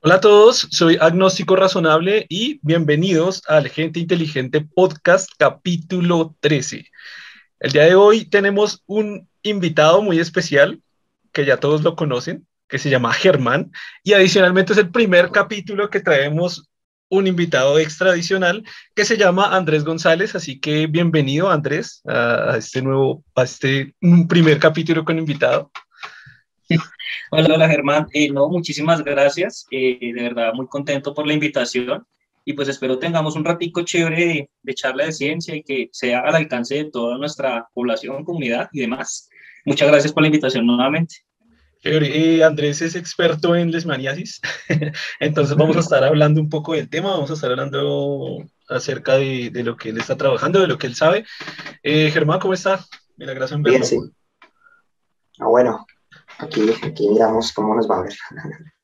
Hola a todos, soy Agnóstico Razonable y bienvenidos al Gente Inteligente Podcast capítulo 13. El día de hoy tenemos un invitado muy especial que ya todos lo conocen, que se llama Germán y adicionalmente es el primer capítulo que traemos un invitado extra adicional que se llama Andrés González, así que bienvenido Andrés a este nuevo, a este primer capítulo con invitado. Hola, hola Germán. Eh, no, muchísimas gracias. Eh, de verdad, muy contento por la invitación. Y pues espero tengamos un ratico chévere de, charla de ciencia y que sea al alcance de toda nuestra población, comunidad y demás. Muchas gracias por la invitación nuevamente. Eh, Andrés es experto en lesmaniasis, entonces vamos a estar hablando un poco del tema, vamos a estar hablando acerca de, de lo que él está trabajando, de lo que él sabe. Germán, ¿cómo está? Mira, gracias. Bien, sí. Ah, bueno, Aquí, aquí miramos cómo nos va a ver.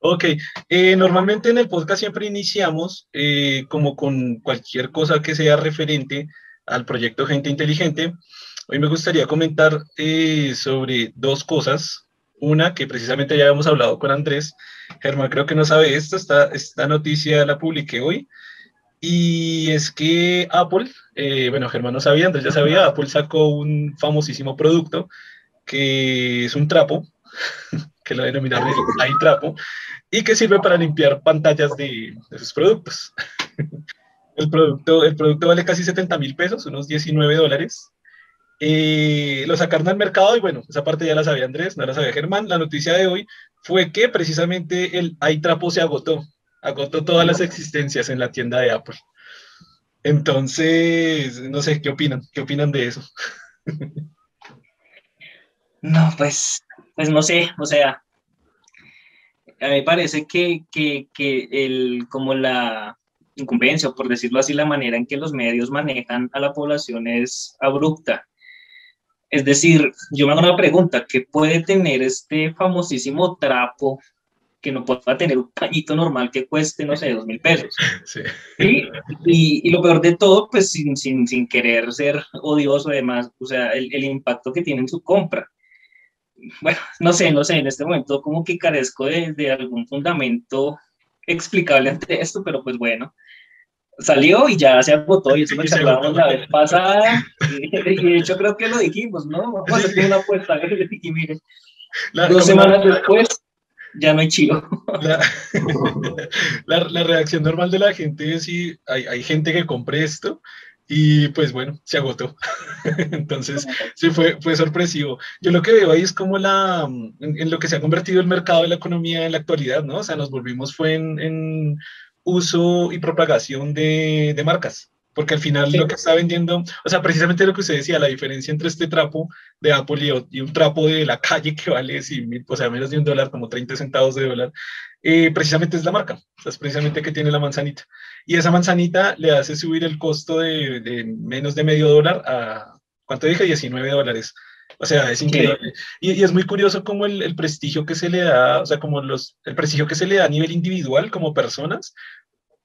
Ok, eh, normalmente en el podcast siempre iniciamos eh, como con cualquier cosa que sea referente al proyecto Gente Inteligente. Hoy me gustaría comentar eh, sobre dos cosas. Una que precisamente ya habíamos hablado con Andrés. Germán creo que no sabe esto, esta, esta noticia la publiqué hoy. Y es que Apple, bueno, Germán no sabía, Andrés ya sabía, Apple sacó un famosísimo producto que es un trapo, que lo denominaron el trapo, y que sirve para limpiar pantallas de, de sus productos. el, producto, el producto vale casi 70 mil pesos, unos 19 dólares. Eh, lo sacaron al mercado y bueno, esa parte ya la sabía Andrés, no la sabía Germán. La noticia de hoy fue que precisamente el trapo se agotó, agotó todas las existencias en la tienda de Apple. Entonces, no sé, ¿qué opinan? ¿Qué opinan de eso? No, pues, pues no sé, o sea, a mí me parece que, que, que el, como la incumbencia, o por decirlo así, la manera en que los medios manejan a la población es abrupta. Es decir, yo me hago una pregunta, ¿qué puede tener este famosísimo trapo que no pueda tener un pañito normal que cueste, no sé, dos mil pesos? Sí. Y, y, lo peor de todo, pues sin, sin, sin querer ser odioso además, o sea, el, el impacto que tiene en su compra bueno, no sé, no sé, en este momento como que carezco de, algún fundamento explicable ante esto, pero pues bueno, salió y ya se agotó y eso me charlamos la vez pasada y, de hecho creo que lo dijimos, ¿no? Vamos a hacer una apuesta y mire, dos semanas después ya no hay chido. La, la, reacción normal de la gente es si hay, hay gente que compre esto y pues bueno, se agotó. Entonces, sí fue, fue sorpresivo. Yo lo que veo ahí es como la, en, lo que se ha convertido el mercado de la economía en la actualidad, ¿no? O sea, nos volvimos fue en, en uso y propagación de, de, marcas. Porque al final lo que está vendiendo, o sea, precisamente lo que usted decía, la diferencia entre este trapo de Apple y, un trapo de la calle que vale, o sea, menos de un dólar, como 30 centavos de dólar, eh, precisamente es la marca, o sea, es precisamente que tiene la manzanita. Y esa manzanita le hace subir el costo de, de menos de medio dólar a, ¿cuánto dije? 19 dólares. O sea, es increíble. Y, y, es muy curioso como el, el, prestigio que se le da, o sea, como los, el prestigio que se le da a nivel individual como personas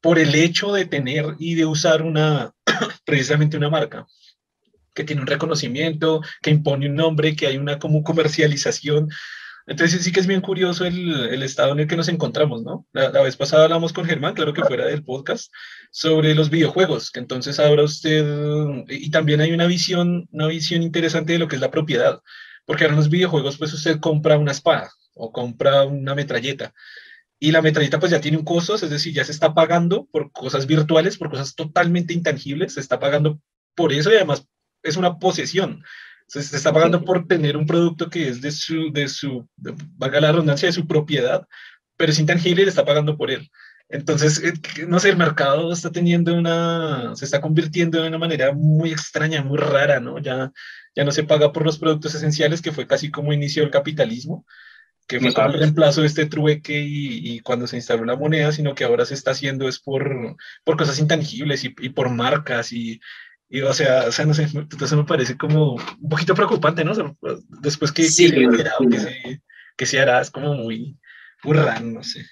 por el hecho de tener y de usar una, precisamente una marca que tiene un reconocimiento, que impone un nombre, que hay una como comercialización. Entonces sí que es bien curioso el, el estado en el que nos encontramos, ¿no? La, vez pasada hablamos con Germán, claro que fuera del podcast, sobre los videojuegos, que entonces ahora usted, y también hay una visión, una visión interesante de lo que es la propiedad, porque ahora en los videojuegos pues usted compra una espada o compra una metralleta, y la metralleta pues ya tiene un costo, es decir, ya se está pagando por cosas virtuales, por cosas totalmente intangibles, se está pagando por eso y además es una posesión se, está pagando por tener un producto que es de su, de su, valga la redundancia, de su propiedad, pero es intangible y le está pagando por él. Entonces, eh, no sé, el mercado está teniendo una, se está convirtiendo de una manera muy extraña, muy rara, ¿no? Ya, ya no se paga por los productos esenciales, que fue casi como inició el capitalismo, que fue como el reemplazo de este trueque y, y, cuando se instaló la moneda, sino que ahora se está haciendo es por, por cosas intangibles y, y por marcas y, y, o sea, o sea, no sé, entonces me parece como un poquito preocupante, ¿no? después que, sí, que, que, se, que, se, hará, es como muy, muy raro, no sé.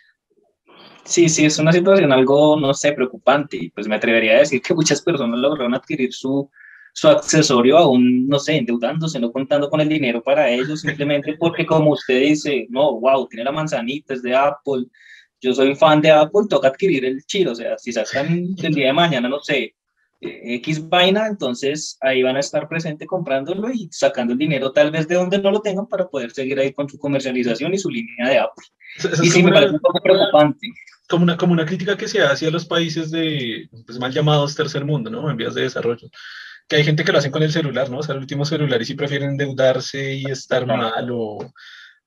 Sí, sí, es una situación algo, no sé, preocupante. Y pues me atrevería a decir que muchas personas lograron adquirir su, su accesorio aún, no sé, endeudándose, no contando con el dinero para ellos, simplemente porque como usted dice, no, wow, tiene la manzanita, es de Apple, yo soy fan de Apple, toca adquirir el chiro, o sea, si sacan el día de mañana, no sé, eh, X vaina, entonces ahí van a estar presente comprándolo y sacando el dinero tal vez de donde no lo tengan para poder seguir ahí con su comercialización y su línea de Apple. y sí me parece un poco preocupante. Como una, como una crítica que se hace a los países de, pues, mal llamados tercer mundo, ¿no? En vías de desarrollo. Que hay gente que lo hacen con el celular, ¿no? O sea, el último celular y si prefieren endeudarse y estar mal o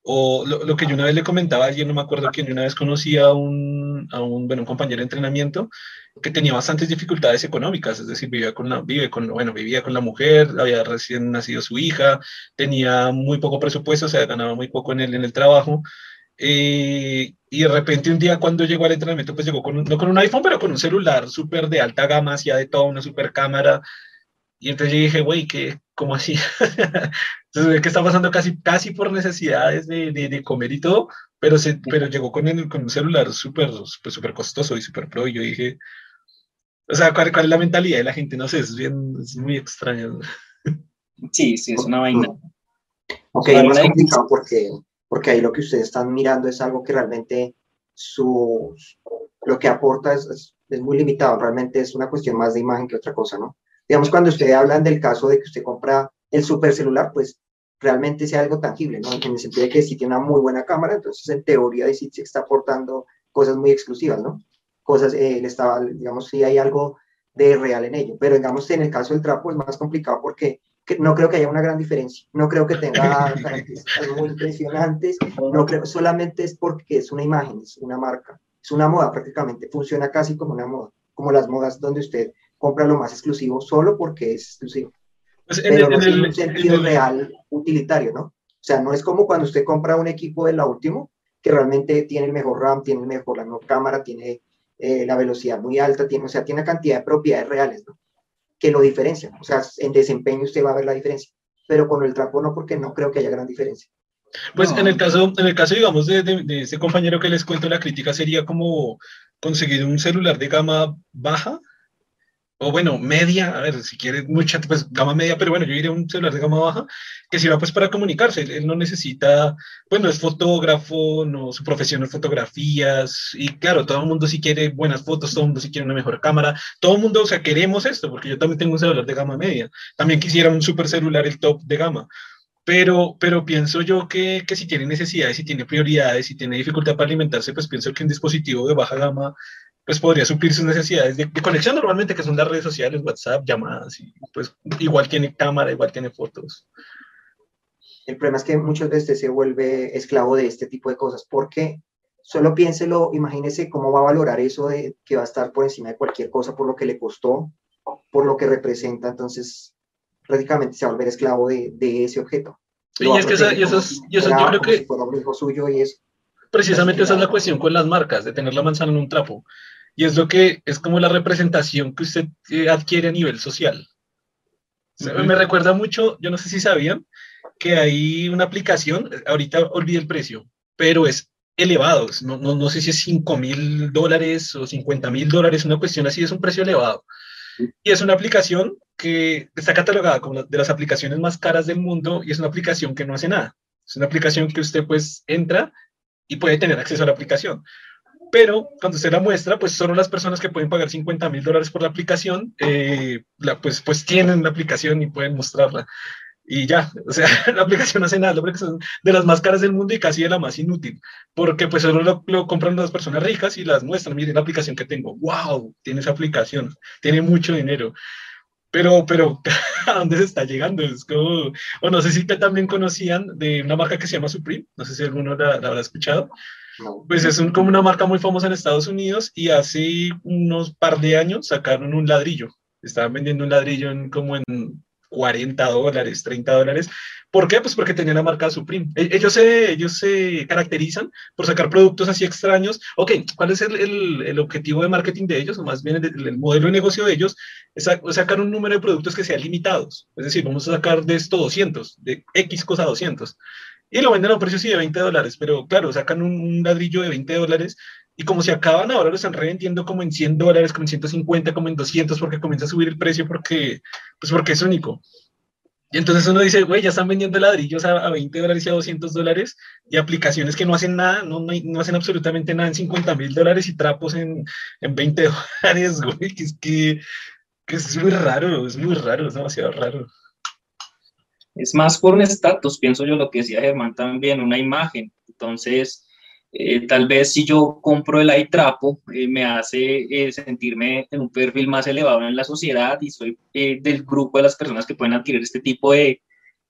o lo, que yo una vez le comentaba a alguien, no me acuerdo quién, una vez conocí a un, a un, bueno, un compañero de entrenamiento que tenía bastantes dificultades económicas, es decir, vivía con la, vive con, bueno, vivía con la mujer, había recién nacido su hija, tenía muy poco presupuesto, o sea, ganaba muy poco en el, en el trabajo. Eh, y de repente un día cuando llegó al entrenamiento, pues llegó con no con un iPhone, pero con un celular súper de alta gama, hacía de todo, una súper cámara. Y entonces yo dije, güey, ¿qué, ¿cómo así? Entonces, que está pasando casi, casi por necesidades de, de, comer y todo, pero, se, pero llegó con, el, con un celular súper pues, super costoso y súper pro. Y yo dije, o sea, ¿cuál, ¿cuál, es la mentalidad de la gente? No sé, es, bien, es muy extraño. Sí, sí, es una vaina. Ok, es más complicado porque, porque ahí lo que ustedes están mirando es algo que realmente su, lo que aporta es, es, muy limitado, realmente es una cuestión más de imagen que otra cosa, ¿no? Digamos, cuando ustedes hablan del caso de que usted compra el super celular, pues realmente sea algo tangible, ¿no? En el sentido de que si tiene una muy buena cámara, entonces en teoría sí se está aportando cosas muy exclusivas, ¿no? Cosas, eh, estaba, digamos, si hay algo de real en ello, pero digamos en el caso del trapo es más complicado porque no creo que haya una gran diferencia, no creo que tenga características muy impresionantes, no creo, solamente es porque es una imagen, es una marca, es una moda prácticamente, funciona casi como una moda, como las modas donde usted compra lo más exclusivo solo porque es exclusivo. Pues pero no tiene un sentido real utilitario, ¿no? O sea, no es como cuando usted compra un equipo de la última, que realmente tiene el mejor RAM, tiene el mejor, la mejor cámara, tiene eh, la velocidad muy alta, tiene, o sea, tiene una cantidad de propiedades reales, ¿no? Que lo diferencian. O sea, en desempeño usted va a ver la diferencia. Pero con el trapo no, porque no creo que haya gran diferencia. Pues en el caso, en el caso, digamos, de, de, de, ese compañero que les cuento, la crítica sería como conseguir un celular de gama baja o bueno, media, a ver, si quiere mucha, pues gama media, pero bueno, yo diría un celular de gama baja que sirva pues para comunicarse. Él, no necesita, bueno, es fotógrafo, no, su profesión es fotografías, y claro, todo el mundo sí quiere buenas fotos, todo el mundo sí quiere una mejor cámara, todo el mundo, o sea, queremos esto, porque yo también tengo un celular de gama media, también quisiera un super celular, el top de gama. Pero, pero pienso yo que, que si tiene necesidades, si tiene prioridades, si tiene dificultad para alimentarse, pues pienso que un dispositivo de baja gama pues podría suplir sus necesidades de, conexión normalmente, que son las redes sociales, WhatsApp, llamadas, y pues igual tiene cámara, igual tiene fotos. El problema es que muchas veces se vuelve esclavo de este tipo de cosas, porque solo piénselo, imagínese cómo va a valorar eso de que va a estar por encima de cualquier cosa por lo que le costó, por lo que representa, entonces prácticamente se va a volver esclavo de, de ese objeto. y es que eso, es, yo creo que... suyo y eso. Precisamente esa es la cuestión con las marcas, de tener la manzana en un trapo. Y es lo que es como la representación que usted eh, adquiere a nivel social. Me recuerda mucho, yo no sé si sabían, que hay una aplicación, ahorita olvidé el precio, pero es elevado, no, no, no sé si es 5 mil dólares o 50 mil dólares, una cuestión así, es un precio elevado. Y es una aplicación que está catalogada como de las aplicaciones más caras del mundo y es una aplicación que no hace nada. Es una aplicación que usted pues entra y puede tener acceso a la aplicación pero cuando usted la muestra, pues solo las personas que pueden pagar 50 mil dólares por la aplicación, eh, la, pues, pues tienen la aplicación y pueden mostrarla. Y ya, o sea, la aplicación no hace nada, porque son de las más caras del mundo y casi de la más inútil, porque pues solo lo, lo, compran las personas ricas y las muestran, miren la aplicación que tengo, wow, tiene esa aplicación, tiene mucho dinero. Pero, pero, ¿a dónde se está llegando? Es como, o no sé si también conocían de una marca que se llama Supreme, no sé si alguno la, la habrá escuchado, pues es como una marca muy famosa en Estados Unidos y hace unos par de años sacaron un ladrillo. Estaban vendiendo un ladrillo en, como en 40 dólares, 30 dólares. ¿Por qué? Pues porque tenían la marca Supreme. E, ellos se, ellos se caracterizan por sacar productos así extraños. Ok, ¿cuál es el, el, el objetivo de marketing de ellos? O más bien el, modelo de negocio de ellos es sacar un número de productos que sean limitados. Es decir, vamos a sacar de esto 200, de X cosa 200 y lo venden a un precio sí de 20 dólares, pero claro, sacan un, ladrillo de 20 dólares y como se acaban ahora lo están revendiendo como en 100 dólares, como en 150, como en 200 porque comienza a subir el precio porque, pues porque es único. Y entonces uno dice, güey, ya están vendiendo ladrillos a, 20 dólares y a 200 dólares y aplicaciones que no hacen nada, no, no, hacen absolutamente nada en 50 mil dólares y trapos en, en 20 dólares, güey, que es que, que es muy raro, es muy raro, es demasiado raro. Es más por un estatus, pienso yo lo que decía Germán también, una imagen. Entonces, eh, tal vez si yo compro el iTrapo, eh, me hace eh, sentirme en un perfil más elevado en la sociedad y soy del grupo de las personas que pueden adquirir este tipo de,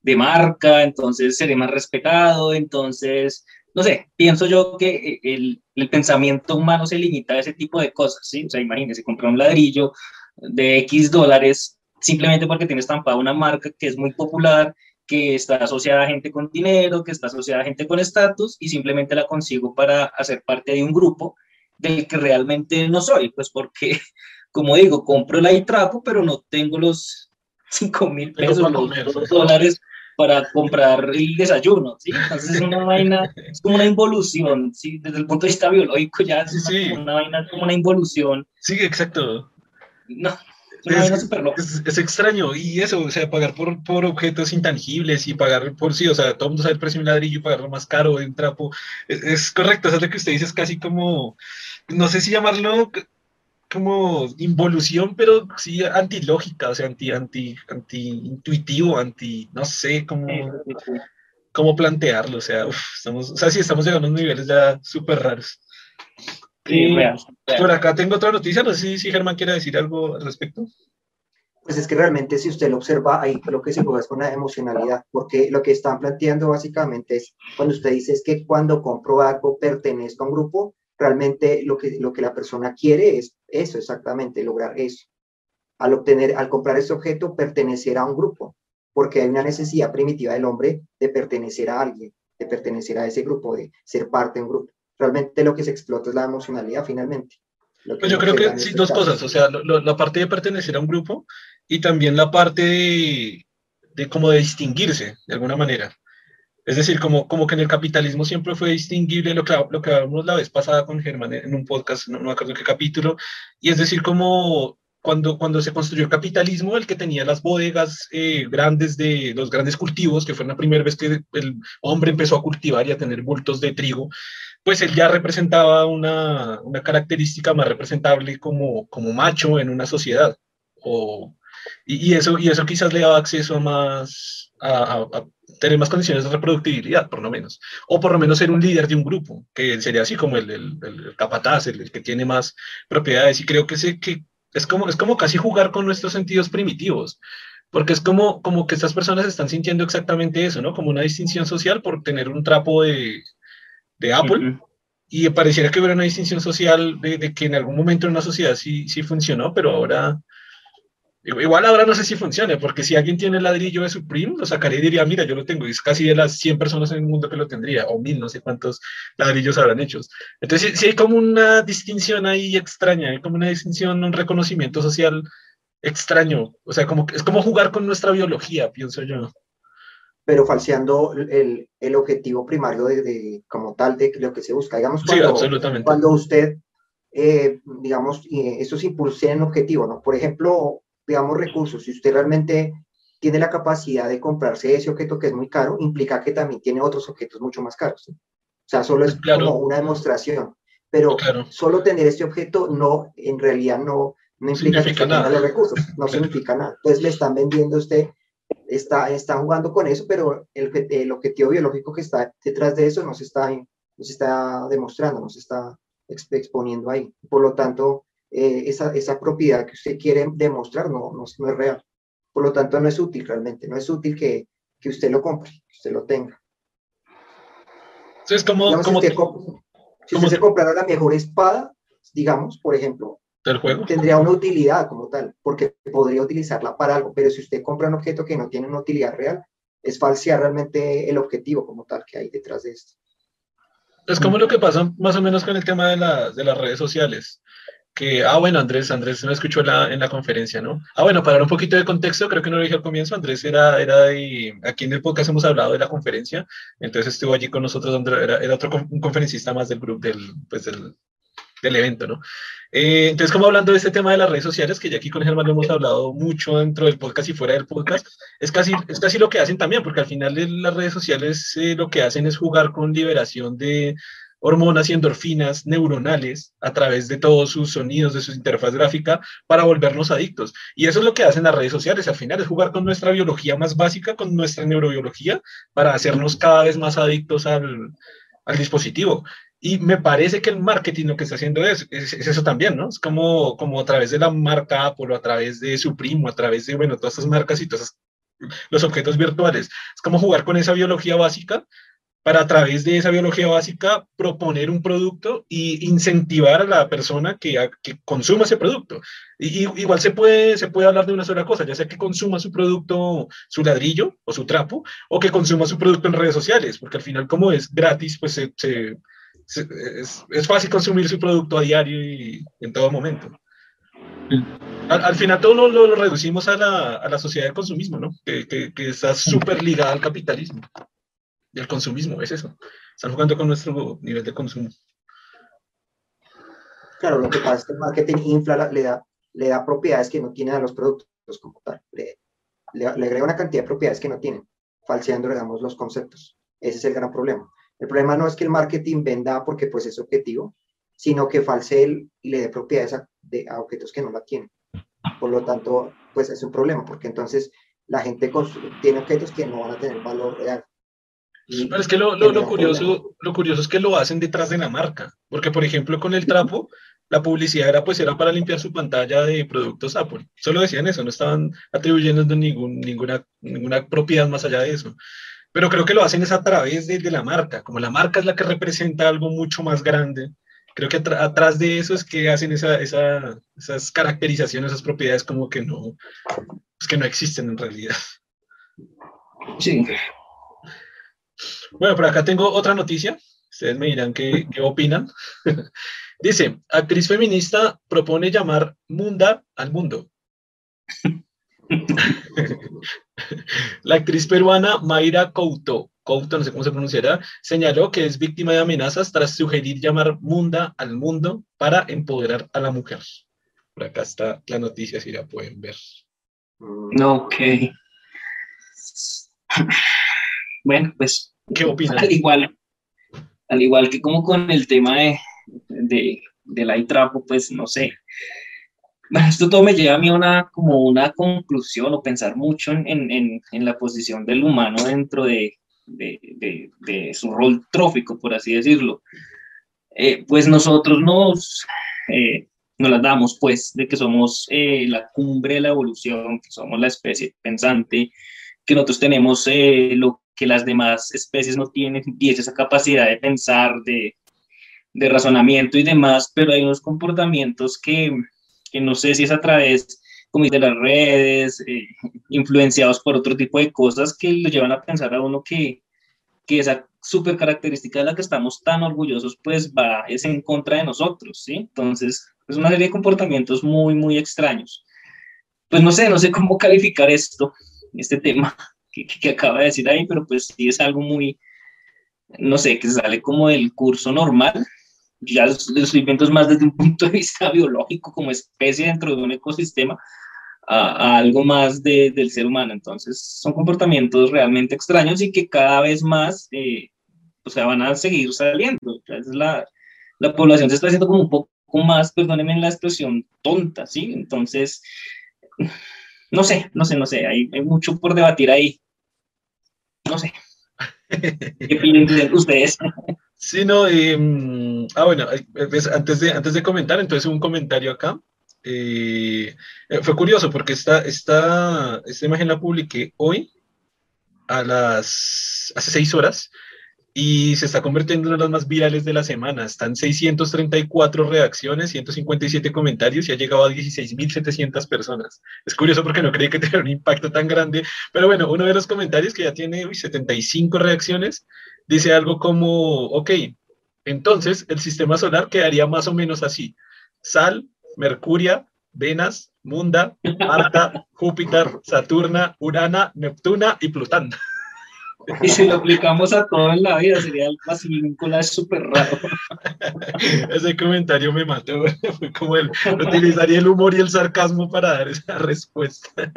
de, marca, entonces seré más respetado, entonces, no sé, pienso yo que el, el, pensamiento humano se limita a ese tipo de cosas, ¿sí? O sea, imagínese, comprar un ladrillo de X dólares simplemente porque tiene estampada una marca que es muy popular que está asociada a gente con dinero, que está asociada a gente con estatus y simplemente la consigo para hacer parte de un grupo del que realmente no soy, pues porque, como digo, compro el iTrapo, pero no tengo los 5 mil pesos, los, dólares para comprar el desayuno, ¿sí? Entonces es una vaina, es como una involución, ¿sí? Desde el punto de vista biológico ya es sí, una, vaina, es como una involución. Sí, exacto. No, es, extraño, y eso, o sea, pagar por, por objetos intangibles y pagar por sí, o sea, todo el mundo sabe el precio de un ladrillo y pagarlo más caro de un trapo, es, correcto, o lo que usted dice es casi como, no sé si llamarlo como involución, pero sí antilógica, o sea, anti, anti, anti intuitivo, anti, no sé cómo, cómo plantearlo, o sea, estamos, o sea, sí, estamos llegando a unos niveles ya súper raros. Sí, Por acá tengo otra noticia, no sé si Germán quiere decir algo al respecto. Pues es que realmente si usted lo observa, ahí lo que se juega es con la emocionalidad, porque lo que están planteando básicamente es, cuando usted dice es que cuando compro algo pertenezco a un grupo, realmente lo que, lo que la persona quiere es eso, exactamente, lograr eso. Al obtener, al comprar ese objeto, pertenecer a un grupo, porque hay una necesidad primitiva del hombre de pertenecer a alguien, de pertenecer a ese grupo, de ser parte de un grupo realmente lo que se explota es la emocionalidad finalmente. Pues yo creo que sí, dos cosas, o sea, la parte de pertenecer a un grupo y también la parte de, de como de distinguirse de alguna manera. Es decir, como, como que en el capitalismo siempre fue distinguible lo que, lo que hablamos la vez pasada con Germán en un podcast, no, no me acuerdo qué capítulo, y es decir, como cuando, cuando se construyó el capitalismo, el que tenía las bodegas eh, grandes de los grandes cultivos, que fue la primera vez que el hombre empezó a cultivar y a tener bultos de trigo, pues él ya representaba una, una característica más representable como, como macho en una sociedad. O, y, eso, y eso quizás le daba acceso a más, a, tener más condiciones de reproductibilidad, por lo menos. O por lo menos ser un líder de un grupo, que sería así como el, el, capataz, el, que tiene más propiedades. Y creo que, sé que es, como, es como casi jugar con nuestros sentidos primitivos. Porque es como, como que estas personas están sintiendo exactamente eso, ¿no? Como una distinción social por tener un trapo de, de Apple. Y pareciera que hubiera una distinción social de, que en algún momento en una sociedad sí, sí funcionó, pero ahora, igual ahora no sé si funciona, porque si alguien tiene el ladrillo de Supreme, lo sacaría y diría, mira, yo lo tengo, y es casi de las 100 personas en el mundo que lo tendría, o mil, no sé cuántos ladrillos habrán hechos. Entonces, sí, hay como una distinción ahí extraña, hay como una distinción, un reconocimiento social extraño, o sea, como, es como jugar con nuestra biología, pienso yo pero falseando el, el objetivo primario de, como tal de lo que se busca. Digamos, cuando, cuando usted, eh, digamos, eso se impulsa en objetivo, ¿no? Por ejemplo, digamos, recursos. Si usted realmente tiene la capacidad de comprarse ese objeto que es muy caro, implica que también tiene otros objetos mucho más caros. O sea, solo es como una demostración. Pero solo tener este objeto no, en realidad no, no implica que tenga los recursos, no significa nada. Entonces le están vendiendo a usted está, está jugando con eso, pero el, el objetivo biológico que está detrás de eso no se está, no se está demostrando, no se está exponiendo ahí. Por lo tanto, eh, esa, esa, propiedad que usted quiere demostrar no, no, no, es real. Por lo tanto, no es útil realmente, no es útil que, que usted lo compre, que usted lo tenga. Entonces, como, como, si usted, si usted se comprara la mejor espada, digamos, por ejemplo, juego. Tendría una utilidad como tal, porque podría utilizarla para algo, pero si usted compra un objeto que no tiene una utilidad real, es falsear realmente el objetivo como tal que hay detrás de esto. Es como lo que pasa más o menos con el tema de, de las redes sociales. Que, ah, bueno, Andrés, Andrés me escuchó la, en la conferencia, ¿no? Ah, bueno, para dar un poquito de contexto, creo que no lo dije al comienzo, Andrés era, era de, aquí en el podcast hemos hablado de la conferencia, entonces estuvo allí con nosotros, era, era otro conferencista más del grupo, del, pues del, del evento, ¿no? Eh, entonces, como hablando de este tema de las redes sociales, que ya aquí con Germán hemos hablado mucho dentro del podcast y fuera del podcast, es casi, es casi lo que hacen también, porque al final las redes sociales eh, lo que hacen es jugar con liberación de hormonas y endorfinas neuronales a través de todos sus sonidos, de su interfaz gráfica, para volvernos adictos. Y eso es lo que hacen las redes sociales, al final es jugar con nuestra biología más básica, con nuestra neurobiología, para hacernos cada vez más adictos al, al dispositivo. Y me parece que el marketing lo que está haciendo es, es, eso también, ¿no? Es como, como a través de la marca Apple, a través de su primo, a través de, bueno, todas estas marcas y todos los objetos virtuales. Es como jugar con esa biología básica para a través de esa biología básica proponer un producto y incentivar a la persona que, que consuma ese producto. Y, igual se puede, se puede hablar de una sola cosa, ya sea que consuma su producto, su ladrillo o su trapo, o que consuma su producto en redes sociales, porque al final como es gratis, pues se, es, es, fácil consumir su producto a diario y en todo momento. Al, al final todo lo, lo, reducimos a la, a la, sociedad del consumismo, ¿no? Que, que, que está súper ligada al capitalismo y al consumismo, es eso. Están jugando con nuestro nivel de consumo. Claro, lo que pasa es que el marketing infla, le, da, le da propiedades que no tienen a los productos como tal. Le, le, agrega una cantidad de propiedades que no tienen, falseando, digamos, los conceptos. Ese es el gran problema. El problema no es que el marketing venda porque pues es objetivo, sino que falsee y le dé propiedades a, de, a objetos que no la tienen. Por lo tanto, pues es un problema, porque entonces la gente tiene objetos que no van a tener valor real. Pero es que lo, lo, lo curioso, lo curioso es que lo hacen detrás de la marca, porque por ejemplo con el trapo, la publicidad era pues era para limpiar su pantalla de productos Apple. Solo decían eso, no estaban atribuyendo ningún, ninguna, ninguna propiedad más allá de eso. Pero creo que lo hacen es a través de, de la marca, como la marca es la que representa algo mucho más grande. Creo que atrás de eso es que hacen esa, esa, esas caracterizaciones, esas propiedades como que no, pues que no existen en realidad. Sí, bueno, por acá tengo otra noticia. Ustedes me dirán qué, qué opinan. Dice, actriz feminista propone llamar Munda al mundo. La actriz peruana Mayra Couto, Couto, no sé cómo se pronunciará, señaló que es víctima de amenazas tras sugerir llamar Munda al mundo para empoderar a la mujer. Por acá está la noticia, si la pueden ver. Ok. Bueno, pues ¿Qué opinas? Al igual, al igual que como con el tema de, de, del iTrapo, pues no sé. Esto todo me lleva a mí a una, como una conclusión o pensar mucho en, en, en la posición del humano dentro de, de, de, su rol trófico, por así decirlo. Eh, pues nosotros nos, eh, nos las damos, pues, de que somos eh, la cumbre de la evolución, que somos la especie pensante, que nosotros tenemos lo que las demás especies no tienen y es esa capacidad de pensar, de, de razonamiento y demás, pero hay unos comportamientos que, que no sé si es a través como de las redes, eh, influenciados por otro tipo de cosas que lo llevan a pensar a uno que, que esa super característica de la que estamos tan orgullosos, pues va, es en contra de nosotros, ¿sí? Entonces, es una serie de comportamientos muy, muy extraños. Pues no sé, no sé cómo calificar esto, este tema que, acaba de decir ahí, pero pues sí es algo muy, no sé, que sale como del curso normal. Ya los, estoy más desde un punto de vista biológico, como especie dentro de un ecosistema, a, algo más de, del ser humano. Entonces, son comportamientos realmente extraños y que cada vez más, eh, o sea, van a seguir saliendo. Entonces, la, la población se está haciendo como un poco más, perdónenme la expresión, tonta, ¿sí? Entonces, no sé, no sé, no sé, hay, hay mucho por debatir ahí. No sé. ¿Qué piensan ustedes? Sí, no, eh, ah, bueno, antes de, antes de comentar, entonces un comentario acá. Eh, fue curioso porque esta, esta, esta imagen la publiqué hoy a las, hace seis horas y se está convirtiendo en una de las más virales de la semana. Están 634 reacciones, 157 comentarios y ha llegado a 16.700 personas. Es curioso porque no creí que tuviera un impacto tan grande, pero bueno, uno de los comentarios que ya tiene uy, 75 reacciones dice algo como, ok, entonces el sistema solar quedaría más o menos así. Sal, Mercuria, Venus, Munda, Marte, Júpiter, Saturna, Urana, Neptuna y Plutón. Y si lo aplicamos a todo en la vida, sería el es súper raro. Ese comentario me mató. Fue como el, utilizaría el humor y el sarcasmo para dar esa respuesta.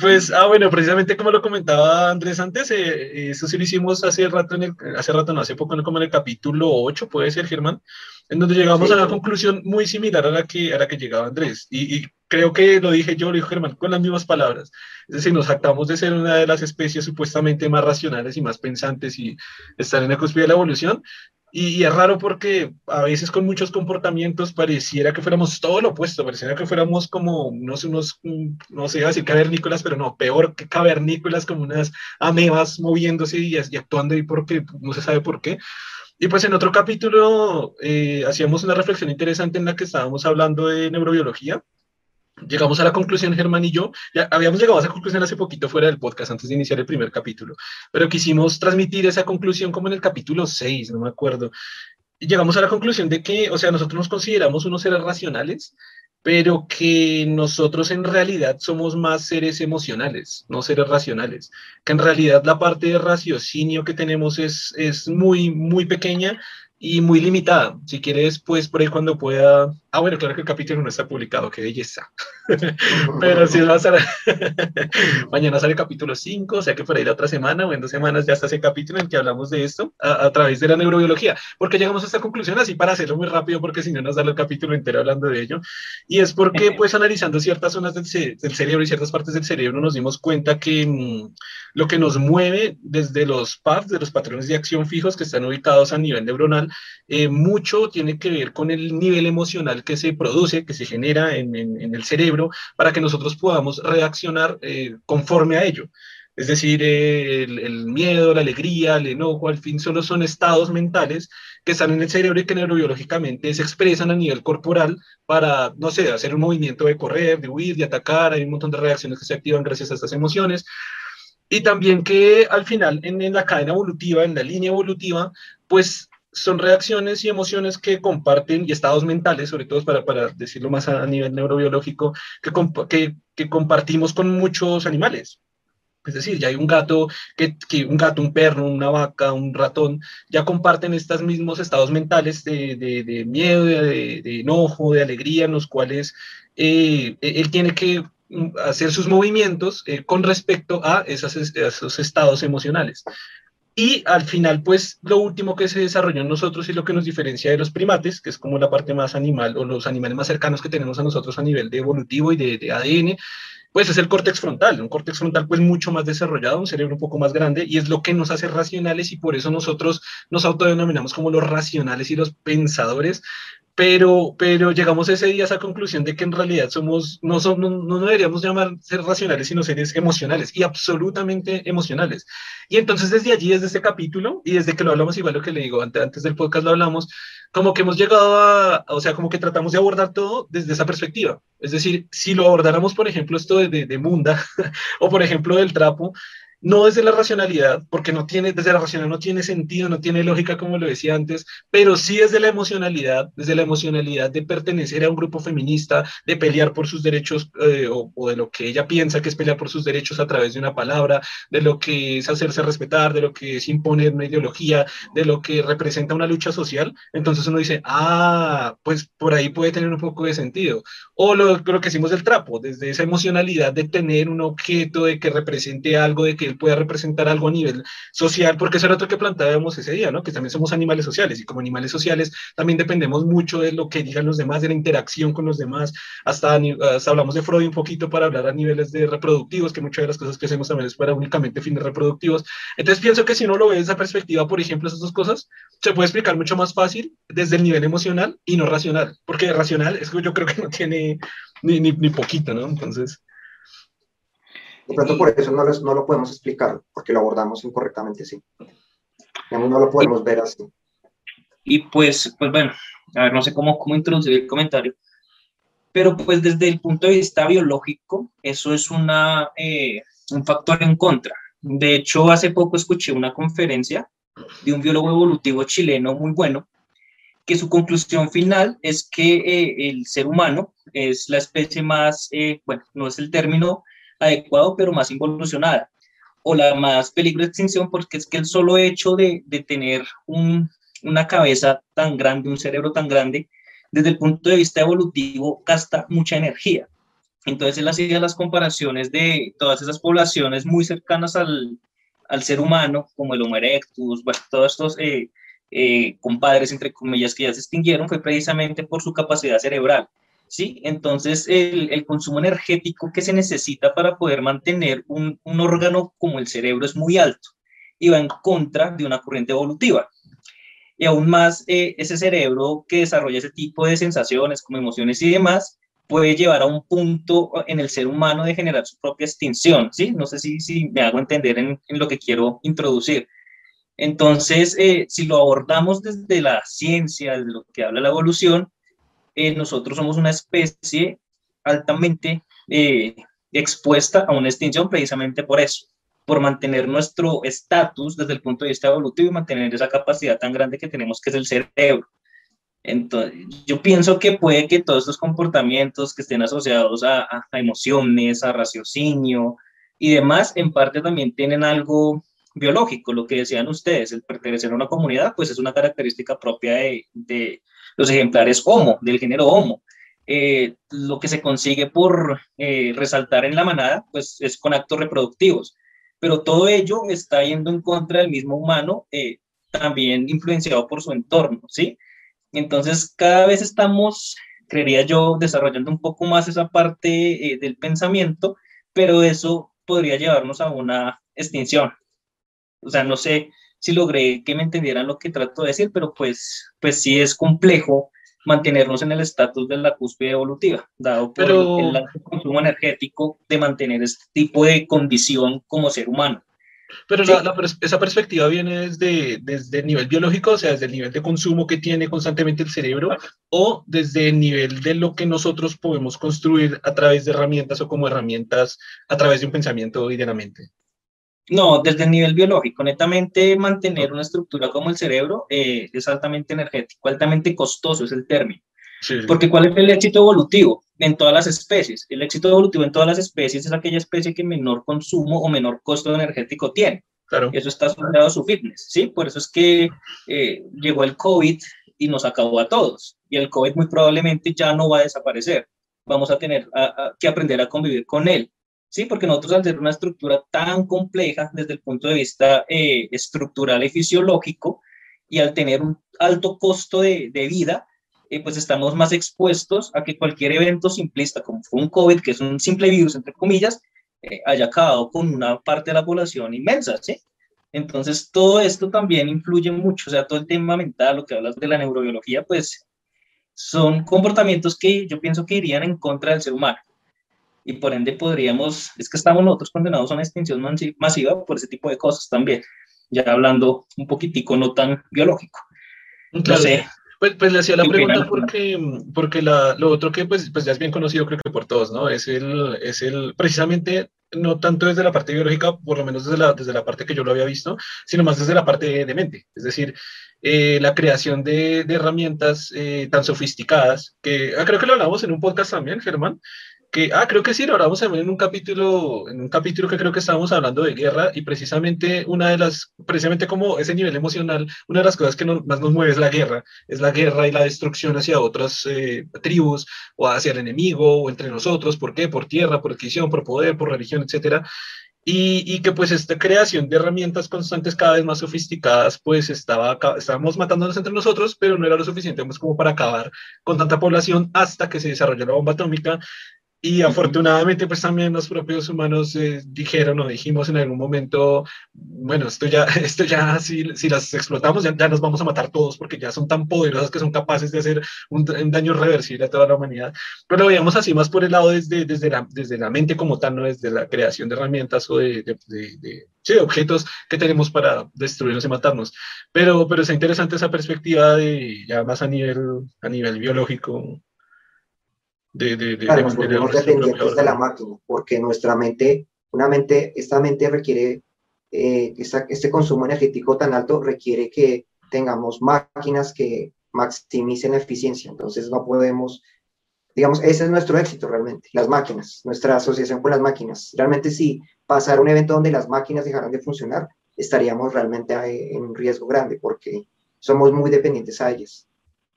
Pues, ah, bueno, precisamente como lo comentaba Andrés antes, eh, eso sí lo hicimos hace rato, en el, hace rato, no, hace poco, como en el capítulo 8, puede ser, Germán, en donde llegamos a una conclusión muy similar a la que, a la que llegaba Andrés. Y, y, creo que lo dije yo, lo dijo Germán, con las mismas palabras. Es decir, nos jactamos de ser una de las especies supuestamente más racionales y más pensantes y estar en la cúspide de la evolución, y, es raro porque a veces con muchos comportamientos pareciera que fuéramos todo lo opuesto, pareciera que fuéramos como, no sé, unos, mm, no sé, iba a decir cavernícolas, pero no, peor que cavernícolas, como unas amebas moviéndose y, actuando y porque no se sabe por qué. Y pues en otro capítulo eh, hacíamos una reflexión interesante en la que estábamos hablando de neurobiología llegamos a la conclusión, Germán y yo, ya habíamos llegado a esa conclusión hace poquito fuera del podcast, antes de iniciar el primer capítulo, pero quisimos transmitir esa conclusión como en el capítulo 6, no me acuerdo. Llegamos a la conclusión de que, o sea, nosotros nos consideramos unos seres racionales, pero que nosotros en realidad somos más seres emocionales, no seres racionales, que en realidad la parte de raciocinio que tenemos es, es muy, muy pequeña y muy limitada. Si quieres, pues por ahí cuando pueda. Ah, bueno, claro que el capítulo no está publicado, qué belleza. Pero si va a. Mañana sale el capítulo 5, o sea que por ahí la otra semana o en dos semanas ya está ese capítulo en que hablamos de esto a, través de la neurobiología. Porque llegamos a esta conclusión así para hacerlo muy rápido, porque si no nos da el capítulo entero hablando de ello. Y es porque, pues, analizando ciertas zonas del, del cerebro y ciertas partes del cerebro, nos dimos cuenta que mm, lo que nos mueve desde los PAFs, de los patrones de acción fijos que están ubicados a nivel neuronal, eh, mucho tiene que ver con el nivel emocional que se produce, que se genera en, el cerebro, para que nosotros podamos reaccionar eh, conforme a ello. Es decir, eh, el, miedo, la alegría, el enojo, al fin, solo son estados mentales que están en el cerebro y que neurobiológicamente se expresan a nivel corporal para, no sé, hacer un movimiento de correr, de huir, de atacar. Hay un montón de reacciones que se activan gracias a estas emociones. Y también que al final, en, en la cadena evolutiva, en la línea evolutiva, pues son reacciones y emociones que comparten y estados mentales, sobre todo para, para decirlo más a, nivel neurobiológico, que, que, compartimos con muchos animales. Es decir, ya hay un gato, que, que, un gato, un perro, una vaca, un ratón, ya comparten estos mismos estados mentales de, de, miedo, de, de, enojo, de alegría, en los cuales eh, él tiene que mm, hacer sus movimientos eh, con respecto a, esas, a esos estados emocionales. Y al final, pues lo último que se desarrolló en nosotros y lo que nos diferencia de los primates, que es como la parte más animal o los animales más cercanos que tenemos a nosotros a nivel de evolutivo y de, ADN, pues es el córtex frontal, un córtex frontal pues mucho más desarrollado, un cerebro un poco más grande y es lo que nos hace racionales y por eso nosotros nos autodenominamos como los racionales y los pensadores, pero, pero llegamos ese día a esa conclusión de que en realidad somos, no, somos, no, deberíamos llamar ser racionales, sino seres emocionales y absolutamente emocionales. Y entonces desde allí, desde este capítulo, y desde que lo hablamos, igual lo que le digo, antes, antes del podcast lo hablamos, como que hemos llegado a, o sea, como que tratamos de abordar todo desde esa perspectiva. Es decir, si lo abordáramos, por ejemplo, esto de, de, de Munda, o por ejemplo del trapo, no desde la racionalidad, porque no tiene, desde la racionalidad no tiene sentido, no tiene lógica, como lo decía antes, pero sí desde la emocionalidad, desde la emocionalidad de pertenecer a un grupo feminista, de pelear por sus derechos eh, o, de lo que ella piensa que es pelear por sus derechos a través de una palabra, de lo que es hacerse respetar, de lo que es imponer una ideología, de lo que representa una lucha social, entonces uno dice, ah, pues por ahí puede tener un poco de sentido. O lo, lo que hicimos del trapo, desde esa emocionalidad de tener un objeto, de que represente algo, de que pueda representar algo a nivel social, porque eso era otro que planteábamos ese día, ¿no? Que también somos animales sociales y como animales sociales también dependemos mucho de lo que digan los demás, de la interacción con los demás, hasta, hablamos de Freud un poquito para hablar a niveles de reproductivos, que muchas de las cosas que hacemos también es para únicamente fines reproductivos. Entonces pienso que si uno lo ve desde esa perspectiva, por ejemplo, esas dos cosas, se puede explicar mucho más fácil desde el nivel emocional y no racional, porque racional es que yo creo que no tiene ni, ni, ni poquito, ¿no? Entonces... De pronto por eso no, no lo podemos explicar, porque lo abordamos incorrectamente, sí. No lo podemos ver así. Y pues, pues bueno, a ver, no sé cómo, cómo introducir el comentario, pero pues desde el punto de vista biológico, eso es una, eh, un factor en contra. De hecho, hace poco escuché una conferencia de un biólogo evolutivo chileno muy bueno, que su conclusión final es que eh, el ser humano es la especie más, eh, bueno, no es el término adecuado, pero más involucionada, o la más peligro de extinción porque es que el solo hecho de, de tener un, una cabeza tan grande, un cerebro tan grande, desde el punto de vista evolutivo gasta mucha energía. Entonces él hacía las comparaciones de todas esas poblaciones muy cercanas al, al ser humano, como el Homo erectus, bueno, todos estos eh, eh, compadres, entre comillas, que ya se extinguieron, fue precisamente por su capacidad cerebral. ¿sí? Entonces, el, el, consumo energético que se necesita para poder mantener un, un, órgano como el cerebro es muy alto y va en contra de una corriente evolutiva. Y aún más, eh, ese cerebro que desarrolla ese tipo de sensaciones como emociones y demás, puede llevar a un punto en el ser humano de generar su propia extinción, ¿sí? No sé si, si me hago entender en, en lo que quiero introducir. Entonces, eh, si lo abordamos desde la ciencia, desde lo que habla la evolución, eh, nosotros somos una especie altamente eh, expuesta a una extinción precisamente por eso, por mantener nuestro estatus desde el punto de vista evolutivo y mantener esa capacidad tan grande que tenemos que es el cerebro. Entonces, yo pienso que puede que todos estos comportamientos que estén asociados a, a, a emociones, a raciocinio y demás, en parte también tienen algo biológico, lo que decían ustedes, el pertenecer a una comunidad, pues es una característica propia de, de los ejemplares Homo, del género Homo. Eh, lo que se consigue por eh, resaltar en la manada, pues es con actos reproductivos, pero todo ello está yendo en contra del mismo humano, eh, también influenciado por su entorno, ¿sí? Entonces, cada vez estamos, creería yo, desarrollando un poco más esa parte eh, del pensamiento, pero eso podría llevarnos a una extinción. O sea, no sé si logré que me entendieran lo que trato de decir, pero pues, pues sí es complejo mantenernos en el estatus de la cúspide evolutiva, dado por Pero- el, el consumo energético de mantener este tipo de condición como ser humano. Pero Sí. la- la pers- esa perspectiva viene desde, desde el nivel biológico, o sea, desde el nivel de consumo que tiene constantemente el cerebro, o desde el nivel de lo que nosotros podemos construir a través de herramientas o como herramientas a través de un pensamiento y de la mente. No, desde el nivel biológico, netamente mantener una estructura como el cerebro eh, es altamente energético, altamente costoso es el término. Sí. Porque ¿cuál es el éxito evolutivo en todas las especies? El éxito evolutivo en todas las especies es aquella especie que menor consumo o menor costo energético tiene. claro. Eso está asociado a su fitness, ¿sí? Por eso es que eh, llegó el COVID y nos acabó a todos. Y el COVID muy probablemente ya no va a desaparecer. Vamos a tener a- a- que aprender a convivir con él, ¿sí? Porque nosotros al ser una estructura tan compleja desde el punto de vista eh, estructural y fisiológico, y al tener un alto costo de, de vida, eh, pues estamos más expuestos a que cualquier evento simplista, como fue un COVID, que es un simple virus, entre comillas, eh, haya acabado con una parte de la población inmensa, ¿sí? Entonces, todo esto también influye mucho, o sea, todo el tema mental, lo que hablas de la neurobiología, pues son comportamientos que yo pienso que irían en contra del ser humano. Y por ende podríamos, es que estamos nosotros condenados a una extinción masi- masiva por ese tipo de cosas también, ya hablando un poquitico no tan biológico. No Claro, sé, Pues, pues le hacía la ¿Qué pregunta porque, porque la, lo otro que pues, pues ya es bien conocido creo que por todos, ¿no? Es el, es el, precisamente, no tanto desde la parte biológica, por lo menos desde la, desde la parte que yo lo había visto, sino más desde la parte de, de mente. Es decir, eh, la creación de, de herramientas eh, tan sofisticadas, que ah, creo que lo hablamos en un podcast también, Germán, que, ah, creo que sí, lo hablamos en un capítulo, en un capítulo que creo que estábamos hablando de guerra y precisamente una de las, precisamente como ese nivel emocional, una de las cosas que más nos mueve es la guerra es la guerra y la destrucción hacia otras eh, tribus o hacia el enemigo o entre nosotros. ¿Por qué? Por tierra, por adquisición, por poder, por religión, etcétera. Y, y que pues esta creación de herramientas constantes cada vez más sofisticadas, pues estaba, estábamos matándonos entre nosotros, pero no era lo suficiente pues, como para acabar con tanta población hasta que se desarrolló la bomba atómica. Y afortunadamente, pues también los propios humanos eh, dijeron o dijimos en algún momento, bueno, esto ya, esto ya si, si las explotamos, ya, ya nos vamos a matar todos porque ya son tan poderosas que son capaces de hacer un, un daño reversible a toda la humanidad. Pero lo veíamos así más por el lado desde, desde, la, desde la mente como tal, no desde la creación de herramientas o de, de, de, de sí, objetos que tenemos para destruirnos y matarnos. Pero, pero es interesante esa perspectiva de ya más a nivel, a nivel biológico. De, de, de, Claro, de mantener dependientes de la máquina, porque nuestra mente, una mente, esta mente requiere, eh, esta- este consumo energético tan alto requiere que tengamos máquinas que maximicen la eficiencia. Entonces no podemos, digamos, ese es nuestro éxito realmente, las máquinas, nuestra asociación con las máquinas. Realmente si pasar un evento donde las máquinas dejaran de funcionar, estaríamos realmente en un riesgo grande porque somos muy dependientes a ellas.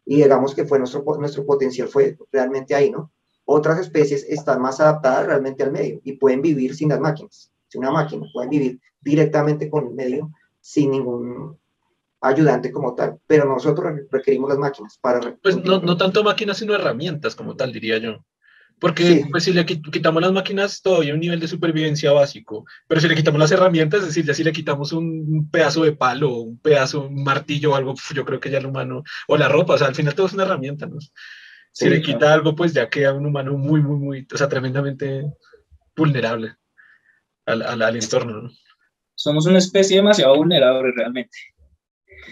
Y digamos que fue nuestro, nuestro potencial fue realmente ahí, ¿no? Otras especies están más adaptadas realmente al medio y pueden vivir sin las máquinas, sin una máquina, pueden vivir directamente con el medio sin ningún ayudante como tal, pero nosotros requerimos las máquinas para... Pues no, no tanto máquinas, sino herramientas como tal, diría yo. Porque pues, si le quitamos las máquinas, todavía un nivel de supervivencia básico. Pero si le quitamos las herramientas, es decir, ya si le quitamos un pedazo de palo, un pedazo, un martillo o algo, yo creo que ya el humano, o la ropa, o sea, al final todo es una herramienta, ¿no? Si le quita algo, pues ya queda un humano muy, muy, muy, o sea, tremendamente vulnerable al, al, al entorno, ¿no? Somos una especie demasiado vulnerable realmente.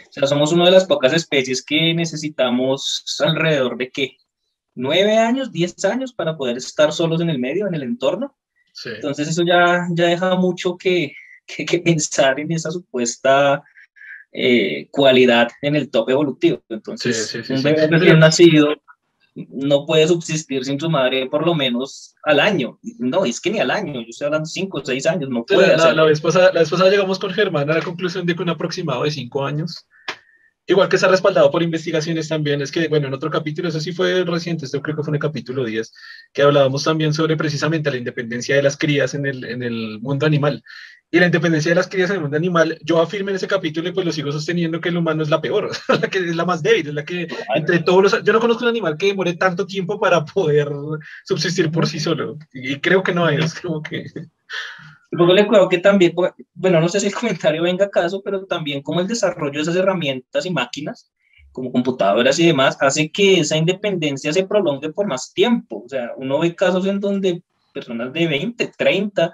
O sea, somos una de las pocas especies que necesitamos alrededor de qué? Nueve años, diez años para poder estar solos en el medio, en el entorno. Entonces eso ya, ya deja mucho que, que, pensar en esa supuesta eh, cualidad en el top evolutivo. Entonces, un bebé recién nacido no puede subsistir sin su madre por lo menos al año. No, es que ni al año, yo estoy hablando cinco o seis años, no puede. La, la, vez pasada, la vez pasada llegamos con Germán a la conclusión de que un aproximado de cinco años Igual que se ha respaldado por investigaciones también, es que, bueno, en otro capítulo, eso sí fue reciente, esto creo que fue en el capítulo 10, que hablábamos también sobre precisamente la independencia de las crías en el, en el mundo animal. Y la independencia de las crías en el mundo animal, yo afirmo en ese capítulo y pues lo sigo sosteniendo que el humano es la peor, la que es la más débil, es la que entre todos los... Yo no conozco un animal que demore tanto tiempo para poder subsistir por sí solo. Y creo que no hay, es como que... Luego le creo que también, bueno, no sé si el comentario venga a caso, pero también como el desarrollo de esas herramientas y máquinas, como computadoras y demás, hace que esa independencia se prolongue por más tiempo. O sea, uno ve casos en donde personas de 20, 30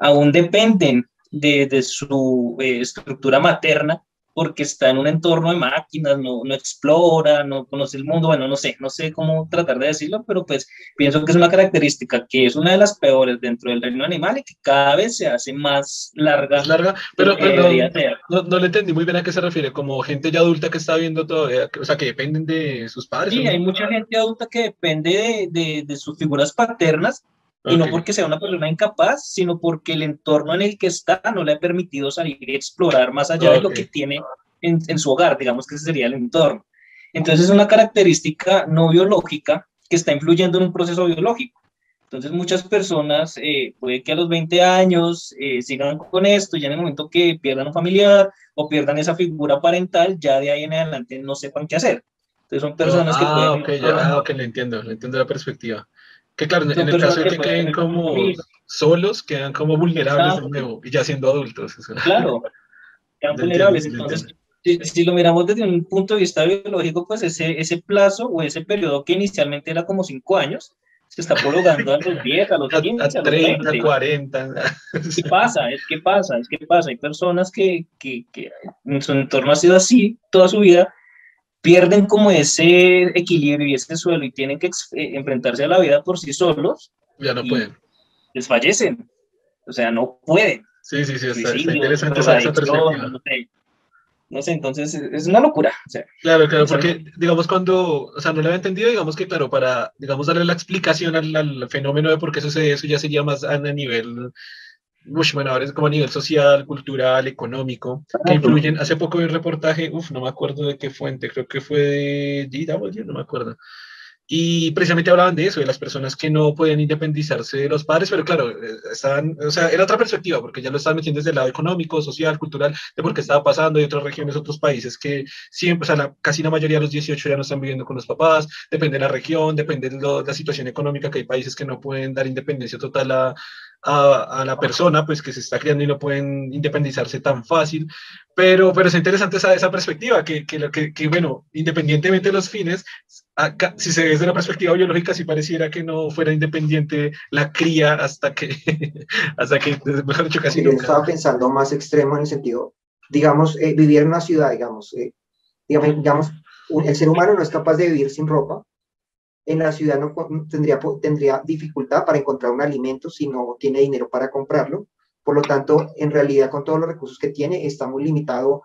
aún dependen de, de su eh, estructura materna porque está en un entorno de máquinas, no, no, explora, no conoce el mundo, bueno, no sé, no sé cómo tratar de decirlo, pero pues pienso que es una característica que es una de las peores dentro del reino animal y que cada vez se hace más larga. larga, pero, no, no, le entendí muy bien a qué se refiere, como gente ya adulta que está viendo todo, o sea, que dependen de sus padres. Sí, hay mucha gente adulta que depende de, de, de sus figuras paternas y no porque sea una persona incapaz, sino porque el entorno en el que está no le ha permitido salir y explorar más allá de lo que tiene en, en, su hogar, digamos que ese sería el entorno. Entonces es una característica no biológica que está influyendo en un proceso biológico. Entonces muchas personas, eh, puede que a los 20 años eh, sigan con esto, ya en el momento que pierdan un familiar o pierdan esa figura parental, ya de ahí en adelante no sepan qué hacer. Entonces son personas que ah, pueden... ya, ah, ok, le entiendo, le entiendo la perspectiva. Que claro, en, el caso de que, queden como solos, quedan como vulnerables de nuevo, y ya siendo adultos. Claro, quedan vulnerables. Entonces, si, lo miramos desde un punto de vista biológico, pues ese, ese plazo o ese periodo que inicialmente era como cinco años, se está prolongando a los 10, a los 15, a, a, 30, a 40. ¿Qué pasa? Es que pasa, es que pasa. Hay personas que, que, que en su entorno ha sido así toda su vida pierden como ese equilibrio y ese suelo y tienen que eh, enfrentarse a la vida por sí solos. Ya no pueden. Desfallecen. O sea, no pueden. Sí, sí, sí, está, interesante esa, perspectiva. No sé, no sé, entonces es una locura. O sea, claro, claro, porque digamos cuando, o sea, no lo había entendido, digamos que claro, para, digamos, darle la explicación al, al fenómeno de por qué sucede eso ya sería más a nivel mucho bueno, ahora es como a nivel social, cultural, económico, que influyen. Hace poco vi un reportaje, uff, no me acuerdo de qué fuente, creo que fue de DW, no me acuerdo. Y precisamente hablaban de eso, de las personas que no pueden independizarse de los padres, pero claro, eh, estaban, o sea, era otra perspectiva, porque ya lo estaban metiendo desde el lado económico, social, cultural, de por qué estaba pasando, y otras regiones, otros países que siempre, o sea, la, casi la mayoría de los 18 ya no están viviendo con los papás, depende de la región, depende de, de la situación económica, que hay países que no pueden dar independencia total a, a, la persona pues que se está criando y no pueden independizarse tan fácil, pero, pero es interesante esa, esa perspectiva, que, que, que, que, bueno, independientemente de los fines, acá, si se ve desde la perspectiva biológica, si pareciera que no fuera independiente la cría hasta que, hasta que mejor dicho, casi Yo estaba pensando más extremo en el sentido, digamos, eh, vivir en una ciudad, digamos, eh, digamos, digamos, el ser humano no es capaz de vivir sin ropa, en la ciudad no tendría, tendría dificultad para encontrar un alimento si no tiene dinero para comprarlo. Por lo tanto, en realidad, con todos los recursos que tiene, está muy limitado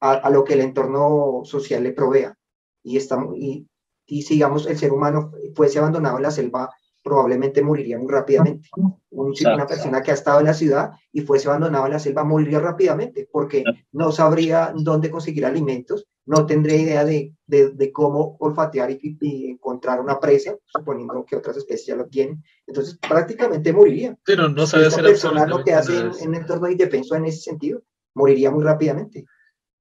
a, lo que el entorno social le provea. Y, está, y, y, si, digamos, el ser humano fuese abandonado en la selva probablemente moriría muy rápidamente. una persona que ha estado en la ciudad y fuese abandonado en la selva moriría rápidamente porque no sabría dónde conseguir alimentos, no tendría idea de, de, cómo olfatear y, encontrar una presa, suponiendo que otras especies ya lo tienen. Entonces, prácticamente moriría. Pero no sabe hacer persona lo que hace en, en entorno indefenso en ese sentido, moriría muy rápidamente.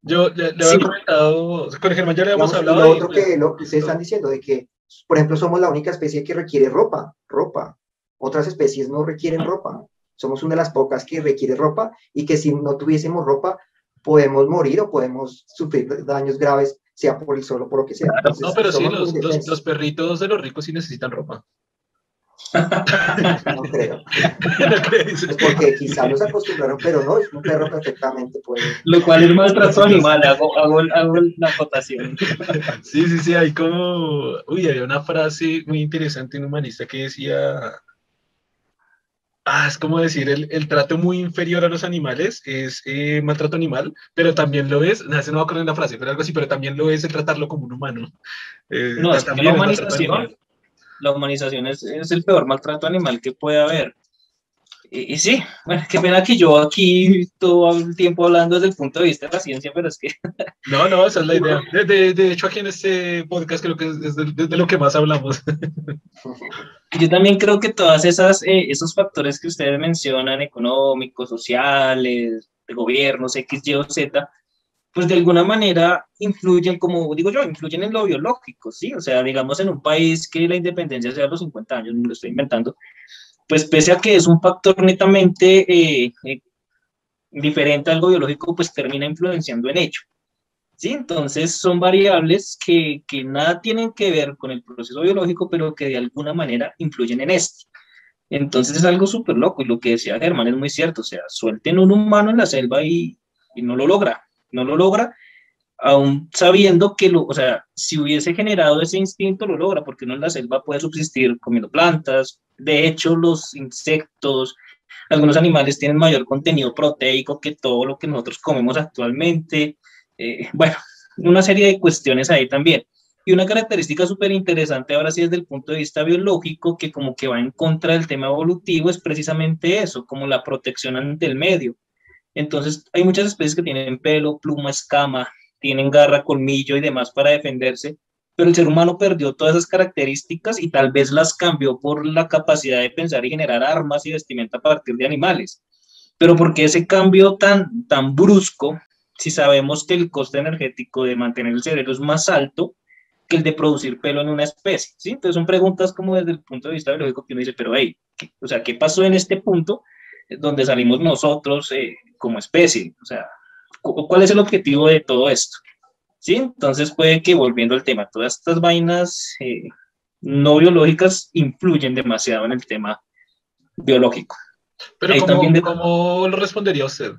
Yo le, le había comentado, con Germán ya le habíamos hablado. Lo otro que lo que ustedes están diciendo, de que por ejemplo, somos la única especie que requiere ropa, ropa. Otras especies no requieren ropa. Somos una de las pocas que requiere ropa y que si no tuviésemos ropa, podemos morir o podemos sufrir daños graves, sea por el sol o por lo que sea. no, pero sí, los, los, perritos de los ricos sí necesitan ropa. No creo. No crees. porque quizás nos acostumbraron, pero no, es un perro perfectamente puede. Lo cual es maltrato animal, hago, hago, hago la acotación. Sí, sí, sí, hay como. Uy, había una frase muy interesante en humanista que decía. Ah, es como decir, el, el trato muy inferior a los animales es eh, maltrato animal, pero también lo es, no, no va a la frase, pero algo así, pero también lo es el tratarlo como un humano. Eh, no, es la humanización la humanización es, es, el peor maltrato animal que puede haber. Y, sí, bueno, qué pena que yo aquí todo el tiempo hablando desde el punto de vista de la ciencia, pero es que... No, no, esa es la idea. De, de, hecho, aquí en este podcast creo que es de, lo que más hablamos. Yo también creo que todas esas eh, esos factores que ustedes mencionan, económicos, sociales, de gobiernos, X, Y o Z, pues de alguna manera influyen, como digo yo, influyen en lo biológico, ¿sí? O sea, digamos en un país que la independencia sea a los 50 años, no lo estoy inventando, pues pese a que es un factor netamente eh, eh, diferente a algo biológico, pues termina influenciando en ello. ¿Sí? Entonces son variables que, que nada tienen que ver con el proceso biológico, pero que de alguna manera influyen en este. Entonces es algo súper loco y lo que decía Germán es muy cierto, o sea, suelten un humano en la selva y, y no lo logra, no lo logra, aún sabiendo que, lo, o sea, si hubiese generado ese instinto, lo logra, porque uno en la selva puede subsistir comiendo plantas. De hecho, los insectos, algunos animales tienen mayor contenido proteico que todo lo que nosotros comemos actualmente. Eh, bueno, una serie de cuestiones ahí también. Y una característica súper interesante ahora sí desde el punto de vista biológico, que como que va en contra del tema evolutivo, es precisamente eso, como la protección ante el medio. Entonces, hay muchas especies que tienen pelo, pluma, escama, tienen garra, colmillo y demás para defenderse, pero el ser humano perdió todas esas características y tal vez las cambió por la capacidad de pensar y generar armas y vestimenta a partir de animales. Pero ¿por qué ese cambio tan, tan brusco si sabemos que el coste energético de mantener el cerebro es más alto que el de producir pelo en una especie? ¿sí? Entonces son preguntas como desde el punto de vista biológico que uno dice, pero hey, o sea, ¿qué pasó en este punto donde salimos nosotros eh, como especie. O sea, ¿cuál es el objetivo de todo esto? ¿Sí? Entonces puede que, volviendo al tema, todas estas vainas eh, no biológicas influyen demasiado en el tema biológico. Pero ¿cómo, también ¿cómo, lo respondería usted?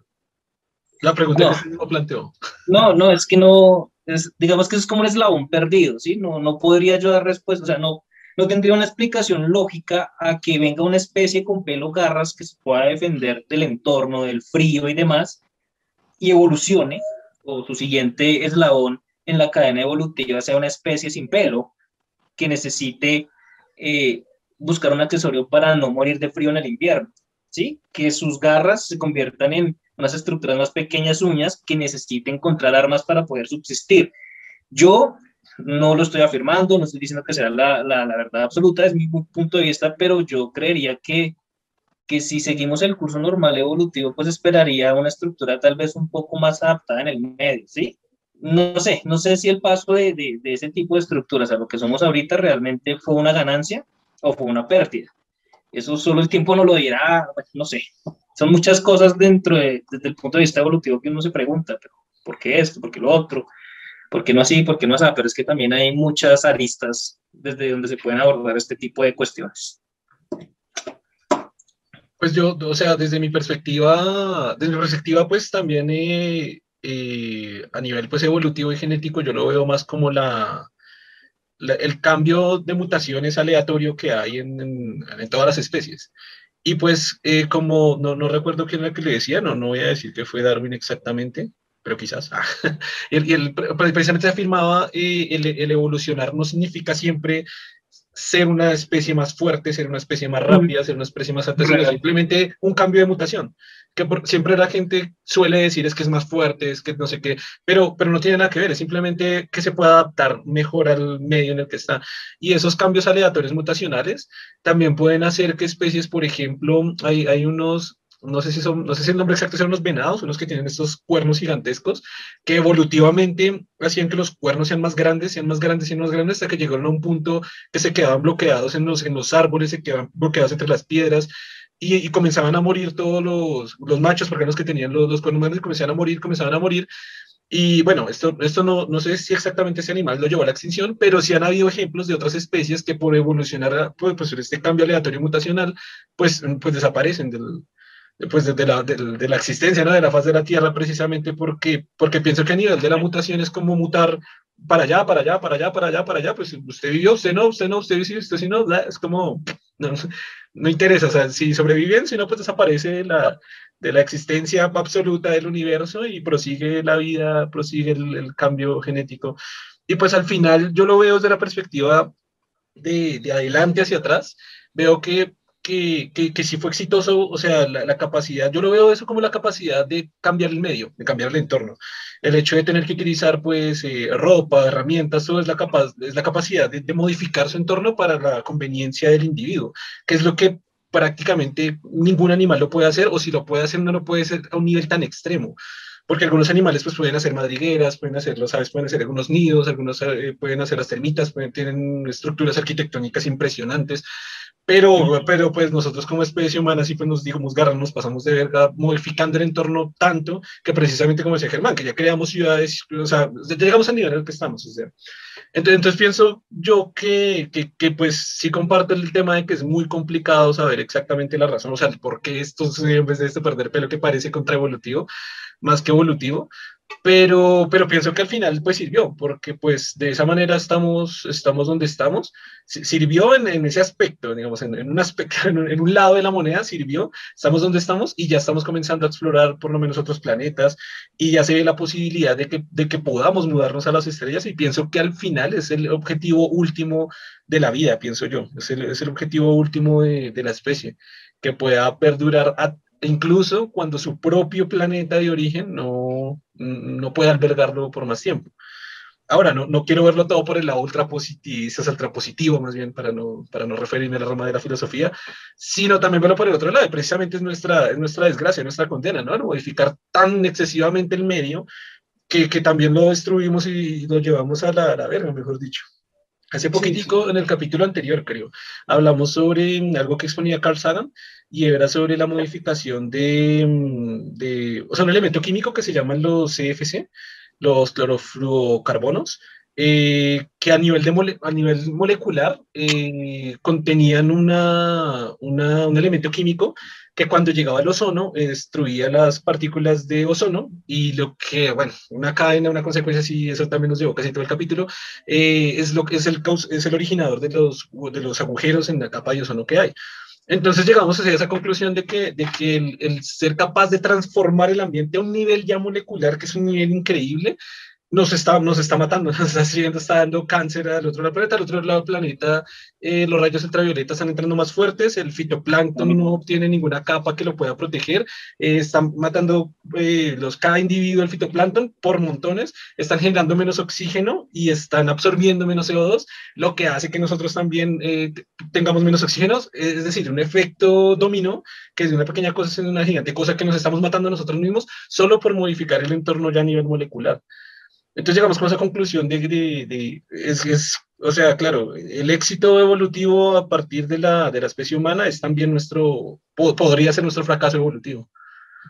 La pregunta que usted planteó. No, no, es que no, es, digamos que es como un eslabón perdido, ¿sí? No, no podría yo dar respuesta, o sea, no, no tendría una explicación lógica a que venga una especie con pelo garras que se pueda defender del entorno, del frío y demás, y evolucione, o su siguiente eslabón en la cadena evolutiva sea una especie sin pelo que necesite eh, buscar un accesorio para no morir de frío en el invierno, ¿sí? Que sus garras se conviertan en unas estructuras más pequeñas uñas que necesiten encontrar armas para poder subsistir. Yo no lo estoy afirmando, no estoy diciendo que sea la, la, verdad absoluta, es mi punto de vista, pero yo creería que, que si seguimos el curso normal evolutivo, pues esperaría una estructura tal vez un poco más adaptada en el medio, ¿sí? No sé, no sé si el paso de, de, de ese tipo de estructuras a lo que somos ahorita realmente fue una ganancia o fue una pérdida. Eso solo el tiempo no lo dirá, no sé. Son muchas cosas dentro de, desde el punto de vista evolutivo que uno se pregunta, pero ¿por qué esto? ¿Por qué lo otro? ¿Por qué no así? ¿Por qué no así? Pero es que también hay muchas aristas desde donde se pueden abordar este tipo de cuestiones. Pues yo, o sea, desde mi perspectiva, desde mi perspectiva, pues también eh, eh, a nivel pues evolutivo y genético, yo lo veo más como la, el cambio de mutaciones aleatorio que hay en, en, todas las especies. Y pues eh, como no, no, recuerdo quién era que le decía, no, no voy a decir que fue Darwin exactamente, pero quizás. Ah, y, el, precisamente afirmaba, eh, el, el, evolucionar no significa siempre ser una especie más fuerte, ser una especie más rápida, ser una especie más alta, sino simplemente un cambio de mutación. Que siempre la gente suele decir es que es más fuerte, es que no sé qué, pero, pero no tiene nada que ver, es simplemente que se pueda adaptar mejor al medio en el que está. Y esos cambios aleatorios mutacionales también pueden hacer que especies, por ejemplo, hay, hay unos no sé si son, no sé si el nombre exacto son los venados, unos que tienen estos cuernos gigantescos, que evolutivamente hacían que los cuernos sean más grandes, sean más grandes, sean más grandes, hasta que llegaron a un punto que se quedaban bloqueados en los, en los árboles, se quedaban bloqueados entre las piedras, y, comenzaban a morir todos los, los machos, porque los que tenían los, los cuernos grandes comenzaban a morir, comenzaban a morir, y bueno, esto, esto no, no sé si exactamente ese animal lo llevó a la extinción, pero sí han habido ejemplos de otras especies que por evolucionar, pues, pues este cambio aleatorio mutacional, pues, pues desaparecen del, pues de la, de, la existencia, ¿no? De la faz de la Tierra, precisamente porque, porque pienso que a nivel de la mutación es como mutar para allá, para allá, para allá, para allá, para allá, pues usted vivió, usted no, usted no, usted sí, usted sí no, es como, no, no interesa, o sea, si sobreviven, si no, pues desaparece la, de la existencia absoluta del universo y prosigue la vida, prosigue el, el cambio genético. Y pues al final yo lo veo desde la perspectiva de, de adelante hacia atrás, veo que que, que, que fue exitoso, o sea, la, capacidad, yo lo veo eso como la capacidad de cambiar el medio, de cambiar el entorno. El hecho de tener que utilizar, pues, eh, ropa, herramientas, todo es la, capaz, es la capacidad de, modificar su entorno para la conveniencia del individuo, que es lo que prácticamente ningún animal lo puede hacer, o si lo puede hacer, no lo puede hacer a un nivel tan extremo porque algunos animales pues pueden hacer madrigueras, pueden hacer, los aves pueden hacer algunos nidos, algunos eh, pueden hacer las termitas, pueden, tienen estructuras arquitectónicas impresionantes, pero, pero pues nosotros como especie humana sí pues nos digamos garra, nos pasamos de verga modificando el entorno tanto que precisamente como decía Germán, que ya creamos ciudades, o sea, llegamos al nivel en el que estamos. O sea. entonces, entonces pienso yo que, que, que, pues sí comparto el tema de que es muy complicado saber exactamente la razón, o sea, por qué esto en vez de este perder pelo que parece contraevolutivo, más que evolutivo, pero, pero pienso que al final pues sirvió, porque pues de esa manera estamos, estamos donde estamos, sirvió en, en ese aspecto, digamos, en, en un aspecto, en un, lado de la moneda sirvió, estamos donde estamos y ya estamos comenzando a explorar por lo menos otros planetas y ya se ve la posibilidad de que, de que podamos mudarnos a las estrellas y pienso que al final es el objetivo último de la vida, pienso yo, es el, es el objetivo último de, de la especie, que pueda perdurar a incluso cuando su propio planeta de origen no, no puede albergarlo por más tiempo. Ahora, no, no quiero verlo todo por el lado ultra positivo, ultra positivo más bien, para no, para no referirme a la rama de la filosofía, sino también verlo por el otro lado. Precisamente es nuestra, es nuestra desgracia, nuestra condena, ¿no? modificar tan excesivamente el medio que, que también lo destruimos y lo llevamos a la, a la verga, mejor dicho. Hace poquitico, en el capítulo anterior, creo, hablamos sobre algo que exponía Carl Sagan y era sobre la modificación de, de, o sea, un elemento químico que se llaman los CFC, los clorofluorocarbonos, eh, que a nivel, de a nivel molecular eh, contenían una, una, un elemento químico que cuando llegaba al ozono eh, destruía las partículas de ozono y lo que, bueno, una cadena, una consecuencia, sí, eso también nos llevó casi todo el capítulo, eh, es lo es el, es el originador de los, de los agujeros en la capa de ozono que hay. Entonces llegamos a esa conclusión de que, de que el, el, ser capaz de transformar el ambiente a un nivel ya molecular, que es un nivel increíble, nos está, nos está matando, nos está siguiendo, está dando cáncer al otro lado del planeta, al otro lado del planeta eh, los rayos ultravioletas están entrando más fuertes, el fitoplancton no obtiene ninguna capa que lo pueda proteger, eh, están matando eh, los, cada individuo del fitoplancton por montones, están generando menos oxígeno y están absorbiendo menos CO2, lo que hace que nosotros también tengamos menos oxígeno, es decir, un efecto dominó, que es una pequeña cosa, es una gigante cosa que nos estamos matando nosotros mismos solo por modificar el entorno ya a nivel molecular. Entonces llegamos con esa conclusión de, de, de es, es, o sea, claro, el éxito evolutivo a partir de la, de la especie humana es también nuestro, po, podría ser nuestro fracaso evolutivo.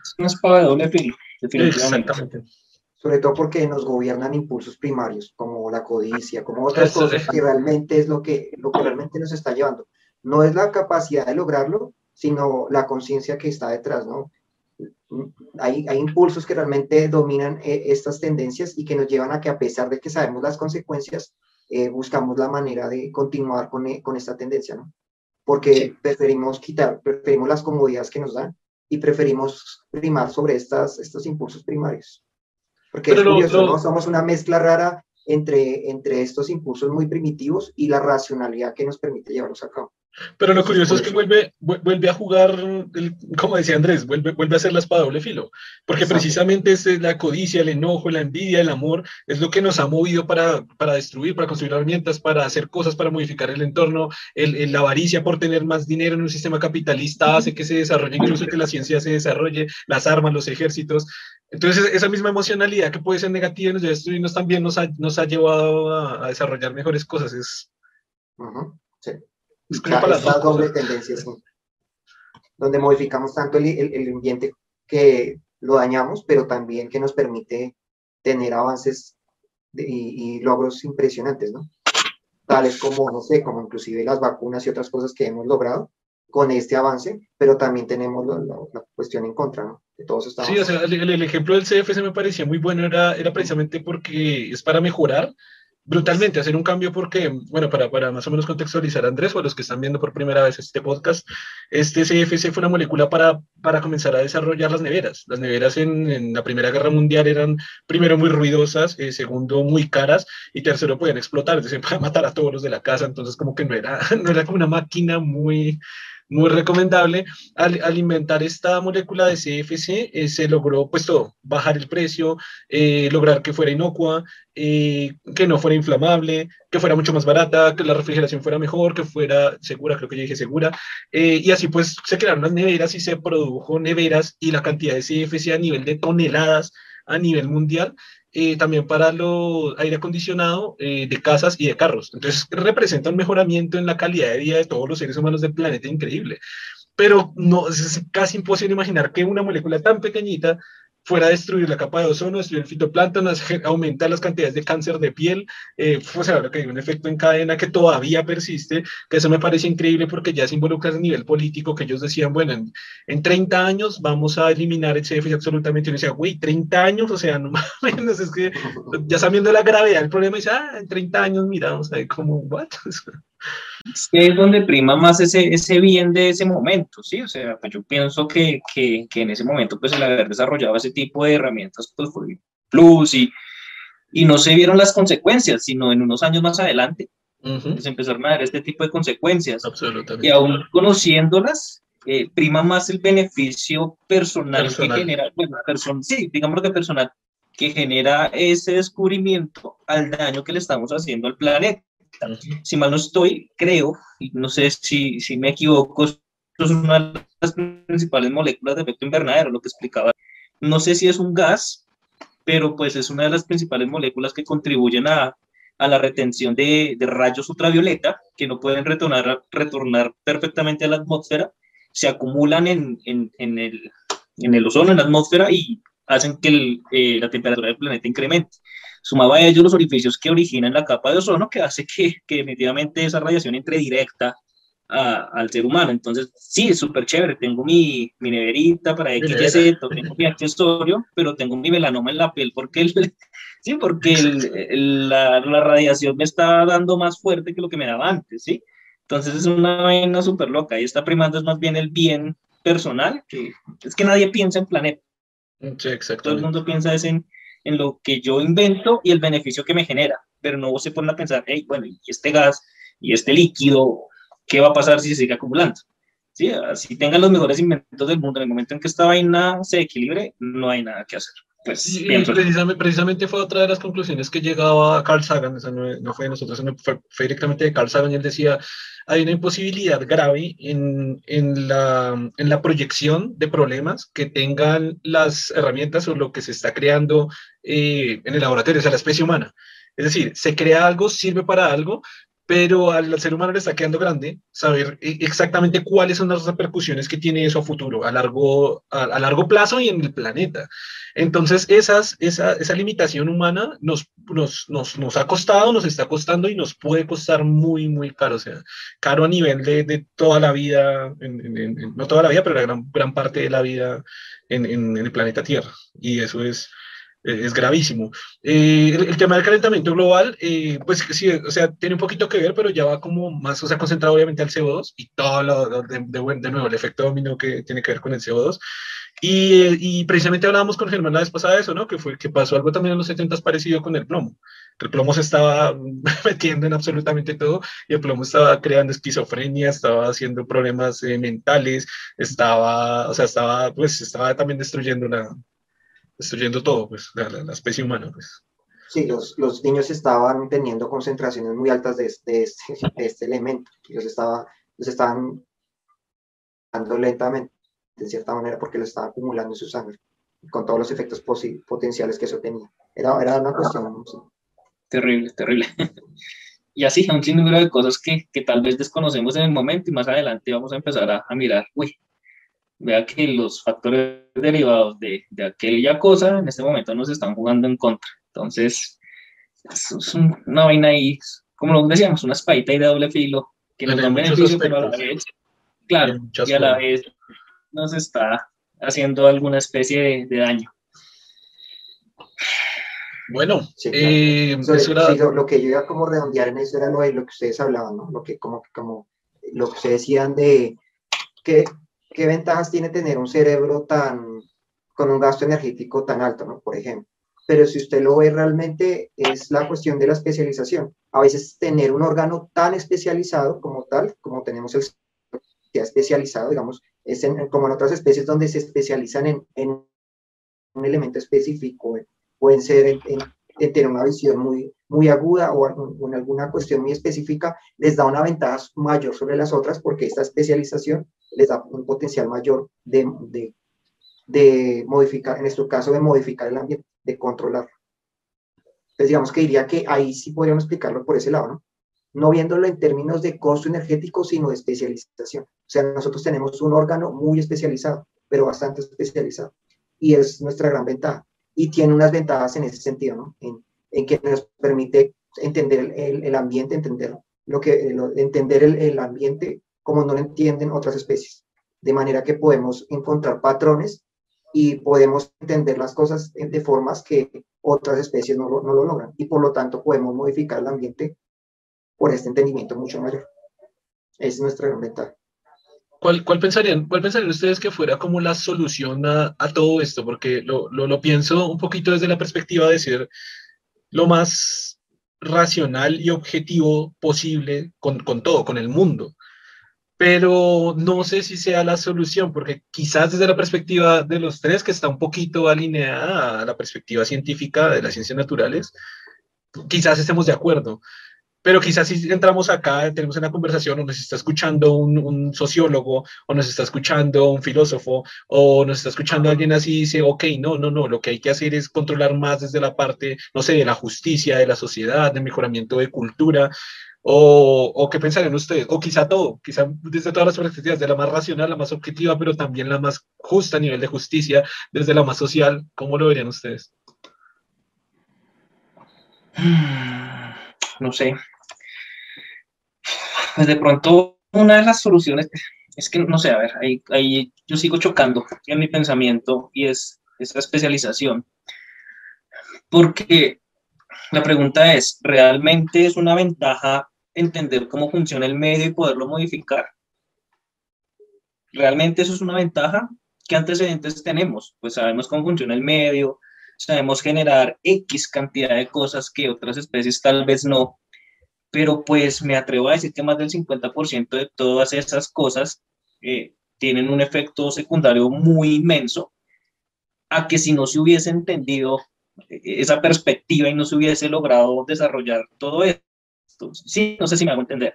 Es una espada de doble filo, definitivamente. Exactamente. Sobre todo porque nos gobiernan impulsos primarios, como la codicia, como otras Eso cosas es. que realmente es lo que, lo que realmente nos está llevando. No es la capacidad de lograrlo, sino la conciencia que está detrás, ¿no? Hay, hay, impulsos que realmente dominan eh, estas tendencias y que nos llevan a que a pesar de que sabemos las consecuencias, eh, buscamos la manera de continuar con, eh, con esta tendencia, ¿no? Porque sí. preferimos quitar, preferimos las comodidades que nos dan y preferimos primar sobre estas, estos impulsos primarios. Porque es curioso, lo, lo... ¿no? Somos una mezcla rara entre, entre estos impulsos muy primitivos y la racionalidad que nos permite llevarlos a cabo. Pero lo curioso es que vuelve, vuelve a jugar, como decía Andrés, vuelve, vuelve a ser la espada doble filo, porque precisamente es la codicia, el enojo, la envidia, el amor, es lo que nos ha movido para, para destruir, para construir herramientas, para hacer cosas, para modificar el entorno. El, la avaricia por tener más dinero en un sistema capitalista hace que se desarrolle, incluso que la ciencia se desarrolle, las armas, los ejércitos. Entonces, esa misma emocionalidad que puede ser negativa y nos destruirnos también nos ha, nos ha llevado a, desarrollar mejores cosas. Es, sí. Es doble tendencia, donde modificamos tanto el, el, ambiente que lo dañamos, pero también que nos permite tener avances y, logros impresionantes, ¿no? Tales como, no sé, como inclusive las vacunas y otras cosas que hemos logrado con este avance, pero también tenemos la, cuestión en contra, ¿no? De todos estos Sí, o sea, el, el, ejemplo del CFC me parecía muy bueno, era, era precisamente porque es para mejorar brutalmente hacer un cambio porque, bueno, para, para más o menos contextualizar Andrés o a los que están viendo por primera vez este podcast, este CFC fue una molécula para, para comenzar a desarrollar las neveras. Las neveras en, en la Primera Guerra Mundial eran, primero, muy ruidosas, eh, segundo, muy caras, y tercero, podían explotar, es decir, para matar a todos los de la casa, entonces como que no era, no era como una máquina muy muy recomendable. Al, al, inventar esta molécula de CFC, eh, se logró pues bajar el precio, eh, lograr que fuera inocua, eh, que no fuera inflamable, que fuera mucho más barata, que la refrigeración fuera mejor, que fuera segura, creo que ya dije segura. y así pues se crearon las neveras y se produjo neveras y la cantidad de CFC a nivel de toneladas a nivel mundial eh, también para los aire acondicionado eh, de casas y de carros. Entonces representa un mejoramiento en la calidad de vida de todos los seres humanos del planeta increíble. Pero no, es casi imposible imaginar que una molécula tan pequeñita fuera a destruir la capa de ozono, destruir el fitoplancton, aumentar las cantidades de cáncer de piel, eh, o sea, que hay un efecto en cadena que todavía persiste, que eso me parece increíble porque ya se involucra a nivel político, que ellos decían, bueno, en, en 30 años vamos a eliminar el CFC absolutamente, y decía, güey, 30 años, o sea, no mames, es que ya sabiendo la gravedad del problema, dice, ah, en 30 años, mira, vamos a ver cómo, what? Es que es donde prima más ese, ese bien de ese momento, ¿sí? O sea, pues yo pienso que, que, que en ese momento, pues el haber desarrollado ese tipo de herramientas, pues fue plus y, y no se vieron las consecuencias, sino en unos años más adelante, se empezaron a ver este tipo de consecuencias. Absolutamente. Y aún conociéndolas, eh, prima más el beneficio personal, que genera, bueno, person sí, digamos que personal, que genera ese descubrimiento al daño que le estamos haciendo al planeta. Si mal no estoy, creo, no sé si, si me equivoco, es una de las principales moléculas de efecto invernadero, lo que explicaba. No sé si es un gas, pero pues es una de las principales moléculas que contribuyen a, a la retención de, de, rayos ultravioleta que no pueden retornar, retornar perfectamente a la atmósfera, se acumulan en, en, en, el, en el ozono, en la atmósfera y hacen que eh, la temperatura del planeta incremente sumaba a ello los orificios que originan la capa de ozono, que hace que, que definitivamente esa radiación entre directa a, al ser humano. Entonces, sí, es súper chévere. Tengo mi, mi neverita para X, tengo mi accesorio, pero tengo mi melanoma en la piel porque, el, sí, porque el, la, la, radiación me está dando más fuerte que lo que me daba antes, ¿sí? Entonces es una vaina súper loca y está primando es más bien el bien personal, que es que nadie piensa en planeta. Sí. Todo el mundo piensa es en, en lo que yo invento y el beneficio que me genera, pero no se pone a pensar, hey, bueno, y este gas y este líquido, ¿qué va a pasar si se sigue acumulando? ¿Sí? Si tengan los mejores inventos del mundo, en el momento en que esta vaina se equilibre, no hay nada que hacer. Pues, precisamente, precisamente, fue otra de las conclusiones que llegaba Carl Sagan, no, no, fue de nosotros, fue, fue, directamente de Carl Sagan, y él decía, hay una imposibilidad grave en, en, la, en la proyección de problemas que tengan las herramientas o lo que se está creando eh, en el laboratorio, o sea, la especie humana. Es decir, se crea algo, sirve para algo, pero al ser humano le está quedando grande saber e, exactamente cuáles son las repercusiones que tiene eso a futuro, a largo, a, largo plazo y en el planeta. Entonces, esas, esa, esa limitación humana nos, nos, nos, nos, ha costado, nos está costando y nos puede costar muy, muy caro, o sea, caro a nivel de, de toda la vida, no toda la vida, pero la gran, gran parte de la vida en, en el planeta Tierra. Y eso es, es gravísimo. Eh, el, tema del calentamiento global, eh, pues sí, o sea, tiene un poquito que ver, pero ya va como más, o sea, concentrado obviamente al CO2 y todo lo, de, de, de, nuevo, el efecto dominó que tiene que ver con el CO2. Y, y, precisamente hablábamos con Germán la vez pasada de eso, ¿no? Que fue que pasó algo también en los 70 parecido con el plomo. El plomo se estaba metiendo en absolutamente todo y el plomo estaba creando esquizofrenia, estaba haciendo problemas eh, mentales, estaba, o sea, estaba, pues, estaba también destruyendo una, destruyendo todo, pues, la, la, especie humana, pues. Sí, los, los, niños estaban teniendo concentraciones muy altas de, de, este, de este elemento, los, estaba, los estaban dando lentamente, de cierta manera, porque lo estaba acumulando en su sangre, con todos los efectos potenciales que eso tenía. Era, era una cuestión... Terrible, terrible. y así, un sinnúmero de cosas que, que, tal vez desconocemos en el momento y más adelante vamos a empezar a, a mirar, uy, vea que los factores derivados de, de, aquella cosa en este momento nos están jugando en contra. Entonces, es una vaina ahí, como lo decíamos, una espadita ahí de doble filo, que nos da beneficio, pero a la vez, claro, y a la vez nos está haciendo alguna especie de, de daño. Bueno, sí, eh, sí, lo, que yo iba como redondear en eso era lo, de, lo que ustedes hablaban, ¿no? Lo que como, como lo que ustedes decían de que ¿qué ventajas tiene tener un cerebro tan, con un gasto energético tan alto, ¿no? Por ejemplo. Pero si usted lo ve realmente, es la cuestión de la especialización. A veces tener un órgano tan especializado como tal, como tenemos el que ha especializado, digamos, es como en otras especies donde se especializan en, en un elemento específico, pueden ser en, tener una visión muy, muy aguda o en alguna cuestión muy específica, les da una ventaja mayor sobre las otras porque esta especialización les da un potencial mayor de, de, de modificar, en nuestro caso, de modificar el ambiente, de controlarlo. Entonces, digamos que diría que ahí sí podríamos explicarlo por ese lado, ¿no? No viéndolo en términos de costo energético, sino de especialización. O sea, nosotros tenemos un órgano muy especializado, pero bastante especializado. Y es nuestra gran ventaja. Y tiene unas ventajas en ese sentido, ¿no? En, que nos permite entender el, ambiente, entender lo que, entender el, ambiente como no lo entienden otras especies. De manera que podemos encontrar patrones y podemos entender las cosas de formas que otras especies no lo, logran. Y por lo tanto podemos modificar el ambiente por este entendimiento mucho mayor. Es nuestra gran ventaja. ¿Cuál, cuál, pensarían, ¿Cuál pensarían ustedes que fuera como la solución a, a todo esto? Porque lo, lo, lo, pienso un poquito desde la perspectiva de ser lo más racional y objetivo posible con, con todo, con el mundo pero no sé si sea la solución, porque quizás desde la perspectiva de los tres, que está un poquito alineada a la perspectiva científica de las ciencias naturales, quizás estemos de acuerdo. Pero quizás si entramos acá, tenemos una conversación, o nos está escuchando un, sociólogo, o nos está escuchando un filósofo, o nos está escuchando alguien así dice, ok, no, no, no, lo que hay que hacer es controlar más desde la parte, no sé, de la justicia, de la sociedad, de mejoramiento de cultura, o, o, qué pensarían ustedes, o quizá todo, quizá desde todas las perspectivas, de la más racional, la más objetiva, pero también la más justa a nivel de justicia, desde la más social, ¿cómo lo verían ustedes? No sé. Pues de pronto, una de las soluciones es que, no sé, a ver, ahí, ahí yo sigo chocando en mi pensamiento y es esa especialización. Porque la pregunta es, ¿realmente es una ventaja entender cómo funciona el medio y poderlo modificar. ¿Realmente eso es una ventaja? ¿Qué antecedentes tenemos? Pues sabemos cómo funciona el medio, sabemos generar X cantidad de cosas que otras especies tal vez no, pero pues me atrevo a decir que más del 50% de todas esas cosas eh, tienen un efecto secundario muy inmenso a que si no se hubiese entendido eh, esa perspectiva y no se hubiese logrado desarrollar todo esto, Sí, no sé si me hago entender.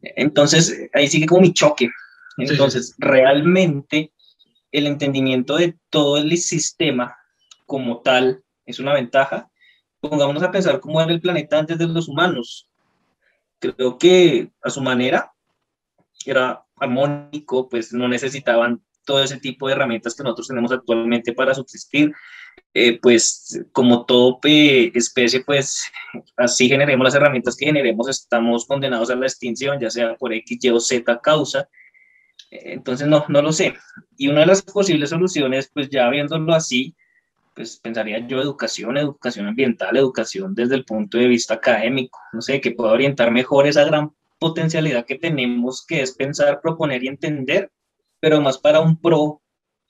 Entonces, ahí sigue como mi choque. Entonces, realmente el entendimiento de todo el sistema como tal es una ventaja. Pongámonos a pensar cómo era el planeta antes de los humanos. Creo que a su manera era armónico, pues no necesitaban todo ese tipo de herramientas que nosotros tenemos actualmente para subsistir. Eh, pues como todo especie, pues así generemos las herramientas que generemos, estamos condenados a la extinción, ya sea por X, Y o Z causa. Entonces, no, no lo sé. Y una de las posibles soluciones, pues ya viéndolo así, pues pensaría yo educación, educación ambiental, educación desde el punto de vista académico, no sé, que pueda orientar mejor esa gran potencialidad que tenemos, que es pensar, proponer y entender, pero más para un pro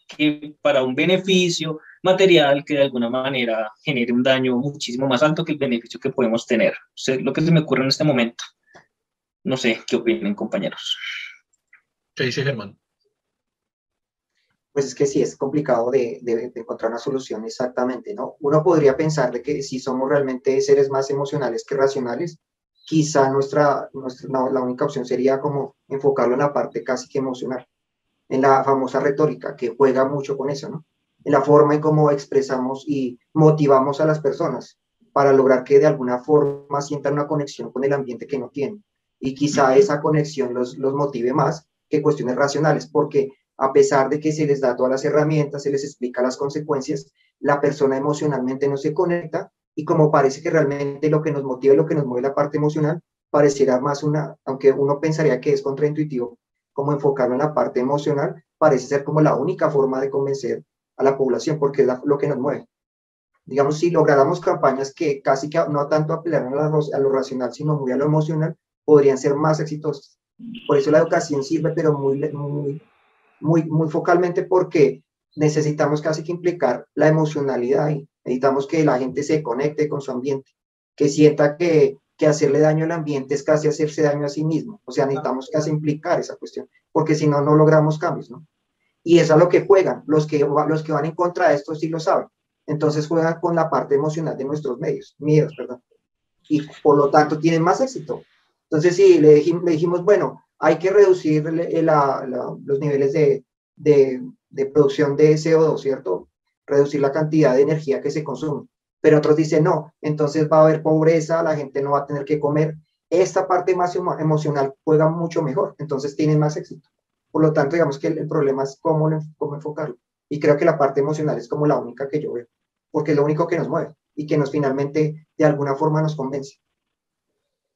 que para un beneficio material que de alguna manera genere un daño muchísimo más alto que el beneficio que podemos tener. O lo que se me ocurre en este momento. No sé qué opinen, compañeros. ¿Qué dice Germán? Pues es que sí, es complicado de, de, encontrar una solución exactamente, ¿no? Uno podría pensar de que si somos realmente seres más emocionales que racionales, quizá nuestra, nuestra la única opción sería como enfocarlo en la parte casi que emocional, en la famosa retórica, que juega mucho con eso, ¿no? En la forma en cómo expresamos y motivamos a las personas para lograr que de alguna forma sientan una conexión con el ambiente que no tienen. Y quizá esa conexión los, los motive más que cuestiones racionales, porque a pesar de que se les da todas las herramientas, se les explica las consecuencias, la persona emocionalmente no se conecta y como parece que realmente lo que nos motiva lo que nos mueve la parte emocional, pareciera más una, aunque uno pensaría que es contraintuitivo, como enfocarlo en la parte emocional, parece ser como la única forma de convencer a la población, porque es lo que nos mueve. Digamos, si lográramos campañas que casi que no tanto apelaran a lo, a lo racional, sino muy a lo emocional, podrían ser más exitosas. Por eso la educación sirve, pero muy, muy, muy, muy focalmente porque necesitamos casi que implicar la emocionalidad y necesitamos que la gente se conecte con su ambiente, que sienta que, que hacerle daño al ambiente es casi hacerse daño a sí mismo. O sea, necesitamos casi implicar esa cuestión, porque si no, no logramos cambios, ¿no? Y es a lo que juegan. Los que, los que van en contra de esto sí lo saben. Entonces juegan con la parte emocional de nuestros medios, miedos, perdón. Y por lo tanto tienen más éxito. Entonces, sí, le, dijimos, le dijimos bueno, hay que reducir los niveles de, de, producción de CO2, ¿cierto? Reducir la cantidad de energía que se consume. Pero otros dicen, no, entonces va a haber pobreza, la gente no va a tener que comer. Esta parte más emocional juega mucho mejor, entonces tienen más éxito. Por lo tanto, digamos que el, problema es cómo, cómo enfocarlo. Y creo que la parte emocional es como la única que yo veo, porque es lo único que nos mueve y que nos finalmente de alguna forma nos convence.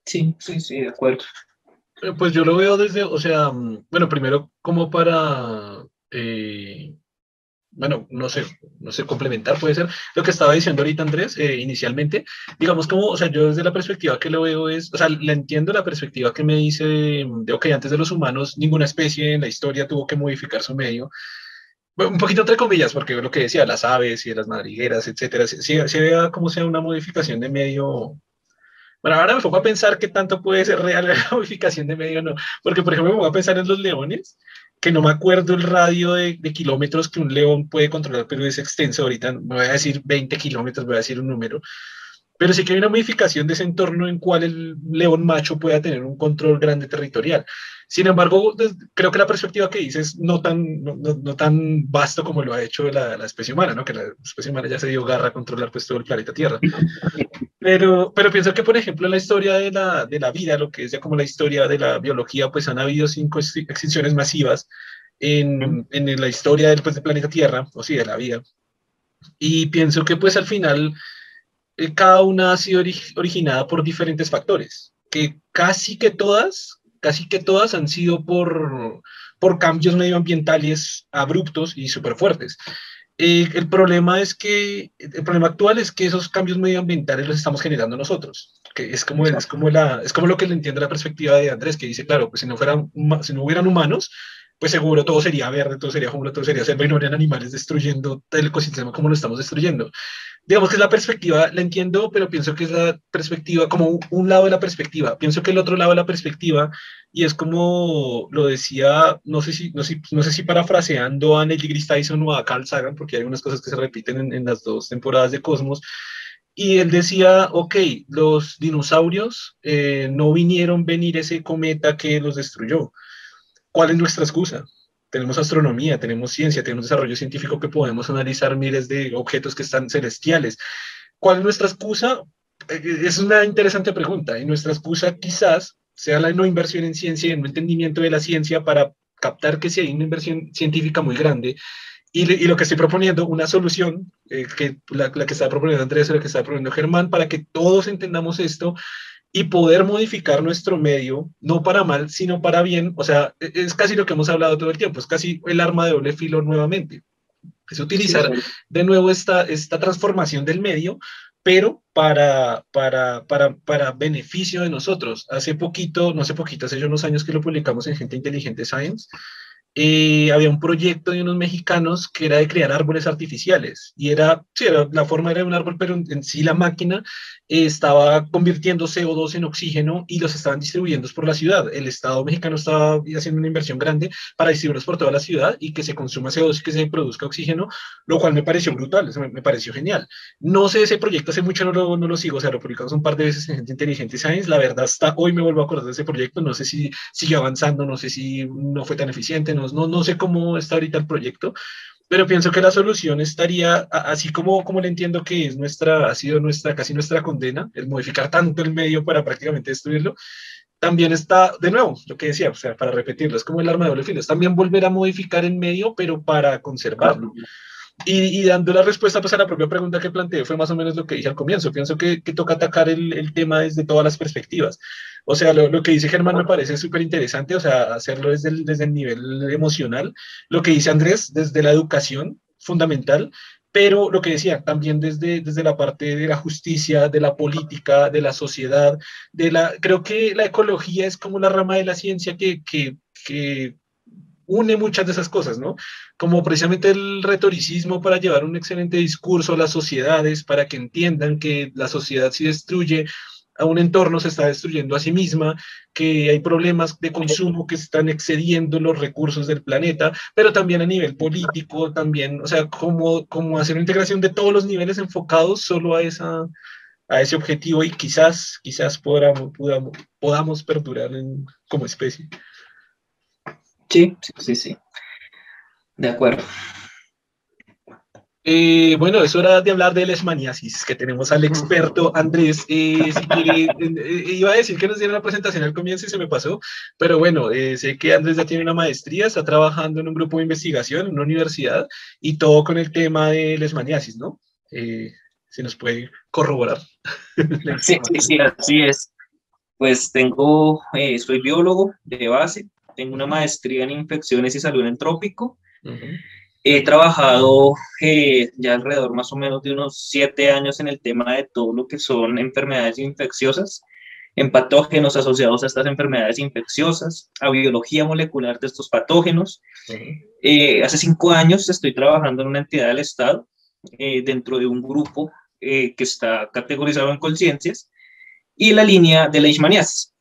Sí, sí, sí, de acuerdo. Eh, pues yo lo veo desde, o sea, mm, bueno, primero como para, eh, bueno, no sé, no sé, complementar puede ser. Lo que estaba diciendo ahorita Andrés eh, inicialmente, digamos como, o sea, yo desde la perspectiva que lo veo es, o sea, le entiendo la perspectiva que me dice de, ok, antes de los humanos, ninguna especie en la historia tuvo que modificar su medio, un poquito entre comillas, porque lo que decía, las aves y las madrigueras, etcétera, si, si, vea como sea una modificación de medio bueno, ahora me pongo a pensar qué tanto puede ser real la modificación de medio o no. Porque, por ejemplo, me pongo a pensar en los leones, que no me acuerdo el radio de, kilómetros que un león puede controlar, pero es extenso. Ahorita me voy a decir 20 kilómetros, voy a decir un número. Pero sí que hay una modificación de ese entorno en cual el león macho pueda tener un control grande territorial. Sin embargo, creo que la perspectiva que dices no tan, no, no, tan vasto como lo ha hecho la, la, especie humana, ¿no? que la especie humana ya se dio garra a controlar pues, todo el planeta Tierra. Pero, pero pienso que, por ejemplo, en la historia de la, de la vida, lo que es ya como la historia de la biología, pues han habido cinco extinciones masivas en, en la historia del, pues, del planeta Tierra, o sí, de la vida. Y pienso que pues al final eh, cada una ha sido originada por diferentes factores, que casi que todas casi que todas han sido por, por cambios medioambientales abruptos y súper fuertes. Eh, el problema es que, el problema actual es que esos cambios medioambientales los estamos generando nosotros, que es como, es como, la, es como lo que le entiende la perspectiva de Andrés, que dice, claro, pues si no, fueran, si no hubieran humanos, pues seguro todo sería verde, todo sería jungla, todo sería selva y no habrían animales destruyendo el ecosistema como lo estamos destruyendo digamos que es la perspectiva, la entiendo, pero pienso que es la perspectiva, como un, lado de la perspectiva. Pienso que el otro lado de la perspectiva, y es como lo decía, no sé si, no sé, no sé si parafraseando a Neil deGrasse Tyson o a Carl Sagan, porque hay unas cosas que se repiten en, las dos temporadas de Cosmos, y él decía, ok, los dinosaurios eh, no vinieron venir ese cometa que los destruyó. ¿Cuál es nuestra excusa? Tenemos astronomía, tenemos ciencia, tenemos desarrollo científico que podemos analizar miles de objetos que están celestiales. ¿Cuál es nuestra excusa? Eh, es una interesante pregunta y nuestra excusa quizás sea la no inversión en ciencia y en un entendimiento de la ciencia para captar que si hay una inversión científica muy grande y, lo que estoy proponiendo, una solución, eh, que la, la, que está proponiendo Andrés la que está proponiendo Germán, para que todos entendamos esto, y poder modificar nuestro medio, no para mal, sino para bien. O sea, e, es casi lo que hemos hablado todo el tiempo, es casi el arma de doble filo nuevamente. Es utilizar de nuevo esta, esta transformación del medio, pero para, para, para, para beneficio de nosotros. Hace poquito, no hace poquito, hace ya unos años que lo publicamos en Gente Inteligente Science, eh, había un proyecto de unos mexicanos que era de crear árboles artificiales y era, sí, era, la forma era de un árbol, pero en, sí la máquina estaba convirtiendo CO2 en oxígeno y los estaban distribuyendo por la ciudad. El Estado mexicano estaba haciendo una inversión grande para distribuirlos por toda la ciudad y que se consuma CO2 y que se produzca oxígeno, lo cual me pareció brutal, me, me, pareció genial. No sé ese proyecto, hace mucho no lo, no lo sigo, o sea, lo publicamos un par de veces en Gente Inteligente Science, la verdad hasta hoy me vuelvo a acordar de ese proyecto, no sé si sigue avanzando, no sé si no fue tan eficiente, no no, no, sé cómo está ahorita el proyecto, pero pienso que la solución estaría, así como, como le entiendo que es nuestra, ha sido nuestra, casi nuestra condena, el modificar tanto el medio para prácticamente destruirlo, también está, de nuevo, lo que decía, o sea, para repetirlo, es como el arma de doble filo, es también volver a modificar el medio, pero para conservarlo. Y, dando la respuesta pues, a la propia pregunta que planteé, fue más o menos lo que dije al comienzo. Pienso que, que toca atacar el, el, tema desde todas las perspectivas. O sea, lo, lo que dice Germán me parece súper interesante, o sea, hacerlo desde el, desde el nivel emocional. Lo que dice Andrés, desde la educación, fundamental, pero lo que decía, también desde, desde la parte de la justicia, de la política, de la sociedad, de la, creo que la ecología es como la rama de la ciencia que, que, que une muchas de esas cosas, ¿no? Como precisamente el retoricismo para llevar un excelente discurso a las sociedades, para que entiendan que la sociedad si destruye a un entorno se está destruyendo a sí misma, que hay problemas de consumo que están excediendo los recursos del planeta, pero también a nivel político, también, o sea, como, como hacer una integración de todos los niveles enfocados solo a, esa, a ese objetivo y quizás, quizás podamos, podamos, podamos perdurar como especie. Sí, sí, sí. De acuerdo. Eh, bueno, es hora de hablar de lesmaniasis, que tenemos al experto Andrés. Eh, eh, iba a decir que nos diera una presentación al comienzo y se me pasó, pero bueno, sé que Andrés ya tiene una maestría, está trabajando en un grupo de investigación en una universidad y todo con el tema de lesmaniasis, ¿no? si nos puede corroborar. sí, sí, sí, así es. Pues tengo, soy biólogo de base, tengo una maestría en infecciones y salud entrópico. He trabajado eh, ya alrededor más o menos de unos siete años en el tema de todo lo que son enfermedades infecciosas, en patógenos asociados a estas enfermedades infecciosas, a biología molecular de estos patógenos. Eh, hace cinco años estoy trabajando en una entidad del Estado, eh, dentro de un grupo que está categorizado en conciencias, y la línea de la leishmaniasis.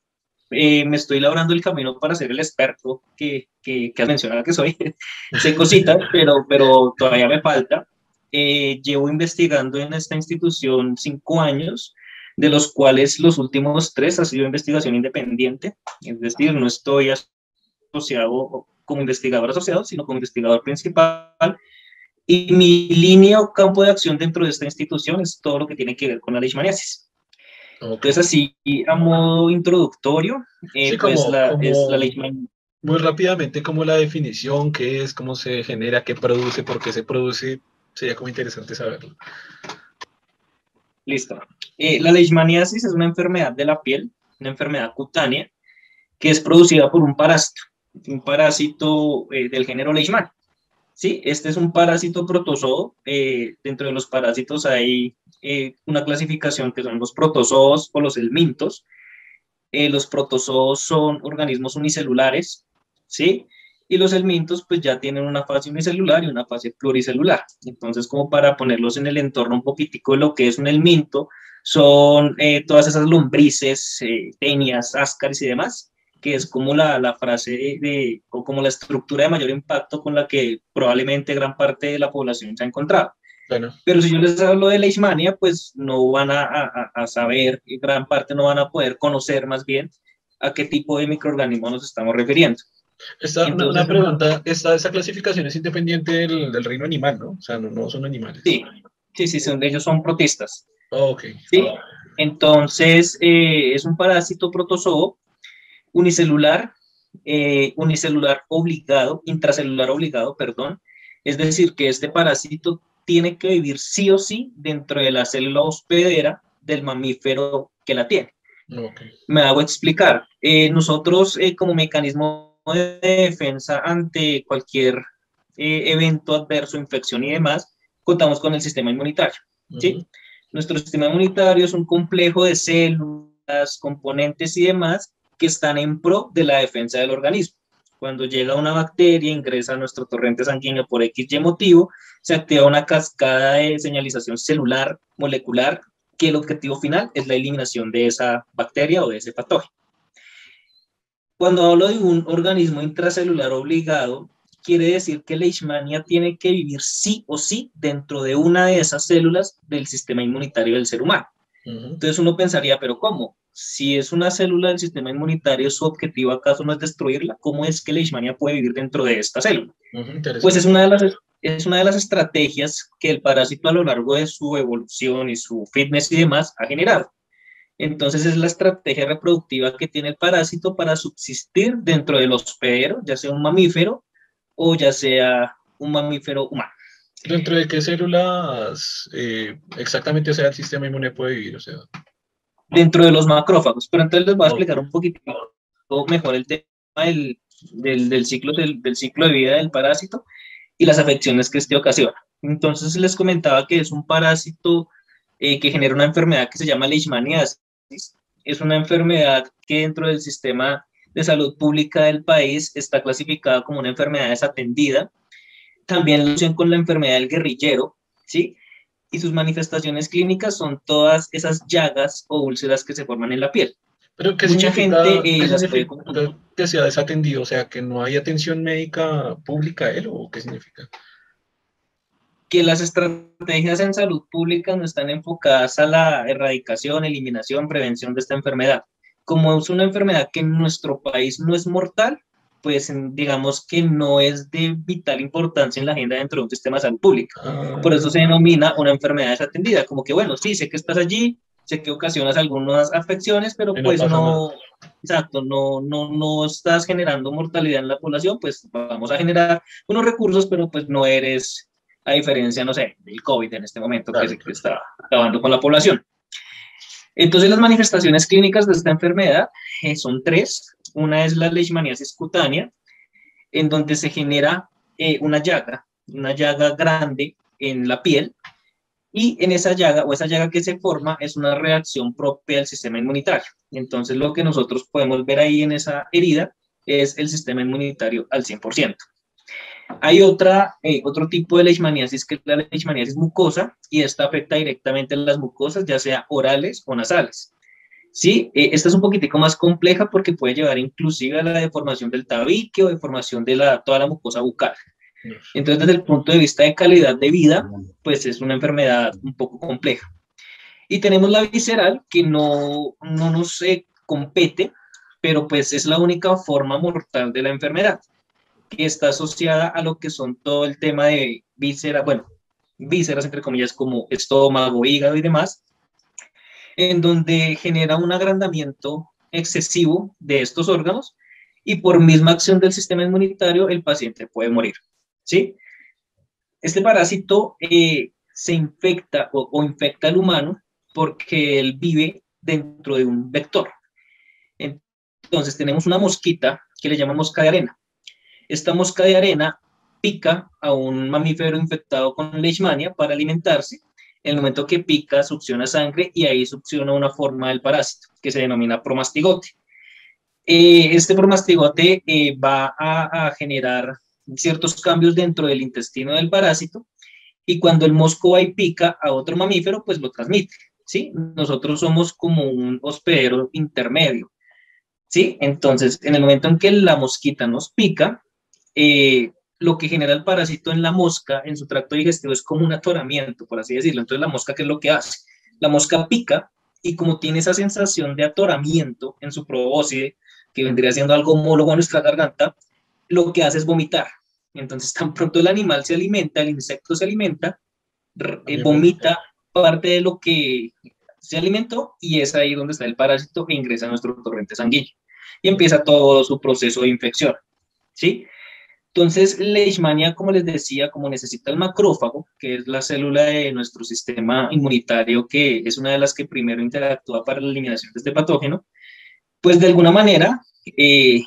Eh, me estoy labrando el camino para ser el experto que, que, que has mencionado que soy. sé cositas, pero, pero todavía me falta. Eh, llevo investigando en esta institución cinco años, de los cuales los últimos tres ha sido investigación independiente, es decir, no estoy asociado como investigador asociado, sino como investigador principal. Y mi línea o campo de acción dentro de esta institución es todo lo que tiene que ver con la leishmaniasis. Entonces, así, a modo introductorio, eh, pues la, es la ley. Muy rápidamente, como la definición, qué es, cómo se genera, qué produce, por qué se produce, sería como interesante saberlo. Listo. Eh, la leishmaniasis es una enfermedad de la piel, una enfermedad cutánea, que es producida por un parásito, un parásito eh, del género leishman. Sí, este es un parásito protozoo. Eh, dentro de los parásitos hay eh, una clasificación que son los protozoos o los helmintos. Eh, los protozoos son organismos unicelulares, ¿sí? Y los helmintos pues ya tienen una fase unicelular y una fase pluricelular. Entonces, como para ponerlos en el entorno un poquitico de lo que es un helminto, son todas esas lombrices, tenias, áscaris y demás, que es como la, la, frase de, o como la estructura de mayor impacto con la que probablemente gran parte de la población se ha encontrado. Bueno. Pero si yo les hablo de leishmania, pues no van a, a, a saber, y gran parte no van a poder conocer más bien a qué tipo de microorganismo nos estamos refiriendo. Esta, una, pregunta, esta, esta clasificación es independiente del, del, reino animal, ¿no? O sea, no, no son animales. Sí, sí, sí, son, ellos son protistas. Oh, ok. Sí, entonces eh, es un parásito protozoo unicelular, eh, unicelular obligado, intracelular obligado, perdón. Es decir, que este parásito tiene que vivir sí o sí dentro de la célula hospedera del mamífero que la tiene. Me hago explicar. Eh, nosotros, eh, como mecanismo de defensa ante cualquier evento adverso, infección y demás, contamos con el sistema inmunitario. ¿sí? Nuestro sistema inmunitario es un complejo de células, componentes y demás que están en pro de la defensa del organismo. Cuando llega una bacteria, ingresa a nuestro torrente sanguíneo por X y motivo, se activa una cascada de señalización celular, molecular, que el objetivo final es la eliminación de esa bacteria o de ese patógeno. Cuando hablo de un organismo intracelular obligado, quiere decir que la leishmania tiene que vivir sí o sí dentro de una de esas células del sistema inmunitario del ser humano. Entonces uno pensaría, pero ¿cómo? Si es una célula del sistema inmunitario, ¿su objetivo acaso no es destruirla? ¿Cómo es que la leishmania puede vivir dentro de esta célula? pues es una, de las, es una de las estrategias que el parásito a lo largo de su evolución y su fitness y demás ha generado. Entonces es la estrategia reproductiva que tiene el parásito para subsistir dentro del hospedero, ya sea un mamífero o ya sea un mamífero humano. ¿Dentro de qué células eh, exactamente sea, el sistema inmune puede vivir? O sea... Dentro de los macrófagos, pero entonces les voy a explicar un poquito mejor el tema del, del, ciclo, del, del, ciclo de vida del parásito y las afecciones que este ocasiona. Entonces les comentaba que es un parásito eh, que genera una enfermedad que se llama leishmaniasis. Es una enfermedad que dentro del sistema de salud pública del país está clasificada como una enfermedad desatendida. También lo con la enfermedad del guerrillero, ¿sí? Y sus manifestaciones clínicas son todas esas llagas o úlceras que se forman en la piel. Pero que mucha gente eh, que sea desatendido, o sea, que no hay atención médica pública a él, o qué significa? Que las estrategias en salud pública no están enfocadas a la erradicación, eliminación, prevención de esta enfermedad como es una enfermedad que en nuestro país no es mortal, pues digamos que no es de vital importancia en la agenda dentro de un sistema de salud pública. Ah. Por eso se denomina una enfermedad desatendida, como que bueno, sí, sé que estás allí, sé que ocasionas algunas afecciones, pero pues no, exacto, no, no, no estás generando mortalidad en la población, pues vamos a generar unos recursos, pero pues no eres, a diferencia, no sé, del COVID en este momento, que, que está acabando con la población. Entonces, las manifestaciones clínicas de esta enfermedad eh, son tres. Una es la leishmaniasis cutánea, en donde se genera eh, una llaga, una llaga grande en la piel, y en esa llaga o esa llaga que se forma es una reacción propia del sistema inmunitario. Entonces, lo que nosotros podemos ver ahí en esa herida es el sistema inmunitario al 100%. Hay otra, eh, otro tipo de leishmaniasis que es la leishmaniasis mucosa y esta afecta directamente a las mucosas, ya sea orales o nasales. Sí, eh, esta es un poquitico más compleja porque puede llevar inclusive a la deformación del tabique o deformación de la, toda la mucosa bucal. Entonces, desde el punto de vista de calidad de vida, pues es una enfermedad un poco compleja. Y tenemos la visceral, que no, no nos eh, compete, pero pues es la única forma mortal de la enfermedad que está asociada a lo que son todo el tema de vísceras, bueno, vísceras entre comillas como estómago, hígado y demás, en donde genera un agrandamiento excesivo de estos órganos y por misma acción del sistema inmunitario el paciente puede morir, ¿sí? Este parásito eh, se infecta o, o infecta al humano porque él vive dentro de un vector. Entonces tenemos una mosquita que le llamamos mosca de arena. Esta mosca de arena pica a un mamífero infectado con leishmania para alimentarse. En el momento que pica, succiona sangre y ahí succiona una forma del parásito que se denomina promastigote. Eh, este promastigote eh, va a, generar ciertos cambios dentro del intestino del parásito y cuando el mosco va y pica a otro mamífero, pues lo transmite. ¿sí? Nosotros somos como un hospedero intermedio. ¿sí? Entonces, en el momento en que la mosquita nos pica, eh, lo que genera el parásito en la mosca, en su tracto digestivo, es como un atoramiento, por así decirlo. Entonces, la mosca, ¿qué es lo que hace? La mosca pica y como tiene esa sensación de atoramiento en su probóscide, que vendría siendo algo homólogo a nuestra garganta, lo que hace es vomitar. Entonces, tan pronto el animal se alimenta, el insecto se alimenta, eh, vomita parte de lo que se alimentó y es ahí donde está el parásito e ingresa a nuestro torrente sanguíneo. Y empieza todo su proceso de infección. ¿Sí? Entonces, leishmania, como les decía, como necesita el macrófago, que es la célula de nuestro sistema inmunitario, que es una de las que primero interactúa para la eliminación de este patógeno, pues de alguna manera eh,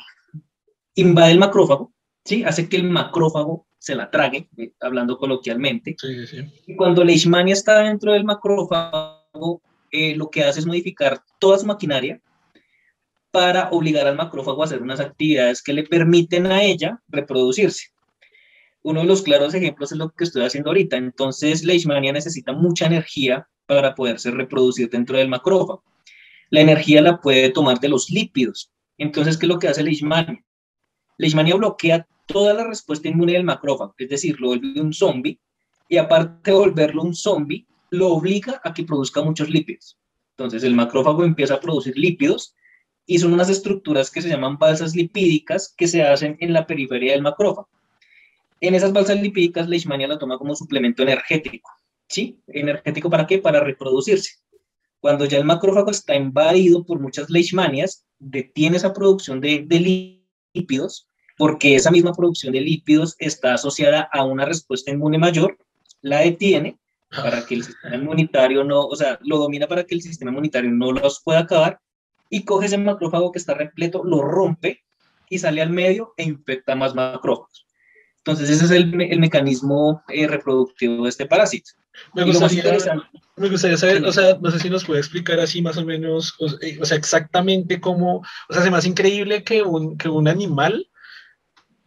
invade el macrófago, ¿sí? hace que el macrófago se la trague, eh, hablando coloquialmente. Sí, sí. Y cuando leishmania está dentro del macrófago, eh, lo que hace es modificar toda su maquinaria para obligar al macrófago a hacer unas actividades que le permiten a ella reproducirse. Uno de los claros ejemplos es lo que estoy haciendo ahorita. Entonces, Leishmania necesita mucha energía para poderse reproducir dentro del macrófago. La energía la puede tomar de los lípidos. Entonces, ¿qué es lo que hace Leishmania? Leishmania bloquea toda la respuesta inmune del macrófago, es decir, lo vuelve un zombie, y aparte de volverlo un zombie, lo obliga a que produzca muchos lípidos. Entonces, el macrófago empieza a producir lípidos y son unas estructuras que se llaman balsas lipídicas que se hacen en la periferia del macrófago. En esas balsas lipídicas, Leishmania la toma como suplemento energético. ¿Sí? ¿Energético para qué? Para reproducirse. Cuando ya el macrófago está invadido por muchas leishmanias, detiene esa producción de, de lípidos, porque esa misma producción de lípidos está asociada a una respuesta inmune mayor, la detiene para que el sistema inmunitario no, o sea, lo domina para que el sistema inmunitario no los pueda acabar y coge ese macrófago que está repleto, lo rompe y sale al medio e infecta más macrófagos. Entonces ese es el, el mecanismo eh, reproductivo de este parásito. Me gustaría, me gustaría, saber, o sea, no sé si nos puede explicar así más o menos, o, eh, sea, exactamente cómo, o sea, es más increíble que un, que un animal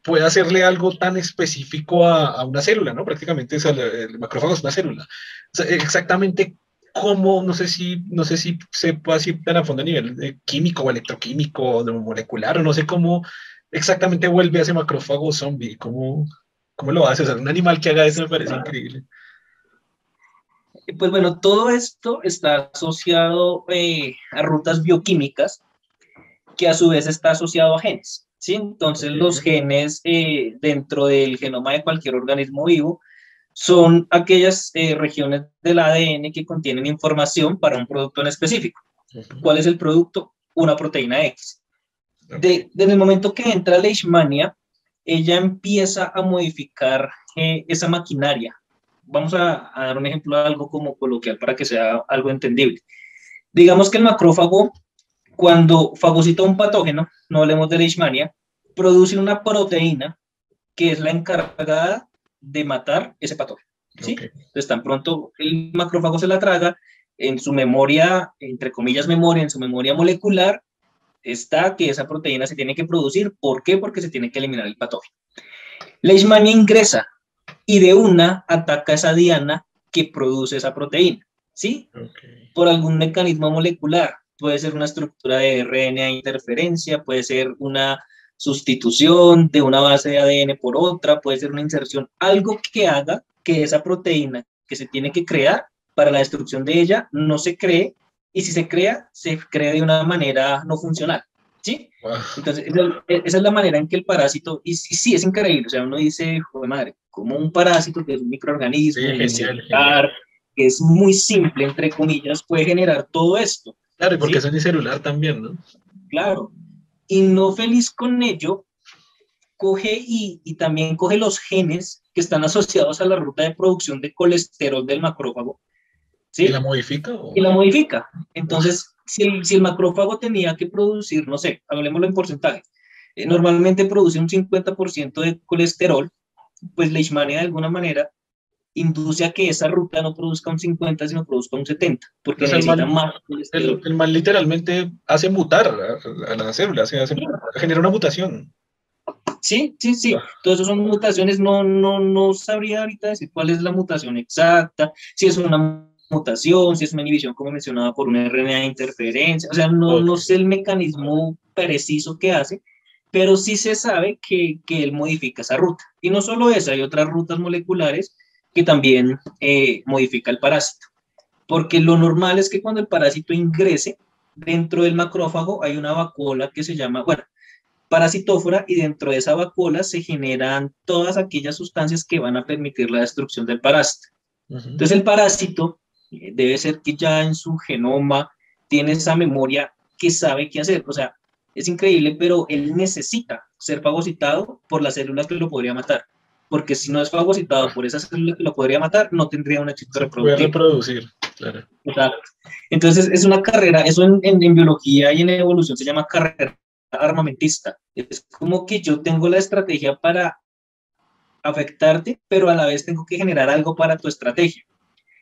pueda hacerle algo tan específico a, a una célula, ¿no? Prácticamente el, macrófago es una célula. O sea, exactamente cómo, no sé si, no sé si se puede así tan a fondo a nivel químico o electroquímico o molecular, o no sé cómo exactamente vuelve a ese macrófago zombie, cómo, cómo lo hace, o sea, un animal que haga eso me parece increíble. Pues bueno, todo esto está asociado eh, a rutas bioquímicas que a su vez está asociado a genes. ¿sí? Entonces los genes eh, dentro del genoma de cualquier organismo vivo son aquellas eh, regiones del ADN que contienen información para un producto en específico. ¿Cuál es el producto? Una proteína X. De, desde el momento que entra Leishmania, ella empieza a modificar eh, esa maquinaria. Vamos a, a, dar un ejemplo de algo como coloquial para que sea algo entendible. Digamos que el macrófago, cuando fagocita un patógeno, no hablemos de Leishmania, produce una proteína que es la encargada de matar ese patógeno. ¿sí? Entonces, tan pronto el macrófago se la traga, en su memoria, entre comillas memoria, en su memoria molecular, está que esa proteína se tiene que producir. ¿Por qué? Porque se tiene que eliminar el patógeno. Leishmania ingresa y de una ataca a esa diana que produce esa proteína, ¿sí? Por algún mecanismo molecular. Puede ser una estructura de RNA interferencia, puede ser una sustitución de una base de ADN por otra, puede ser una inserción, algo que haga que esa proteína que se tiene que crear para la destrucción de ella no se cree y si se crea, se crea de una manera no funcional. ¿Sí? Entonces, esa es la manera en que el parásito, y, sí, es increíble, o sea, uno dice, joder madre, como un parásito que es un microorganismo, que es muy simple, entre comillas, puede generar todo esto. Claro, y porque es unicelular también, ¿no? Claro, y no feliz con ello, coge y, y, también coge los genes que están asociados a la ruta de producción de colesterol del macrófago. ¿sí? ¿Y la modifica? Y la modifica. Entonces, si el, si el, macrófago tenía que producir, no sé, hablemoslo en porcentaje, eh, normalmente produce un 50% de colesterol, pues Leishmania de alguna manera induce a que esa ruta no produzca un 50, sino produzca un 70, porque el mal, El, mal literalmente hace mutar a, la célula, hace, genera una mutación. Sí, sí, sí. Ah. Todas esas son mutaciones. No, no, no sabría ahorita decir cuál es la mutación exacta, si es una mutación, si es una inhibición, como mencionaba, por una RNA de interferencia. O sea, no, no sé el mecanismo preciso que hace, pero sí se sabe que, que él modifica esa ruta. Y no solo eso, hay otras rutas moleculares que también eh, modifica el parásito. Porque lo normal es que cuando el parásito ingrese dentro del macrófago hay una vacuola que se llama, bueno, parasitófora y dentro de esa vacuola se generan todas aquellas sustancias que van a permitir la destrucción del parásito. Entonces el parásito eh, debe ser que ya en su genoma tiene esa memoria que sabe qué hacer. O sea, es increíble, pero él necesita ser fagocitado por las células que lo podría matar porque si no es fagocitado por esa célula que lo podría matar, no tendría un éxito reproductivo. Puede reproducir, claro. Entonces, es una carrera, eso en, en, biología y en evolución se llama carrera armamentista. Es como que yo tengo la estrategia para afectarte, pero a la vez tengo que generar algo para tu estrategia.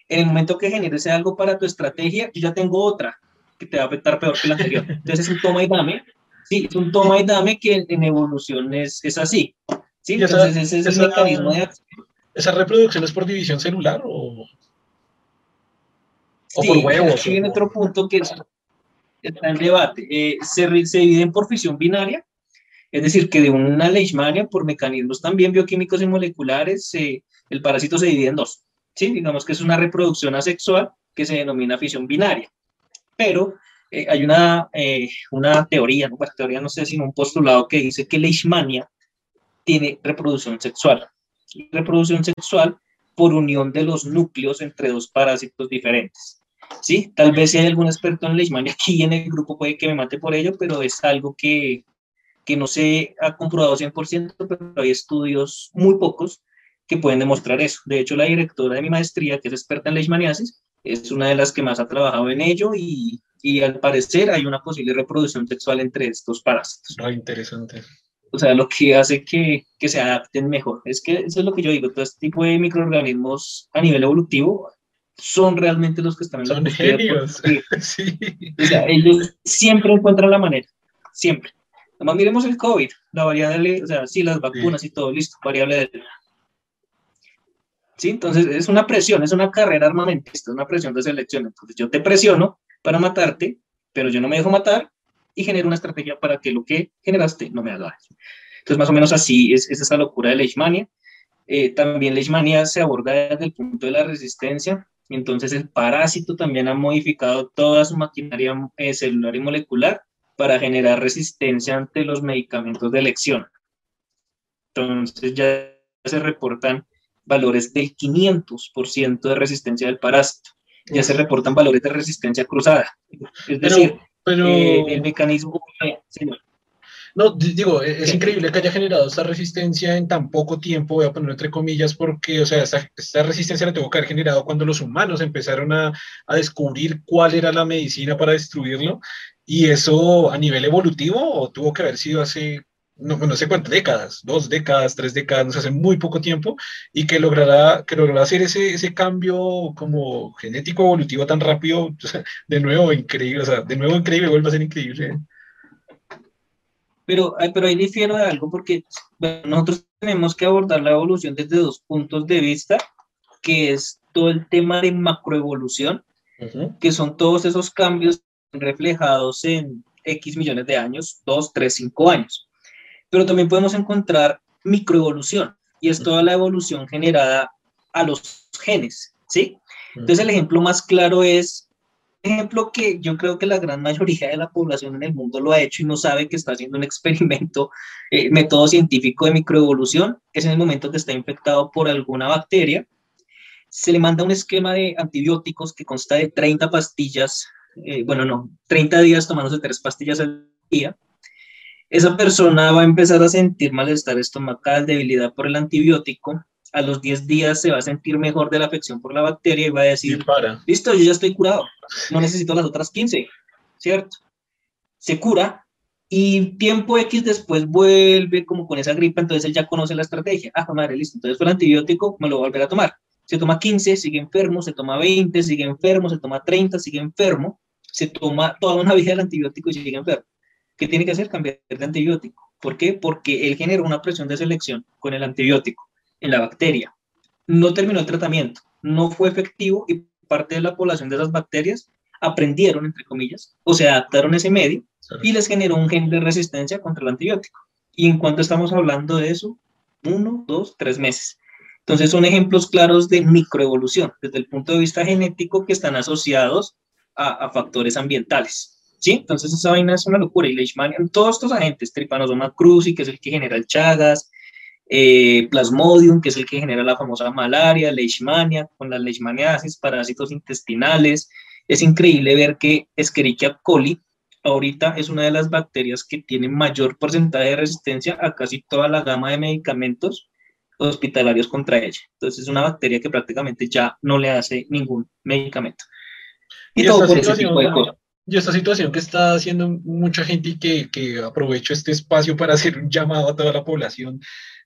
En el momento que generes algo para tu estrategia, yo ya tengo otra que te va a afectar peor que el anterior. Entonces es un toma y dame. Sí, es un toma y dame que en evolución es, es así. Sí, entonces ese es el mecanismo de acción. ¿Esa reproducción es por división celular o, o por huevos? Aquí viene otro punto que está en debate. Eh, se, se dividen por fisión binaria, es decir, que de una leishmania, por mecanismos también bioquímicos y moleculares, el parásito se divide en dos. ¿sí? Digamos que es una reproducción asexual que se denomina fisión binaria. Pero eh, hay una, eh, una teoría, ¿no? teoría no sé, sino un postulado que dice que leishmania tiene reproducción sexual. Reproducción sexual por unión de los núcleos entre dos parásitos diferentes. ¿Sí? Tal vez si hay algún experto en leishmania aquí en el grupo puede que me mate por ello, pero es algo que, que no se ha comprobado 100%, pero hay estudios muy pocos que pueden demostrar eso. De hecho, la directora de mi maestría, que es experta en leishmaniasis, es una de las que más ha trabajado en ello y, y al parecer hay una posible reproducción sexual entre estos parásitos. Ah, interesante. O sea, lo que hace que, que, se adapten mejor. Es que eso es lo que yo digo, todo este tipo de microorganismos a nivel evolutivo son realmente los que están en la Son genios. sí. O sea, ellos siempre encuentran la manera, siempre. Además, miremos el COVID, la variable, o sea, sí, las vacunas y todo, listo, variable de... ¿Sí? Entonces, es una presión, es una carrera armamentista, una presión de selección. Entonces, yo te presiono para matarte, pero yo no me dejo matar y genero una estrategia para que lo que generaste no me haga daño. Entonces, más o menos así es, es esa locura de Leishmania. Eh, también Leishmania se aborda desde el punto de la resistencia. Entonces, el parásito también ha modificado toda su maquinaria eh, celular y molecular para generar resistencia ante los medicamentos de elección. Entonces, ya se reportan valores del 500% de resistencia del parásito. Ya se reportan valores de resistencia cruzada. Es decir, pero, eh, el mecanismo... no, digo, e-, es increíble que haya generado esta resistencia en tan poco tiempo, voy a poner entre comillas, porque, o sea, esta, esta resistencia la tuvo que haber generado cuando los humanos empezaron a, a, descubrir cuál era la medicina para destruirlo, y eso a nivel evolutivo tuvo que haber sido hace no, no, sé cuántas décadas, dos décadas, tres décadas, no sé, hace muy poco tiempo, y que logrará, que logrará hacer ese, ese cambio como genético evolutivo tan rápido, de nuevo increíble, o sea, de nuevo increíble, vuelve a ser increíble. Pero, pero ahí difiero de algo porque nosotros tenemos que abordar la evolución desde dos puntos de vista, que es todo el tema de macroevolución, que son todos esos cambios reflejados en X millones de años, 2, 3, 5 años pero también podemos encontrar microevolución y es toda la evolución generada a los genes, ¿sí? Entonces el ejemplo más claro es, ejemplo que yo creo que la gran mayoría de la población en el mundo lo ha hecho y no sabe que está haciendo un experimento, eh, método científico de microevolución, es en el momento que está infectado por alguna bacteria, se le manda un esquema de antibióticos que consta de 30 pastillas, eh, bueno, no, 30 días tomándose tres pastillas al día, esa persona va a empezar a sentir malestar estomacal, debilidad por el antibiótico. A los 10 días se va a sentir mejor de la afección por la bacteria y va a decir, listo, yo ya estoy curado, no necesito las otras 15, ¿cierto? Se cura y tiempo X después vuelve como con esa gripa, entonces él ya conoce la estrategia. Ah, madre, listo, entonces fue el antibiótico, me lo voy a volver a tomar. Se toma 15, sigue enfermo, se toma 20, sigue enfermo, se toma 30, sigue enfermo, se toma toda una vida el antibiótico y sigue enfermo. ¿Qué tiene que hacer? Cambiar de antibiótico. ¿Por qué? Porque él generó una presión de selección con el antibiótico en la bacteria. No terminó el tratamiento, no fue efectivo y parte de la población de esas bacterias aprendieron, entre comillas, o se adaptaron a ese medio y les generó un gen de resistencia contra el antibiótico. ¿Y en cuánto estamos hablando de eso? Uno, dos, tres meses. Entonces son ejemplos claros de microevolución desde el punto de vista genético que están asociados a, a factores ambientales. ¿Sí? Entonces esa vaina es una locura. Y Leishmania, todos estos agentes, Trypanosoma cruzi, que es el que genera el Chagas, eh, Plasmodium, que es el que genera la famosa malaria, Leishmania, con las leishmaniasis, parásitos intestinales. Es increíble ver que Escherichia coli ahorita es una de las bacterias que tiene mayor porcentaje de resistencia a casi toda la gama de medicamentos hospitalarios contra ella. Entonces es una bacteria que prácticamente ya no le hace ningún medicamento. Y, todo por ese tipo de cosas. Y esta situación que está haciendo mucha gente y que, que aprovecho este espacio para hacer un llamado a toda la población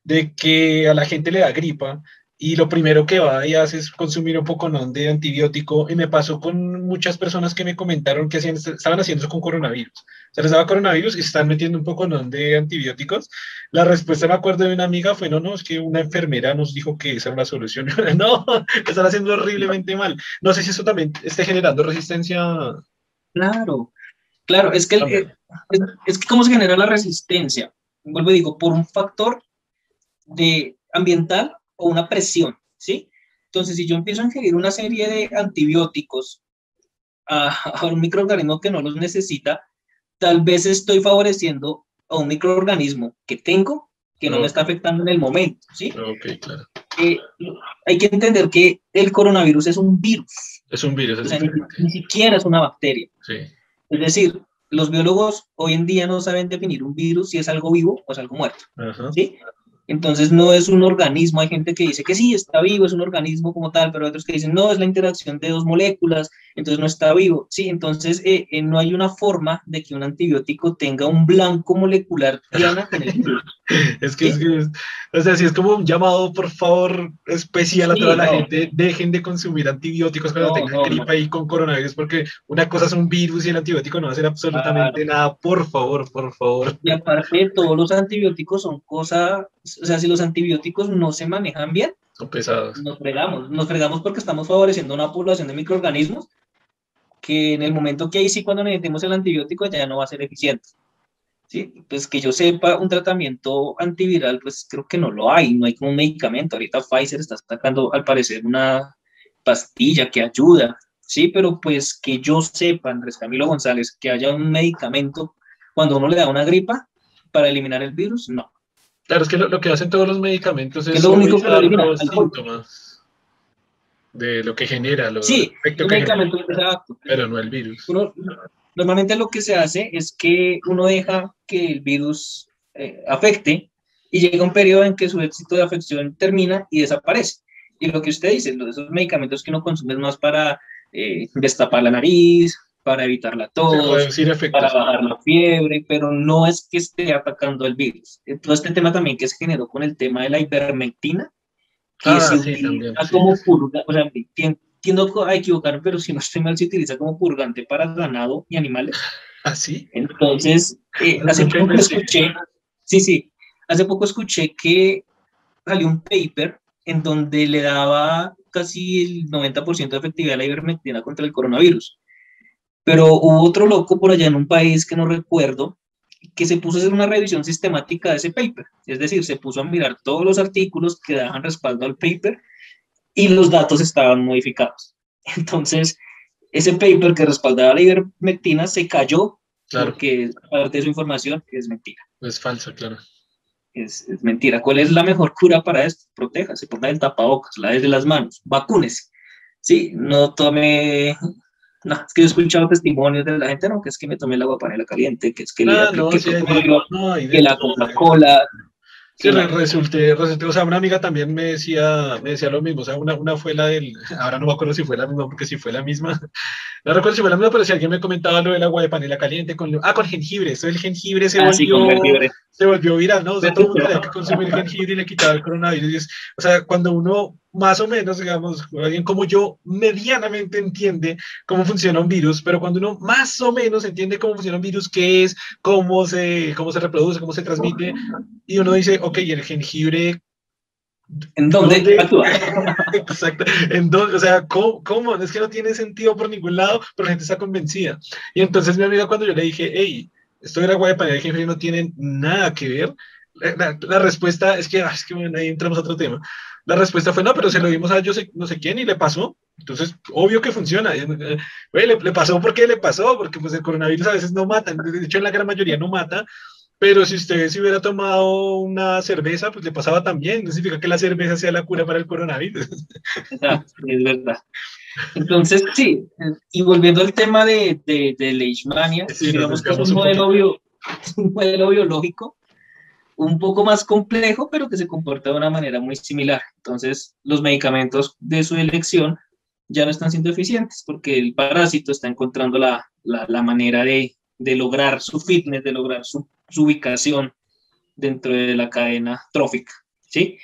de que a la gente le da gripa y lo primero que va y hace es consumir un poco de antibiótico y me pasó con muchas personas que me comentaron que hacían, estaban haciendo eso con coronavirus. Se les daba coronavirus y se están metiendo un poco de antibióticos. La respuesta, me acuerdo de una amiga, fue, no, no, es que una enfermera nos dijo que esa era la solución. no, están haciendo horriblemente mal. No sé si eso también esté generando resistencia. Claro, claro, es que, es, es que cómo se genera la resistencia. Vuelvo y digo, por un factor de ambiental o una presión, ¿sí? Entonces, si yo empiezo a ingerir una serie de antibióticos a, un microorganismo que no los necesita, tal vez estoy favoreciendo a un microorganismo que tengo que no me está afectando en el momento, ¿sí? Ok, claro. Eh, hay que entender que el coronavirus es un virus. Es un virus, es ni, ni, siquiera es una bacteria. Sí. Es decir, los biólogos hoy en día no saben definir un virus si es algo vivo o es algo muerto. ¿sí? Entonces no es un organismo, hay gente que dice que sí, está vivo, es un organismo como tal, pero otros que dicen no, es la interacción de dos moléculas, entonces no está vivo. Sí, entonces eh, eh, no hay una forma de que un antibiótico tenga un blanco molecular diana con el virus. es que, es que o sea, si es como un llamado, por favor, especial a toda la gente, dejen de consumir antibióticos cuando tengan gripa y con coronavirus, porque una cosa es un virus y el antibiótico no va a hacer absolutamente nada, por favor, por favor. Y aparte, todos los antibióticos son cosas o sea, si los antibióticos no se manejan bien, son pesados. Nos fregamos, nos fregamos porque estamos favoreciendo una población de microorganismos que en el momento que ahí sí cuando necesitemos el antibiótico ya no va a ser eficiente. ¿Sí? Pues que yo sepa, un tratamiento antiviral, pues creo que no lo hay, no hay como un medicamento. Ahorita Pfizer está sacando, al parecer, una pastilla que ayuda, ¿sí? Pero pues que yo sepa, Andrés Camilo González, que haya un medicamento cuando uno le da una gripa para eliminar el virus, no. Claro, es que lo, que hacen todos los medicamentos es lo único que los síntomas de lo que genera, los sí, efectos pero no el virus. normalmente lo que se hace es que uno deja que el virus eh, afecte y llega un periodo en que su éxito de afección termina y desaparece. Y lo que usted dice, esos medicamentos que uno consume es más para eh, destapar la nariz, para evitar la tos, para bajar la fiebre, pero no es que esté atacando el virus. Todo este tema también que se generó con el tema de la ivermectina, que ah, se como purga, o sea, tiendo a equivocarme, pero si no estoy mal, se utiliza como purgante para ganado y animales. ¿Ah, sí? Entonces, eh, hace poco escuché, sí, sí, hace poco escuché que salió un paper en donde le daba casi el 90% de efectividad a la ivermectina contra el coronavirus. Pero hubo otro loco por allá en un país que no recuerdo, que se puso a hacer una revisión sistemática de ese paper. Es decir, se puso a mirar todos los artículos que daban respaldo al paper y los datos estaban modificados. Entonces, ese paper que respaldaba la ivermectina se cayó porque parte de su información es mentira. Es falsa, claro. Es, es, mentira. ¿Cuál es la mejor cura para esto? Protéjase, ponga el tapabocas, la desde las manos, vacúnese. Sí, no tome no, es que he escuchado testimonios de la gente, no, que es que me tomé el agua panela caliente, que es que, ah, no, que, que la Coca-Cola. Sí, resulté, resulté, o sea, una amiga también me decía, me decía lo mismo, o sea, una, una fue la del, ahora no me acuerdo si fue la misma, porque si fue la misma, no recuerdo si fue la misma, pero si alguien me comentaba lo del agua de panela caliente, con, ah, con jengibre, eso el jengibre se ah, volvió, se volvió viral, ¿no? O sea, todo el mundo tenía que consumir jengibre y le quitaba el coronavirus, o sea, cuando uno más o menos, digamos, alguien como yo medianamente entiende cómo funciona un virus, pero cuando uno más o menos entiende cómo funciona un virus, qué es, cómo se, cómo se reproduce, cómo se transmite, y uno dice, ok, el jengibre... ¿En dónde, actúa? Exacto. ¿En dónde? O sea, ¿cómo, ¿cómo, Es que no tiene sentido por ningún lado, pero la gente está convencida. Y entonces mi amiga cuando yo le dije, hey, esto era agua de panela de jengibre no tiene nada que ver, la, respuesta es que, es que ahí entramos a otro tema. La respuesta fue no, pero se lo dimos a yo sé, no sé quién y le pasó. Entonces, obvio que funciona. Eh, le, le, pasó porque le pasó, porque pues el coronavirus a veces no mata. De hecho, en la gran mayoría no mata. Pero si usted se hubiera tomado una cerveza, pues le pasaba también. No significa que la cerveza sea la cura para el coronavirus. es verdad. Entonces, sí, y volviendo al tema de, de, de Leishmania, digamos que es un modelo, bio, un modelo biológico un poco más complejo, pero que se comporta de una manera muy similar. Entonces, los medicamentos de su elección ya no están siendo eficientes porque el parásito está encontrando la, la, manera de, de, lograr su fitness, de lograr su, su, ubicación dentro de la cadena trófica, ¿sí?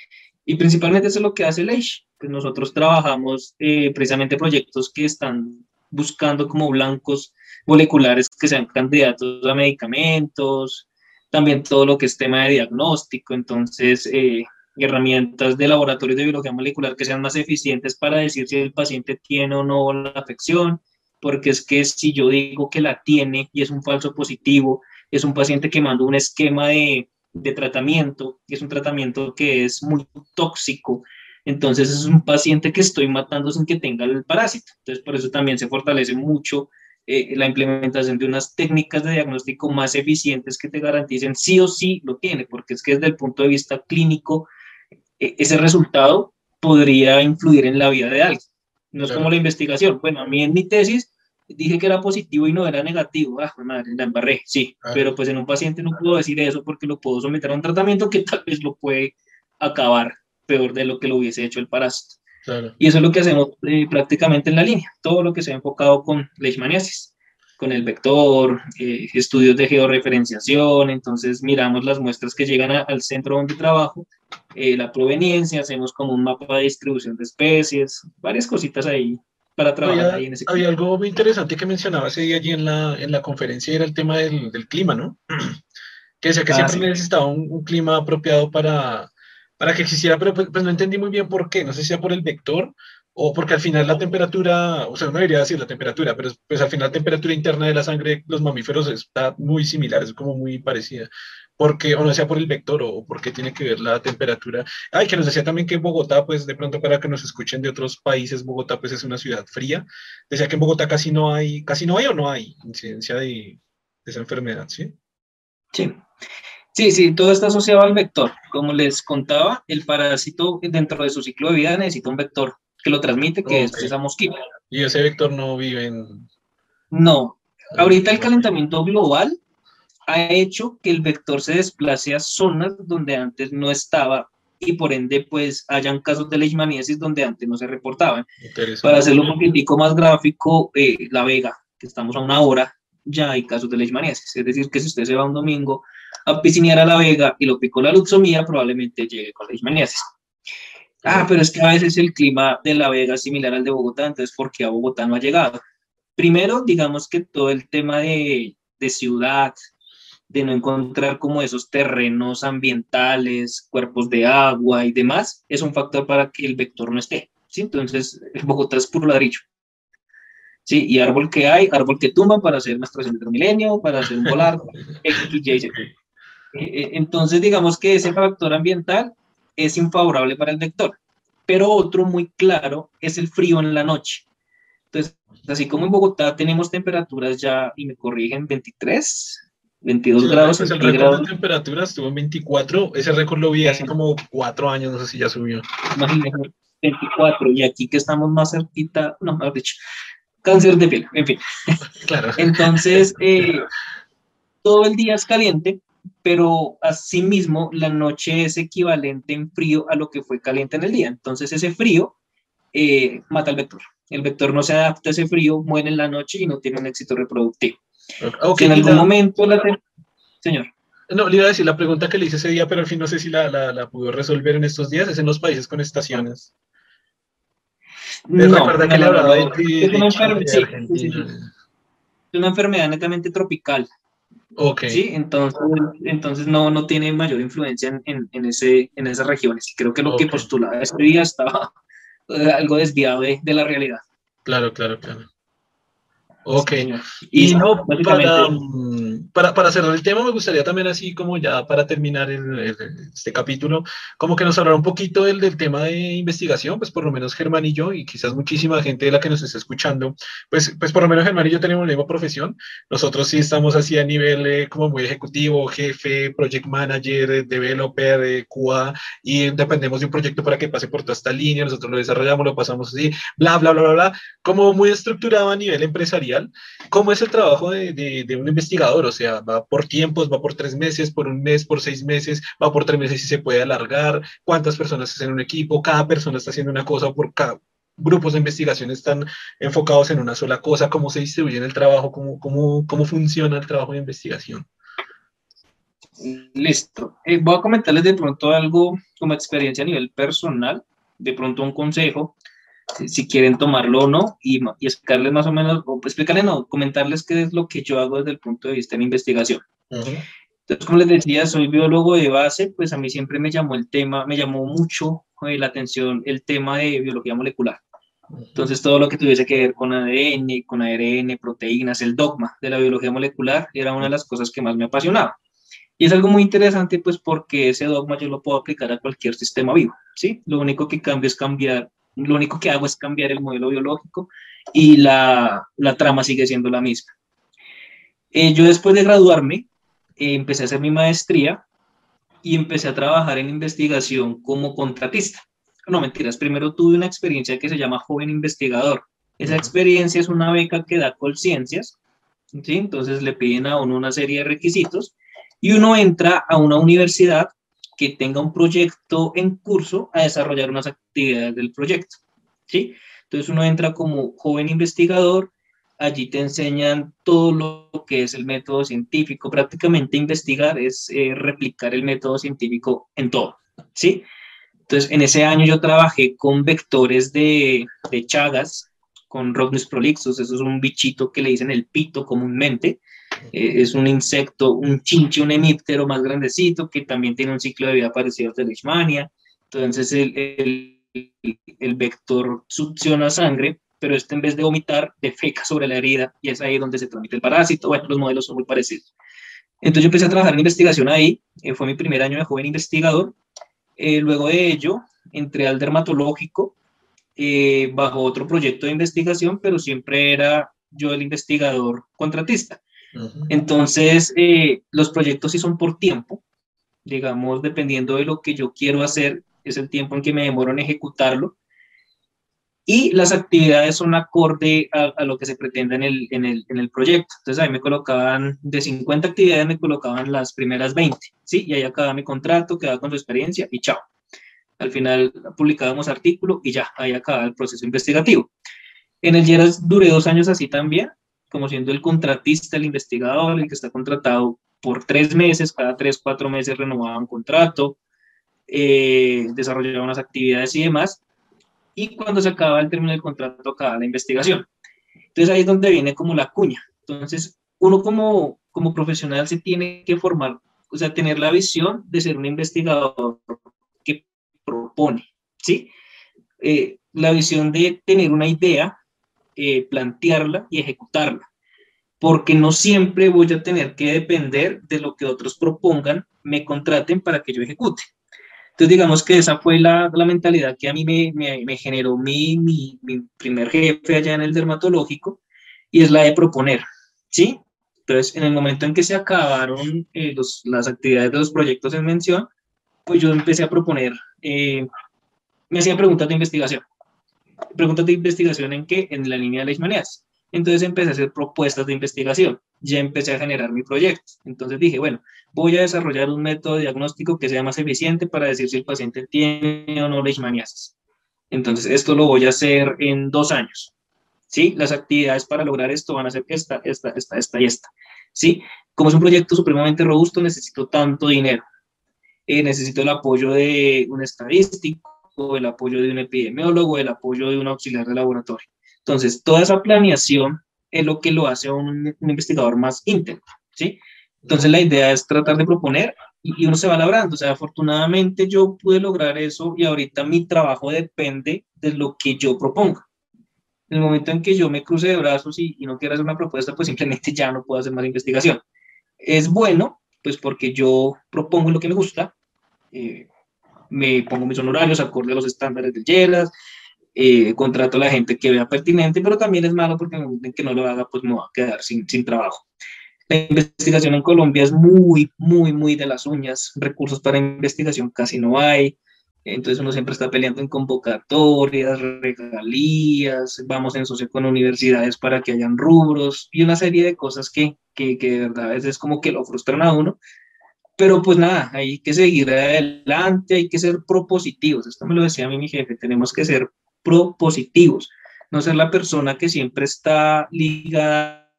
Y principalmente eso es lo que hace Leish. Pues nosotros trabajamos eh, precisamente proyectos que están buscando como blancos moleculares que sean candidatos a medicamentos, también todo lo que es tema de diagnóstico, entonces eh, herramientas de laboratorio de biología molecular que sean más eficientes para decir si el paciente tiene o no la afección, porque es que si yo digo que la tiene y es un falso positivo, es un paciente que mandó un esquema de, de tratamiento, y es un tratamiento que es muy tóxico, entonces es un paciente que estoy matando sin que tenga el parásito. Entonces por eso también se fortalece mucho eh, la implementación de unas técnicas de diagnóstico más eficientes que te garanticen sí o sí lo tiene, porque es que desde el punto de vista clínico, eh, ese resultado podría influir en la vida de alguien. No es como la investigación. Bueno, a mí en mi tesis dije que era positivo y no era negativo. Ah, madre, la embarré, sí. Pero pues en un paciente no puedo decir eso porque lo puedo someter a un tratamiento que tal vez lo puede acabar peor de lo que lo hubiese hecho el parásito. Y eso es lo que hacemos eh, prácticamente en la línea, todo lo que se ha enfocado con leishmaniasis, con el vector, eh, estudios de georreferenciación, entonces miramos las muestras que llegan al centro donde trabajo, eh, la proveniencia, hacemos como un mapa de distribución de especies, varias cositas ahí para trabajar había, ahí en ese Había algo muy interesante que mencionaba ese día allí en la, en la conferencia, era el tema del, del clima, ¿no? que decía que ah, siempre necesitaba un, un clima apropiado para para que existiera, pero pues, pues, no entendí muy bien por qué, no sé si sea por el vector o porque al final la temperatura, o sea, no debería decir la temperatura, pero pues al final la temperatura interna de la sangre de los mamíferos está muy similar, es como muy parecida. Porque, o no sea por el vector o porque tiene que ver la temperatura. Ay, que nos decía también que Bogotá, pues de pronto para que nos escuchen de otros países, Bogotá pues es una ciudad fría. Decía que en Bogotá casi no hay, casi no hay o no hay incidencia de, de esa enfermedad, ¿sí? Sí. Sí, sí, todo está asociado al vector. Como les contaba, el parásito dentro de su ciclo de vida necesita un vector que lo transmite, que es esa mosquita. ¿Y ese vector no vive en...? No. Ahorita el calentamiento global ha hecho que el vector se desplace a zonas donde antes no estaba y por ende pues hayan casos de leishmaniasis donde antes no se reportaban. Para hacerlo un poquitico más gráfico, eh, La Vega, que estamos a una hora, ya hay casos de leishmaniasis. Es decir, que si usted se va un domingo a piscinear a La Vega y lo picó la luxomía, probablemente llegue con leishmaniasis. Ah, pero es que a veces el clima de La Vega es similar al de Bogotá, entonces ¿por qué a Bogotá no ha llegado? Primero, digamos que todo el tema de, de ciudad, de no encontrar como esos terrenos ambientales, cuerpos de agua y demás, es un factor para que el vector no esté. ¿sí? Entonces, Bogotá es puro ladrillo. Sí, y árbol que hay, árbol que tumba para hacer una extracción de milenio, para hacer un volar, eh, eh, entonces, digamos que ese factor ambiental es infavorable para el vector. Pero otro muy claro es el frío en la noche. Entonces, así como en Bogotá tenemos temperaturas ya, y me corrigen, 23, 22 grados. Pues el récord de temperatura estuvo en 24. Ese récord lo vi hace como cuatro años, no sé si ya subió. 24. Y aquí que estamos más cerquita, no, mejor dicho, cáncer de piel, en fin. Claro. Entonces, eh, todo el día es caliente, pero asimismo la noche es equivalente en frío a lo que fue caliente en el día. Entonces ese frío eh, mata al vector. El vector no se adapta a ese frío, muere en la noche y no tiene un éxito reproductivo. Okay, en algún momento la... Señor. No, le iba a decir la pregunta que le hice ese día, pero al fin no sé si la, la, la pudo resolver en estos días, es en los países con estaciones. No, recuerda que le hablaba de, es una enfermedad netamente tropical. Okay. Sí, entonces, entonces no, no tiene mayor influencia en, en, ese, en esas regiones. Creo que lo que postulaba este día estaba eh, algo desviado de, de la realidad. Claro, claro, claro. Ok. Y, no, mm, para, para, cerrar el tema, me gustaría también así como ya para terminar este capítulo, como que nos hablar un poquito del, del, tema de investigación, pues por lo menos Germán y yo, y quizás muchísima gente de la que nos está escuchando, pues, pues por lo menos Germán y yo tenemos la misma profesión. Nosotros sí estamos así a nivel eh, como muy ejecutivo, jefe, project manager, developer, eh, QA, y dependemos de un proyecto para que pase por toda esta línea, nosotros lo desarrollamos, lo pasamos así, bla, bla, bla, bla, bla, como muy estructurado a nivel empresarial ¿Cómo es el trabajo de, un investigador? O sea, va por tiempos, va por tres meses, por un mes, por seis meses, va por tres meses y se puede alargar. ¿Cuántas personas hacen un equipo? Cada persona está haciendo una cosa por cada grupos de investigación están enfocados en una sola cosa, cómo se distribuye el trabajo, cómo, cómo, cómo funciona el trabajo de investigación. Listo. Eh, voy a comentarles de pronto algo como experiencia a nivel personal, de pronto un consejo, si quieren tomarlo o no, y, y explicarles más o menos, o explicarles, no, comentarles qué es lo que yo hago desde el punto de vista de mi investigación. Entonces, como les decía, soy biólogo de base, pues a mí siempre me llamó el tema, me llamó mucho eh, la atención el tema de biología molecular. Entonces, todo lo que tuviese que ver con ADN, con ARN, proteínas, el dogma de la biología molecular era una de las cosas que más me apasionaba. Y es algo muy interesante, pues, porque ese dogma yo lo puedo aplicar a cualquier sistema vivo, ¿sí? Lo único que cambio es cambiar, lo único que hago es cambiar el modelo biológico y la, la trama sigue siendo la misma. Eh, yo después de graduarme, eh, empecé a hacer mi maestría y empecé a trabajar en investigación como contratista. No, mentiras, primero tuve una experiencia que se llama Joven Investigador. Esa experiencia es una beca que da Colciencias, ¿sí? Entonces le piden a uno una serie de requisitos y uno entra a una universidad que tenga un proyecto en curso a desarrollar unas actividades del proyecto, ¿sí? Entonces uno entra como joven investigador, allí te enseñan todo lo que es el método científico, prácticamente investigar es eh, replicar el método científico en todo, ¿sí? Entonces, en ese año yo trabajé con vectores de, de Chagas, con Rhodnus prolixus, eso es un bichito que le dicen el pito comúnmente, eh, es un insecto, un chinche, un hemíptero más grandecito que también tiene un ciclo de vida parecido al de Leishmania. Entonces el, el, vector succiona sangre, pero este en vez de vomitar, defeca sobre la herida y es ahí donde se transmite el parásito. Bueno, los modelos son muy parecidos. Entonces yo empecé a trabajar en investigación ahí, eh, fue mi primer año de joven investigador. Eh, luego de ello, entré al dermatológico bajo otro proyecto de investigación, pero siempre era yo el investigador contratista. Entonces, eh, los proyectos sí son por tiempo, digamos, dependiendo de lo que yo quiero hacer, es el tiempo en que me demoro en ejecutarlo. Y las actividades son acorde a, lo que se pretende en el, en, el, en el, proyecto. Entonces, ahí me colocaban, de 50 actividades, me colocaban las primeras 20, ¿sí? Y ahí acababa mi contrato, quedaba con su experiencia y chao. Al final publicábamos artículo y ya, ahí acababa el proceso investigativo. En el Yeras duré dos años así también, como siendo el contratista, el investigador, el que está contratado por tres meses, cada tres, cuatro meses renovaba un contrato, eh, desarrollaba unas actividades y demás, y cuando se acaba el término del contrato, acaba la investigación. Entonces ahí es donde viene como la cuña. Entonces, uno como, como profesional se tiene que formar, o sea, tener la visión de ser un investigador que propone, ¿sí? Eh, la visión de tener una idea eh, plantearla y ejecutarla, porque no siempre voy a tener que depender de lo que otros propongan, me contraten para que yo ejecute. Entonces, digamos que esa fue la, la mentalidad que a mí me, me, generó mi, mi, mi, primer jefe allá en el dermatológico, y es la de proponer, ¿sí? Entonces, en el momento en que se acabaron eh, los, las actividades de los proyectos en mención, pues yo empecé a proponer, eh, me hacía preguntas de investigación preguntas de investigación en qué? En la línea de leishmaniasis. Entonces empecé a hacer propuestas de investigación, ya empecé a generar mi proyecto. Entonces dije, bueno, voy a desarrollar un método diagnóstico que sea más eficiente para decir si el paciente tiene o no leishmaniasis. Entonces esto lo voy a hacer en dos años. ¿Sí? Las actividades para lograr esto van a ser esta, esta, esta, esta y esta. ¿Sí? Como es un proyecto supremamente robusto, necesito tanto dinero. Eh, necesito el apoyo de un estadístico, el apoyo de un epidemiólogo, el apoyo de un auxiliar de laboratorio. Entonces, toda esa planeación es lo que lo hace a un, investigador más íntegro, ¿sí? Entonces, la idea es tratar de proponer y, uno se va labrando. O sea, afortunadamente yo pude lograr eso y ahorita mi trabajo depende de lo que yo proponga. En el momento en que yo me cruce de brazos y, no quiera hacer una propuesta, pues simplemente ya no puedo hacer más investigación. Es bueno, pues porque yo propongo lo que me gusta, eh, me pongo mis honorarios acorde a los estándares del YELAS, eh, contrato a la gente que vea pertinente, pero también es malo porque en que no lo haga, pues me va a quedar sin, sin trabajo. La investigación en Colombia es muy, muy, muy de las uñas. Recursos para investigación casi no hay. Entonces uno siempre está peleando en convocatorias, regalías, vamos en socio con universidades para que hayan rubros y una serie de cosas que, que, que de verdad a veces es como que lo frustran a uno, pero pues nada, hay que seguir adelante, hay que ser propositivos. Esto me lo decía a mí mi jefe, tenemos que ser propositivos, no ser la persona que siempre está ligada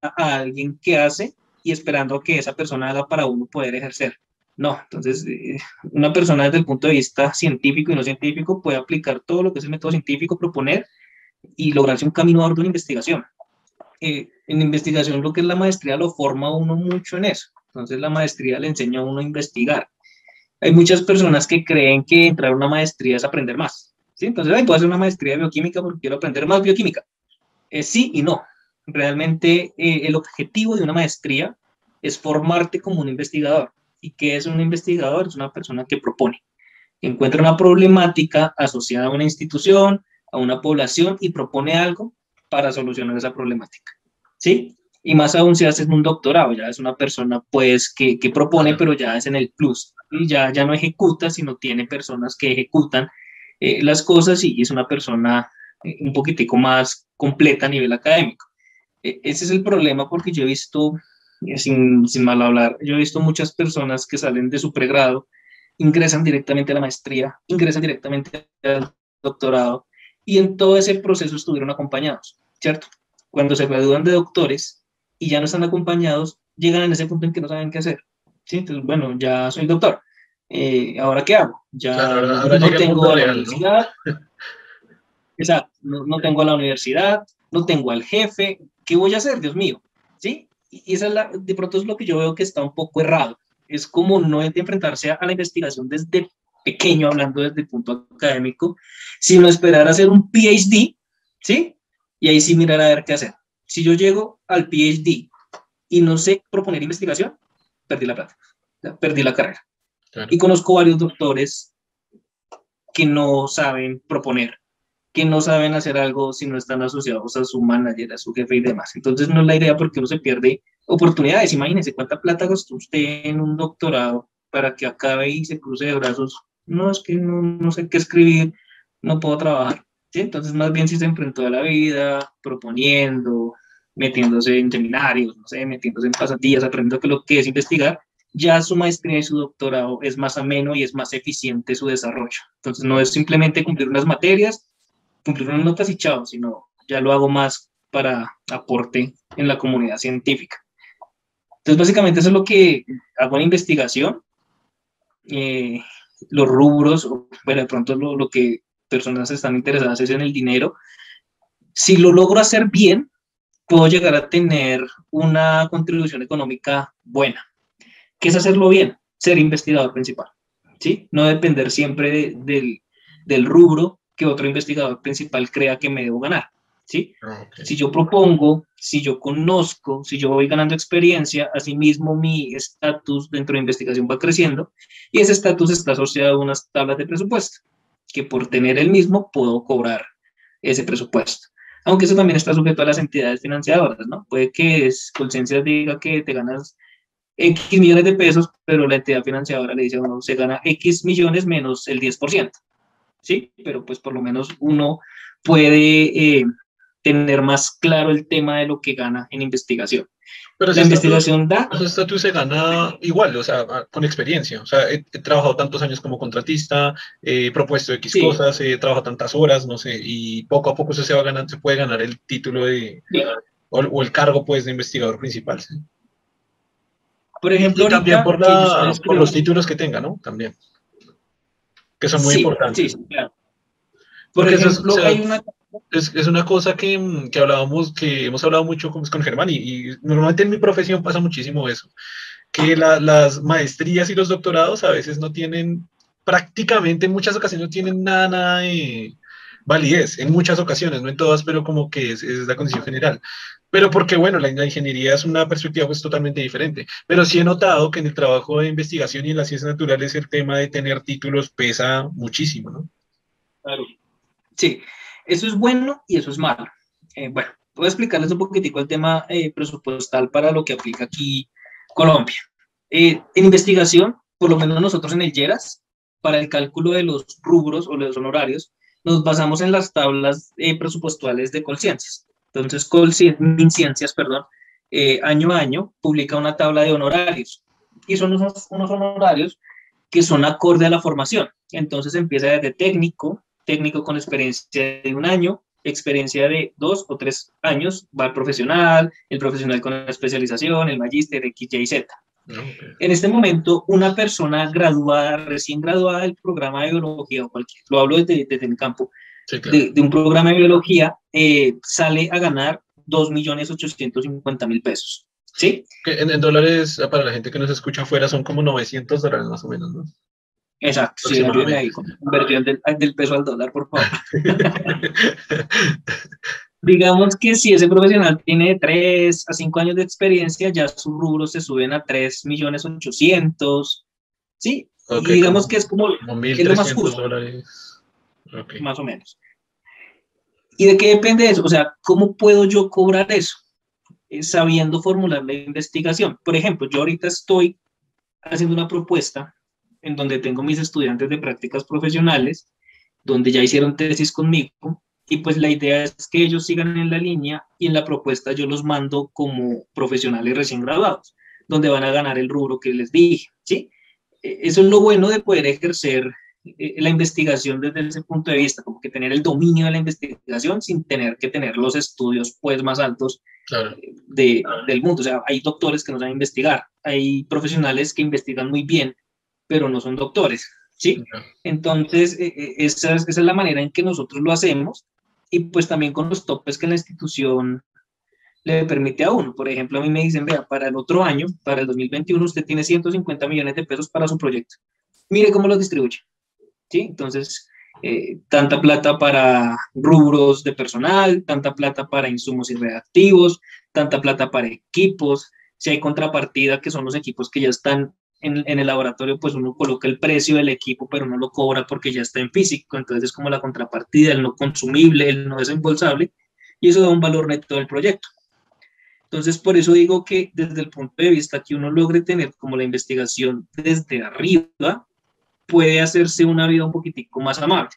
a alguien que hace y esperando que esa persona haga para uno poder ejercer. No, entonces eh, una persona desde el punto de vista científico y no científico puede aplicar todo lo que es el método científico, proponer y lograrse un camino de una investigación. Eh, en investigación lo que es la maestría lo forma uno mucho en eso. Entonces la maestría le enseña a uno a investigar. Hay muchas personas que creen que entrar a una maestría es aprender más. ¿sí? Entonces, puedo hacer una maestría de bioquímica porque quiero aprender más bioquímica. Eh, sí y no. Realmente eh, el objetivo de una maestría es formarte como un investigador. ¿Y qué es un investigador? Es una persona que propone, encuentra una problemática asociada a una institución, a una población y propone algo para solucionar esa problemática. ¿Sí? Y más aún si haces un doctorado, ya es una persona pues que, que propone, pero ya es en el plus. Y ya, ya no ejecuta, sino tiene personas que ejecutan eh, las cosas y es una persona eh, un poquitico más completa a nivel académico. E, ese es el problema porque yo he visto, eh, sin, sin mal hablar, yo he visto muchas personas que salen de su pregrado, ingresan directamente a la maestría, ingresan directamente al doctorado y en todo ese proceso estuvieron acompañados, ¿cierto? Cuando se gradúan de doctores y ya no están acompañados, llegan en ese punto en que no saben qué hacer. ¿sí? Entonces, bueno, ya soy doctor, eh, ¿ahora qué hago? Ya no tengo a la universidad. Exacto, no, tengo a la universidad, no tengo al jefe, ¿qué voy a hacer, Dios mío? ¿Sí? Y esa es la, de pronto es lo que yo veo que está un poco errado. Es como no enfrentarse a la investigación desde pequeño, hablando desde el punto académico, sino esperar a hacer un PhD, ¿sí? Y ahí sí mirar a ver qué hacer. Si yo llego al PhD y no sé proponer investigación, perdí la plata, perdí la carrera. Y conozco varios doctores que no saben proponer, que no saben hacer algo si no están asociados a su manager, a su jefe y demás. Entonces no es la idea porque uno se pierde oportunidades. Imagínense cuánta plata gastó usted en un doctorado para que acabe y se cruce de brazos. No, es que no, no sé qué escribir, no puedo trabajar. ¿Sí? Entonces más bien si se enfrentó a la vida proponiendo, metiéndose en seminarios, no sé, metiéndose en pasantías, aprendiendo que lo que es investigar, ya su maestría y su doctorado es más ameno y es más eficiente su desarrollo. Entonces no es simplemente cumplir unas materias, cumplir unas notas y chao, sino ya lo hago más para aporte en la comunidad científica. Entonces básicamente eso es lo que hago en investigación. Eh, los rubros, bueno, de pronto lo, lo que personas están interesadas es en el dinero. Si lo logro hacer bien, puedo llegar a tener una contribución económica buena. ¿Qué es hacerlo bien? Ser investigador principal, ¿sí? No depender siempre del, del, rubro que otro investigador principal crea que me debo ganar, ¿sí? Ah, si yo propongo, si yo conozco, si yo voy ganando experiencia, asimismo mi estatus dentro de investigación va creciendo y ese estatus está asociado a unas tablas de presupuesto, que por tener el mismo puedo cobrar ese presupuesto aunque eso también está sujeto a las entidades financiadoras, ¿no? Puede que Colciencia diga que te ganas X millones de pesos, pero la entidad financiadora le dice a uno, se gana X millones menos el 10%, ¿sí? Pero pues por lo menos uno puede eh, tener más claro el tema de lo que gana en investigación. Pero la investigación da... Ese estatus se gana igual, o sea, con experiencia. O sea, he, trabajado tantos años como contratista, he propuesto X cosas, he trabajado tantas horas, no sé, y poco a poco se, va ganando, se puede ganar el título de... O, o, el cargo, pues, de investigador principal, ¿sí? Por ejemplo, y también por, por los títulos que tenga, ¿no? También. Que son muy importantes. Sí, claro. Porque eso es, una... es, es, una cosa que, que, hablábamos, que hemos hablado mucho con, con Germán, y, normalmente en mi profesión pasa muchísimo eso, que la, las maestrías y los doctorados a veces no tienen, prácticamente en muchas ocasiones no tienen nada, nada de validez, en muchas ocasiones, no en todas, pero como que es, es la condición general pero porque, bueno, la, ingeniería es una perspectiva pues totalmente diferente. Pero sí he notado que en el trabajo de investigación y en las ciencias naturales el tema de tener títulos pesa muchísimo, ¿no? Claro. Sí, eso es bueno y eso es malo. Eh, bueno, voy a explicarles un poquitico el tema eh, presupuestal para lo que aplica aquí Colombia. Eh, en investigación, por lo menos nosotros en el Yeras, para el cálculo de los rubros o los honorarios, nos basamos en las tablas presupuestales de Colciencias. Entonces, Colciencias, perdón, año a año publica una tabla de honorarios y son unos honorarios que son acorde a la formación. Entonces empieza desde técnico, técnico con experiencia de un año, experiencia de dos o tres años va al profesional, el profesional con especialización, el magíster, X, Y, Z. En este momento, una persona graduada, recién graduada del programa de biología o cualquier, lo hablo desde, desde el campo, de, un programa de biología, eh, sale a ganar 2.850.000 pesos. ¿Sí? Que en, dólares, para la gente que nos escucha afuera, son como 900 dólares más o menos, ¿no? Exacto, sí, ahí, conversión del, del, peso al dólar, por favor. Digamos que si ese profesional tiene 3 a 5 años de experiencia, ya sus rubros se suben a 3 millones 800, ¿sí? y digamos que es como, como es lo más justo. Dólares. Más o menos. ¿Y de qué depende eso? O sea, ¿cómo puedo yo cobrar eso? sabiendo formular la investigación. Por ejemplo, yo ahorita estoy haciendo una propuesta en donde tengo mis estudiantes de prácticas profesionales, donde ya hicieron tesis conmigo, y pues la idea es que ellos sigan en la línea y en la propuesta yo los mando como profesionales recién graduados, donde van a ganar el rubro que les dije, ¿sí? E, eso es lo bueno de poder ejercer eh, la investigación desde ese punto de vista, como que tener el dominio de la investigación sin tener que tener los estudios pues más altos de, del mundo. O sea, hay doctores que no saben investigar, hay profesionales que investigan muy bien, pero no son doctores, ¿sí? Entonces, eh, eh, esa, es, esa es la manera en que nosotros lo hacemos y pues también con los topes que la institución le permite a uno. Por ejemplo, a mí me dicen, vea, para el otro año, para el 2021, usted tiene 150 millones de pesos para su proyecto. Mire cómo los distribuye. ¿Sí? Entonces, eh, tanta plata para rubros de personal, tanta plata para insumos y reactivos, tanta plata para equipos. Si hay contrapartida, que son los equipos que ya están en, el laboratorio, pues uno coloca el precio del equipo, pero no lo cobra porque ya está en físico. Entonces es como la contrapartida, el no consumible, el no desembolsable, y eso da un valor neto del proyecto. Entonces, por eso digo que desde el punto de vista que uno logre tener como la investigación desde arriba, puede hacerse una vida un poquitico más amable.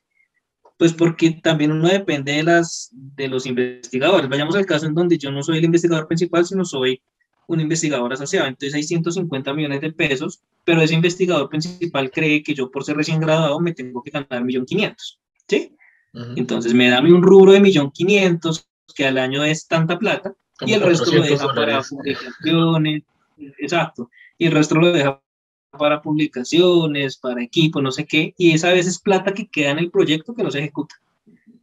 Pues porque también uno depende de, las, de los investigadores. Vayamos al caso en donde yo no soy el investigador principal, sino soy un investigador asociado. Entonces hay 150 millones de pesos, pero ese investigador principal cree que yo por ser recién graduado me tengo que ganar 1.500.000, ¿sí? Entonces me da un rubro de 1.500.000, que al año es tanta plata, y el resto lo deja para publicaciones, exacto, y el resto lo deja para publicaciones, para equipos, no sé qué, y esa vez es plata que queda en el proyecto que no se ejecuta.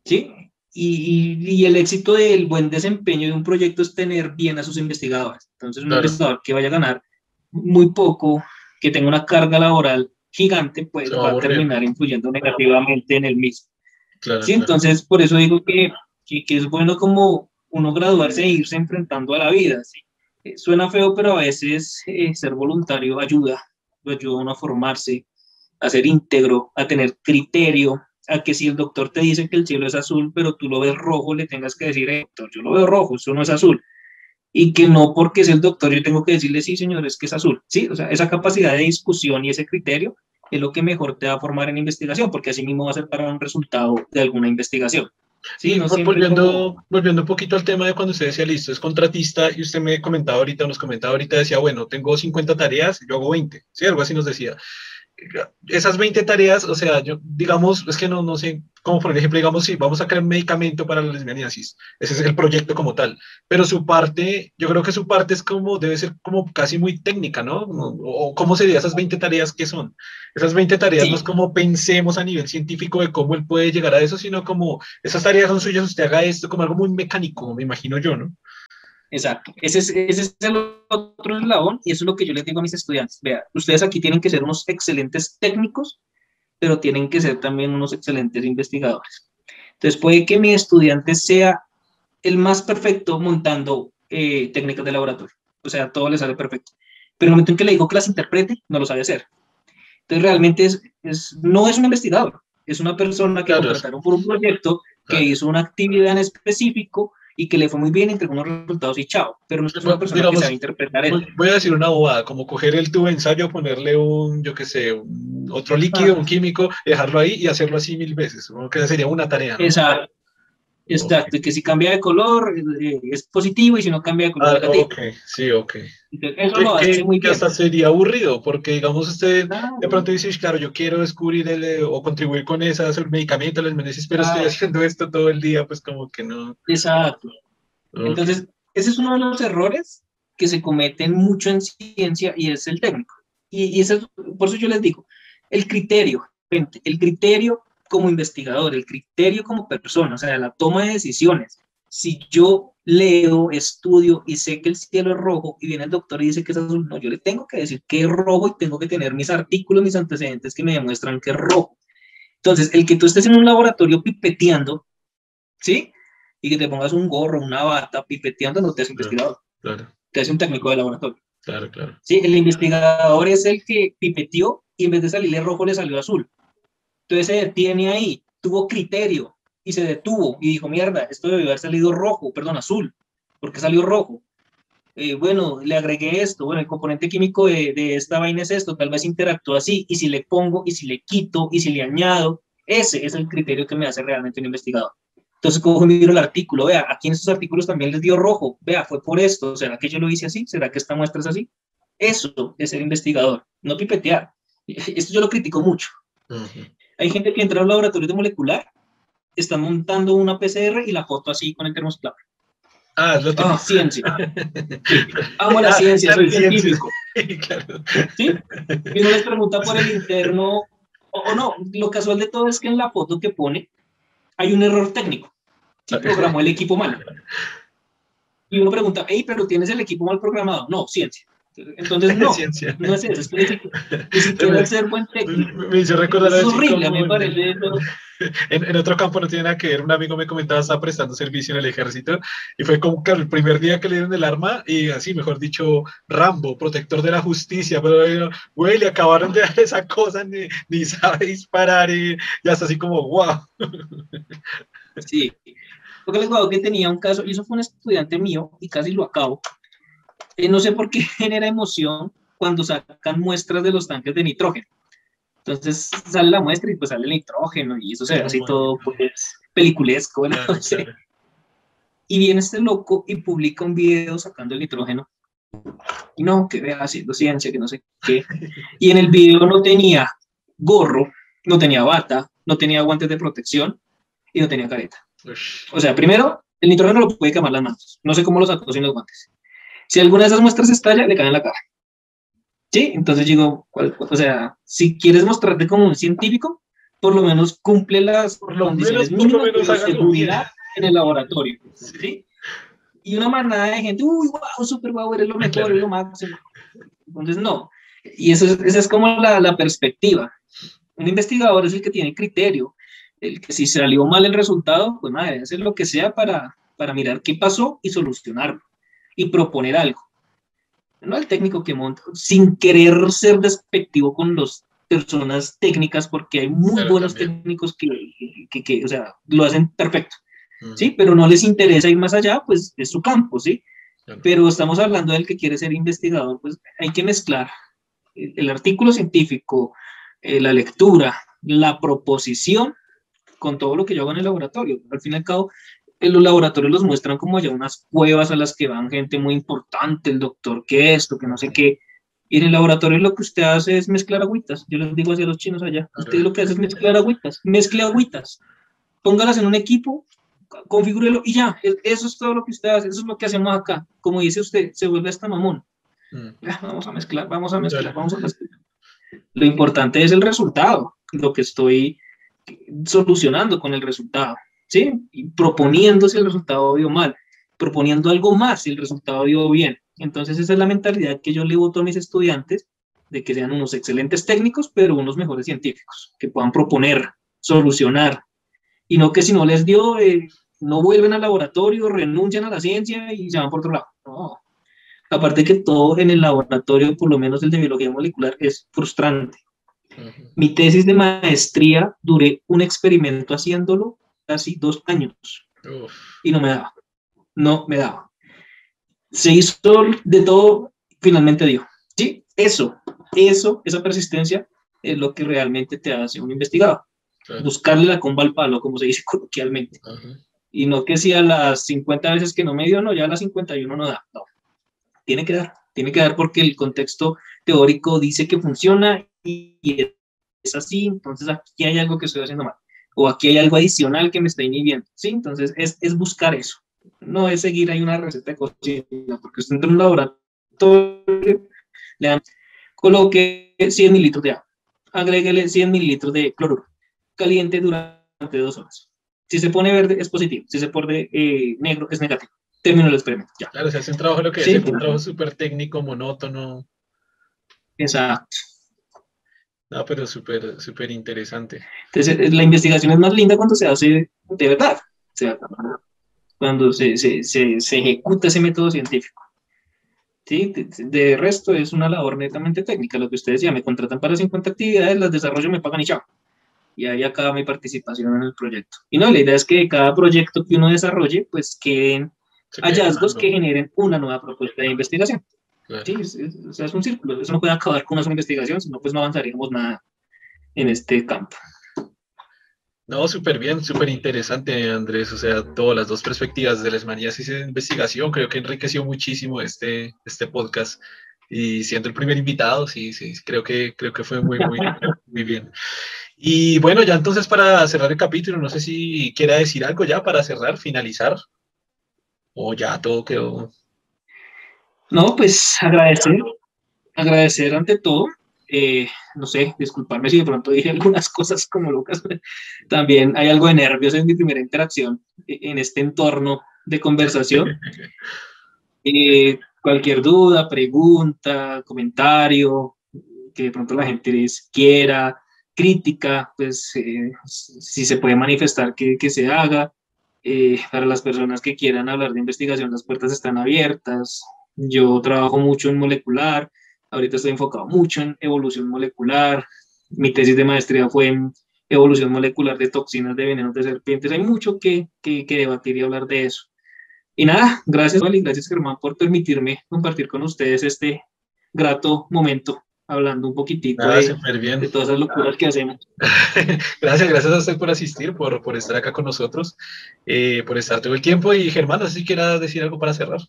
¿Sí? Y, y, el éxito del buen desempeño de un proyecto es tener bien a sus investigadores. Entonces, un investigador que vaya a ganar muy poco, que tenga una carga laboral gigante, pues va a terminar influyendo negativamente en el mismo. ¿Sí? Entonces, por eso digo que, que, es bueno como uno graduarse e irse enfrentando a la vida. ¿sí? Eh, suena feo, pero a veces eh, ser voluntario ayuda lo ayuda a uno a formarse, a ser íntegro, a tener criterio, a que si el doctor te dice que el cielo es azul, pero tú lo ves rojo, le tengas que decir, eh, doctor, yo lo veo rojo, eso no es azul. Y que no porque es el doctor, yo tengo que decirle, sí, señor, es que es azul. Sí, o sea, esa capacidad de discusión y ese criterio es lo que mejor te va a formar en investigación, porque así mismo va a ser para un resultado de alguna investigación. Sí, volviendo, volviendo un poquito al tema de cuando usted decía, listo, es contratista, y usted me comentaba ahorita, nos comentaba ahorita, decía, bueno, tengo 50 tareas, yo hago 20, ¿sí? Algo así nos decía esas 20 tareas, o sea, yo, digamos, es que no, no sé cómo por ejemplo, digamos, si vamos a crear un medicamento para la lesbianiasis, ese es el proyecto como tal, pero su parte, yo creo que su parte es como, debe ser como casi muy técnica, ¿no? O, cómo sería esas 20 tareas que son. Esas 20 tareas no es como pensemos a nivel científico de cómo él puede llegar a eso, sino como esas tareas son suyas, usted haga esto como algo muy mecánico, me imagino yo, ¿no? Exacto. Ese es, ese es, el otro eslabón y eso es lo que yo les digo a mis estudiantes. Vea, ustedes aquí tienen que ser unos excelentes técnicos, pero tienen que ser también unos excelentes investigadores. Entonces puede que mi estudiante sea el más perfecto montando eh, técnicas de laboratorio. O sea, todo le sale perfecto. Pero en el momento en que le digo que las interprete, no lo sabe hacer. Entonces realmente es, es no es un investigador, es una persona que contrataron por un proyecto que hizo una actividad en específico y que le fue muy bien, entregó unos resultados y chao. Pero no es una persona que sabe interpretar eso. Voy a decir una bobada, como coger el tubo de ensayo, ponerle un, yo qué sé, otro líquido, un químico, dejarlo ahí y hacerlo así mil veces. Supongo que sería una tarea. Exacto. Exacto, que si cambia de color eh, es positivo y si no cambia de color ah, es negativo. Ok, sí, ok. eso lo hace muy bien. hasta sería aburrido, porque digamos usted de pronto dice, claro, yo quiero descubrir el, eh, o contribuir con esa medicamento, les menesis, pero estoy haciendo esto todo el día, pues como que no. Exacto. Entonces, ese es uno de los errores que se cometen mucho en ciencia y es el técnico. Y, y eso, por eso yo les digo, el criterio, el criterio como investigador, el criterio como persona, o sea, la toma de decisiones. Si yo leo, estudio y sé que el cielo es rojo y viene el doctor y dice que es azul, no, yo le tengo que decir que es rojo y tengo que tener mis artículos, mis antecedentes que me demuestran que es rojo. Entonces, el que tú estés en un laboratorio pipeteando, ¿sí? Y que te pongas un gorro, una bata, pipeteando, no te hace investigador. Claro. Te hace un técnico de laboratorio. Claro, claro. Sí, el investigador es el que pipeteó y en vez de salirle rojo le salió azul. Entonces se detiene ahí, tuvo criterio y se detuvo y dijo, mierda, esto debe haber salido rojo, perdón, azul, porque salió rojo. Eh, bueno, le agregué esto, bueno, el componente químico de, de, esta vaina es esto, tal vez interactúa así, y si le pongo, y si le quito, y si le añado, ese es el criterio que me hace realmente un investigador. Entonces, cojo y miro el artículo, vea, aquí en estos artículos también les dio rojo, vea, fue por esto, ¿será que yo lo hice así? ¿Será que esta muestra es así? Eso es ser investigador, no pipetear. Esto yo lo critico mucho. Hay gente que entra a un laboratorio de molecular, está montando una PCR y la foto así con el termosclave. Ah, es lo Ah, ciencia. Amo la ciencia, soy científico. claro. ¿Sí? Y uno les pregunta por el interno, o, o, no, lo casual de todo es que en la foto que pone hay un error técnico. Se programó el equipo mal. Y uno pregunta, hey, pero tienes el equipo mal programado. No, ciencia. Entonces, no, Ciencia. no es eso, es que ni siquiera ser buen técnico. Me hizo recordar Es horrible, me en- parece. En, en otro campo no tiene nada que ver, un amigo me comentaba, estaba prestando servicio en el ejército y fue como que el primer día que le dieron el arma y así, mejor dicho, Rambo, protector de la justicia, pero güey, le acabaron de dar esa cosa, ni, ni sabe disparar y, y hasta así como, wow. Sí. Porque les digo que tenía un caso, y eso fue un estudiante mío, y casi lo acabo. Eh, no sé por qué genera emoción cuando sacan muestras de los tanques de nitrógeno. Entonces sale la muestra y pues sale el nitrógeno, y eso se ve así todo pues peliculesco. Claro. Y viene este loco y publica un video sacando el nitrógeno. Y no, que vea haciendo ciencia, que no sé qué. Y en el video no tenía gorro, no tenía bata, no tenía guantes de protección y no tenía careta. O sea, primero, el nitrógeno lo puede quemar las manos. No sé cómo lo sacó sin los guantes. Si alguna de esas muestras estalla, le cae en la cara. ¿Sí? Entonces digo, ¿cuál- o sea, si quieres mostrarte como un científico, por lo menos cumple las Por condiciones menos- por mínimas menos de seguridad en el laboratorio. ¿Sí? Y una manada de gente, uy, wow, super wow, eres lo mejor, Claro. eres lo máximo. Entonces, no. Y eso es, esa es como la, la perspectiva. Un investigador es el que tiene criterio, el que si salió mal el resultado, pues madre, hacer lo que sea para, para mirar qué pasó y solucionarlo y proponer algo. No el técnico que monta, sin querer ser despectivo con las personas técnicas, porque hay muy Claro, buenos también. técnicos que, que, que, o sea, lo hacen perfecto. ¿sí? Pero no les interesa ir más allá, pues es su campo, ¿sí? Claro. Pero estamos hablando del que quiere ser investigador, pues hay que mezclar el, el artículo científico, eh, la lectura, la proposición con todo lo que yo hago en el laboratorio. Al fin y al cabo, en los laboratorios los muestran como ya unas cuevas a las que van gente muy importante, el doctor que esto, que no sé qué. Y en el laboratorio lo que usted hace es mezclar agüitas. Yo les digo así a los chinos allá. Usted lo que hace es mezclar agüitas. Mezcle agüitas. Póngalas en un equipo, configúrelo y ya. e- Eso es todo lo que usted hace. Eso es lo que hacemos acá. Como dice usted, se vuelve hasta mamón. Mm. Ya, vamos a mezclar, vamos a mezclar, vamos a mezclar. Lo importante es el resultado, lo que estoy solucionando con el resultado, ¿sí? Y proponiendo si el resultado dio mal, proponiendo algo más si el resultado dio bien. Entonces esa es la mentalidad que yo le voto a mis estudiantes, de que sean unos excelentes técnicos, pero unos mejores científicos, que puedan proponer, solucionar, y no que si no les dio, eh, no vuelven al laboratorio, renuncian a la ciencia y se van por otro lado. No, Aparte que todo en el laboratorio, por lo menos el de biología molecular, es frustrante. Ujú. Mi tesis de maestría duré un experimento haciéndolo casi dos años Uf. y no me daba. No me daba. Se hizo de todo, finalmente dio. Sí, eso, eso, esa persistencia es lo que realmente te hace un investigador. Claro. Buscarle la comba al palo, como se dice coloquialmente. Ajá. Y no que si a las 50 veces que no me dio, no, ya a las 51 no da. No, tiene que dar, tiene que dar porque el contexto teórico dice que funciona y es así, entonces aquí hay algo que estoy haciendo mal o aquí hay algo adicional que me está inhibiendo, ¿sí? Entonces es, es buscar eso, no es seguir ahí una receta de cocina, porque usted entra en un laboratorio, le dan, coloque 100 mililitros de agua, agréguele 100 mililitros de cloruro, caliente durante dos horas. Si se pone verde es positivo, si se pone eh, negro es negativo. Termino el experimento. Ya. Claro, se hace un trabajo lo que es, un trabajo súper técnico, monótono. Exacto. No, pero súper, súper interesante. Entonces, eh, la investigación es más linda cuando se hace de verdad, cuando se, se, se, se ejecuta ese método científico. ¿Sí? De, resto, es una labor netamente técnica, lo que ustedes ya me contratan para 50 actividades, las desarrollo, me pagan y chao. Y ahí acaba mi participación en el proyecto. Y no, la idea es que cada proyecto que uno desarrolle, pues queden hallazgos que generen una nueva propuesta de investigación. Sí, es, es, un círculo. Eso no puede acabar con una sola investigación, sino pues no avanzaríamos nada en este campo. No, súper bien, súper interesante, Andrés. O sea, todas las dos perspectivas de las manías y de investigación, creo que enriqueció muchísimo este, este podcast. Y siendo el primer invitado, sí, sí, creo que, creo que fue muy, muy, muy bien. Y bueno, ya entonces para cerrar el capítulo, no sé si quiera decir algo ya para cerrar, finalizar, o ya todo quedó no, pues agradecer, agradecer ante todo. Eh, no sé, disculparme si de pronto dije algunas cosas como Lucas. También hay algo de nervios en mi primera interacción en este entorno de conversación. Eh, cualquier duda, pregunta, comentario, que de pronto la gente les quiera, crítica, pues eh, si se puede manifestar que, que se haga. para las personas que quieran hablar de investigación, las puertas están abiertas. Yo trabajo mucho en molecular, ahorita estoy enfocado mucho en evolución molecular. Mi tesis de maestría fue en evolución molecular de toxinas de venenos de serpientes. Hay mucho que, que, debatir y hablar de eso. Y nada, gracias, Wally, gracias, Germán, por permitirme compartir con ustedes este grato momento hablando un poquitito de, de, todas las locuras que hacemos. gracias, gracias a usted por asistir, por, por estar acá con nosotros, eh, por estar todo el tiempo. Y Germán, no sé si quiera decir algo para cerrar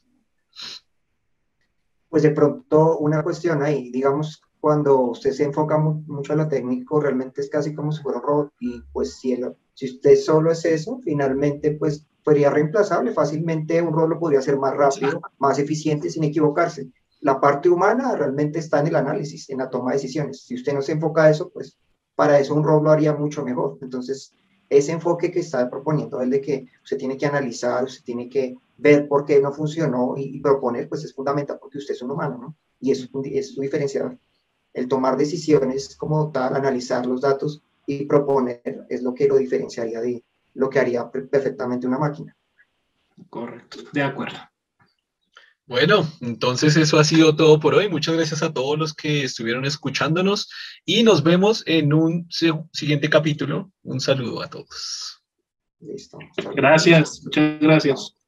pues de pronto una cuestión ahí, digamos, cuando usted se enfoca mucho en lo técnico, realmente es casi como si fuera un robot y pues si, si usted solo es eso, finalmente pues sería reemplazable, fácilmente un robot lo podría hacer más rápido, más eficiente sin equivocarse. La parte humana realmente está en el análisis, en la toma de decisiones. Si usted no se enfoca a eso, pues para eso un robot lo haría mucho mejor. Entonces, ese enfoque que está proponiendo, el de que usted tiene que analizar, usted tiene que ver por qué no funcionó y, proponer, pues es fundamental porque usted es un humano, ¿no? Y eso es su diferenciador. El tomar decisiones como tal, analizar los datos y proponer es lo que lo diferenciaría de lo que haría perfectamente una máquina. Correcto, de acuerdo. Bueno, entonces eso ha sido todo por hoy. Muchas gracias a todos los que estuvieron escuchándonos y nos vemos en un siguiente capítulo. Un saludo a todos. Listo. Gracias, muchas gracias.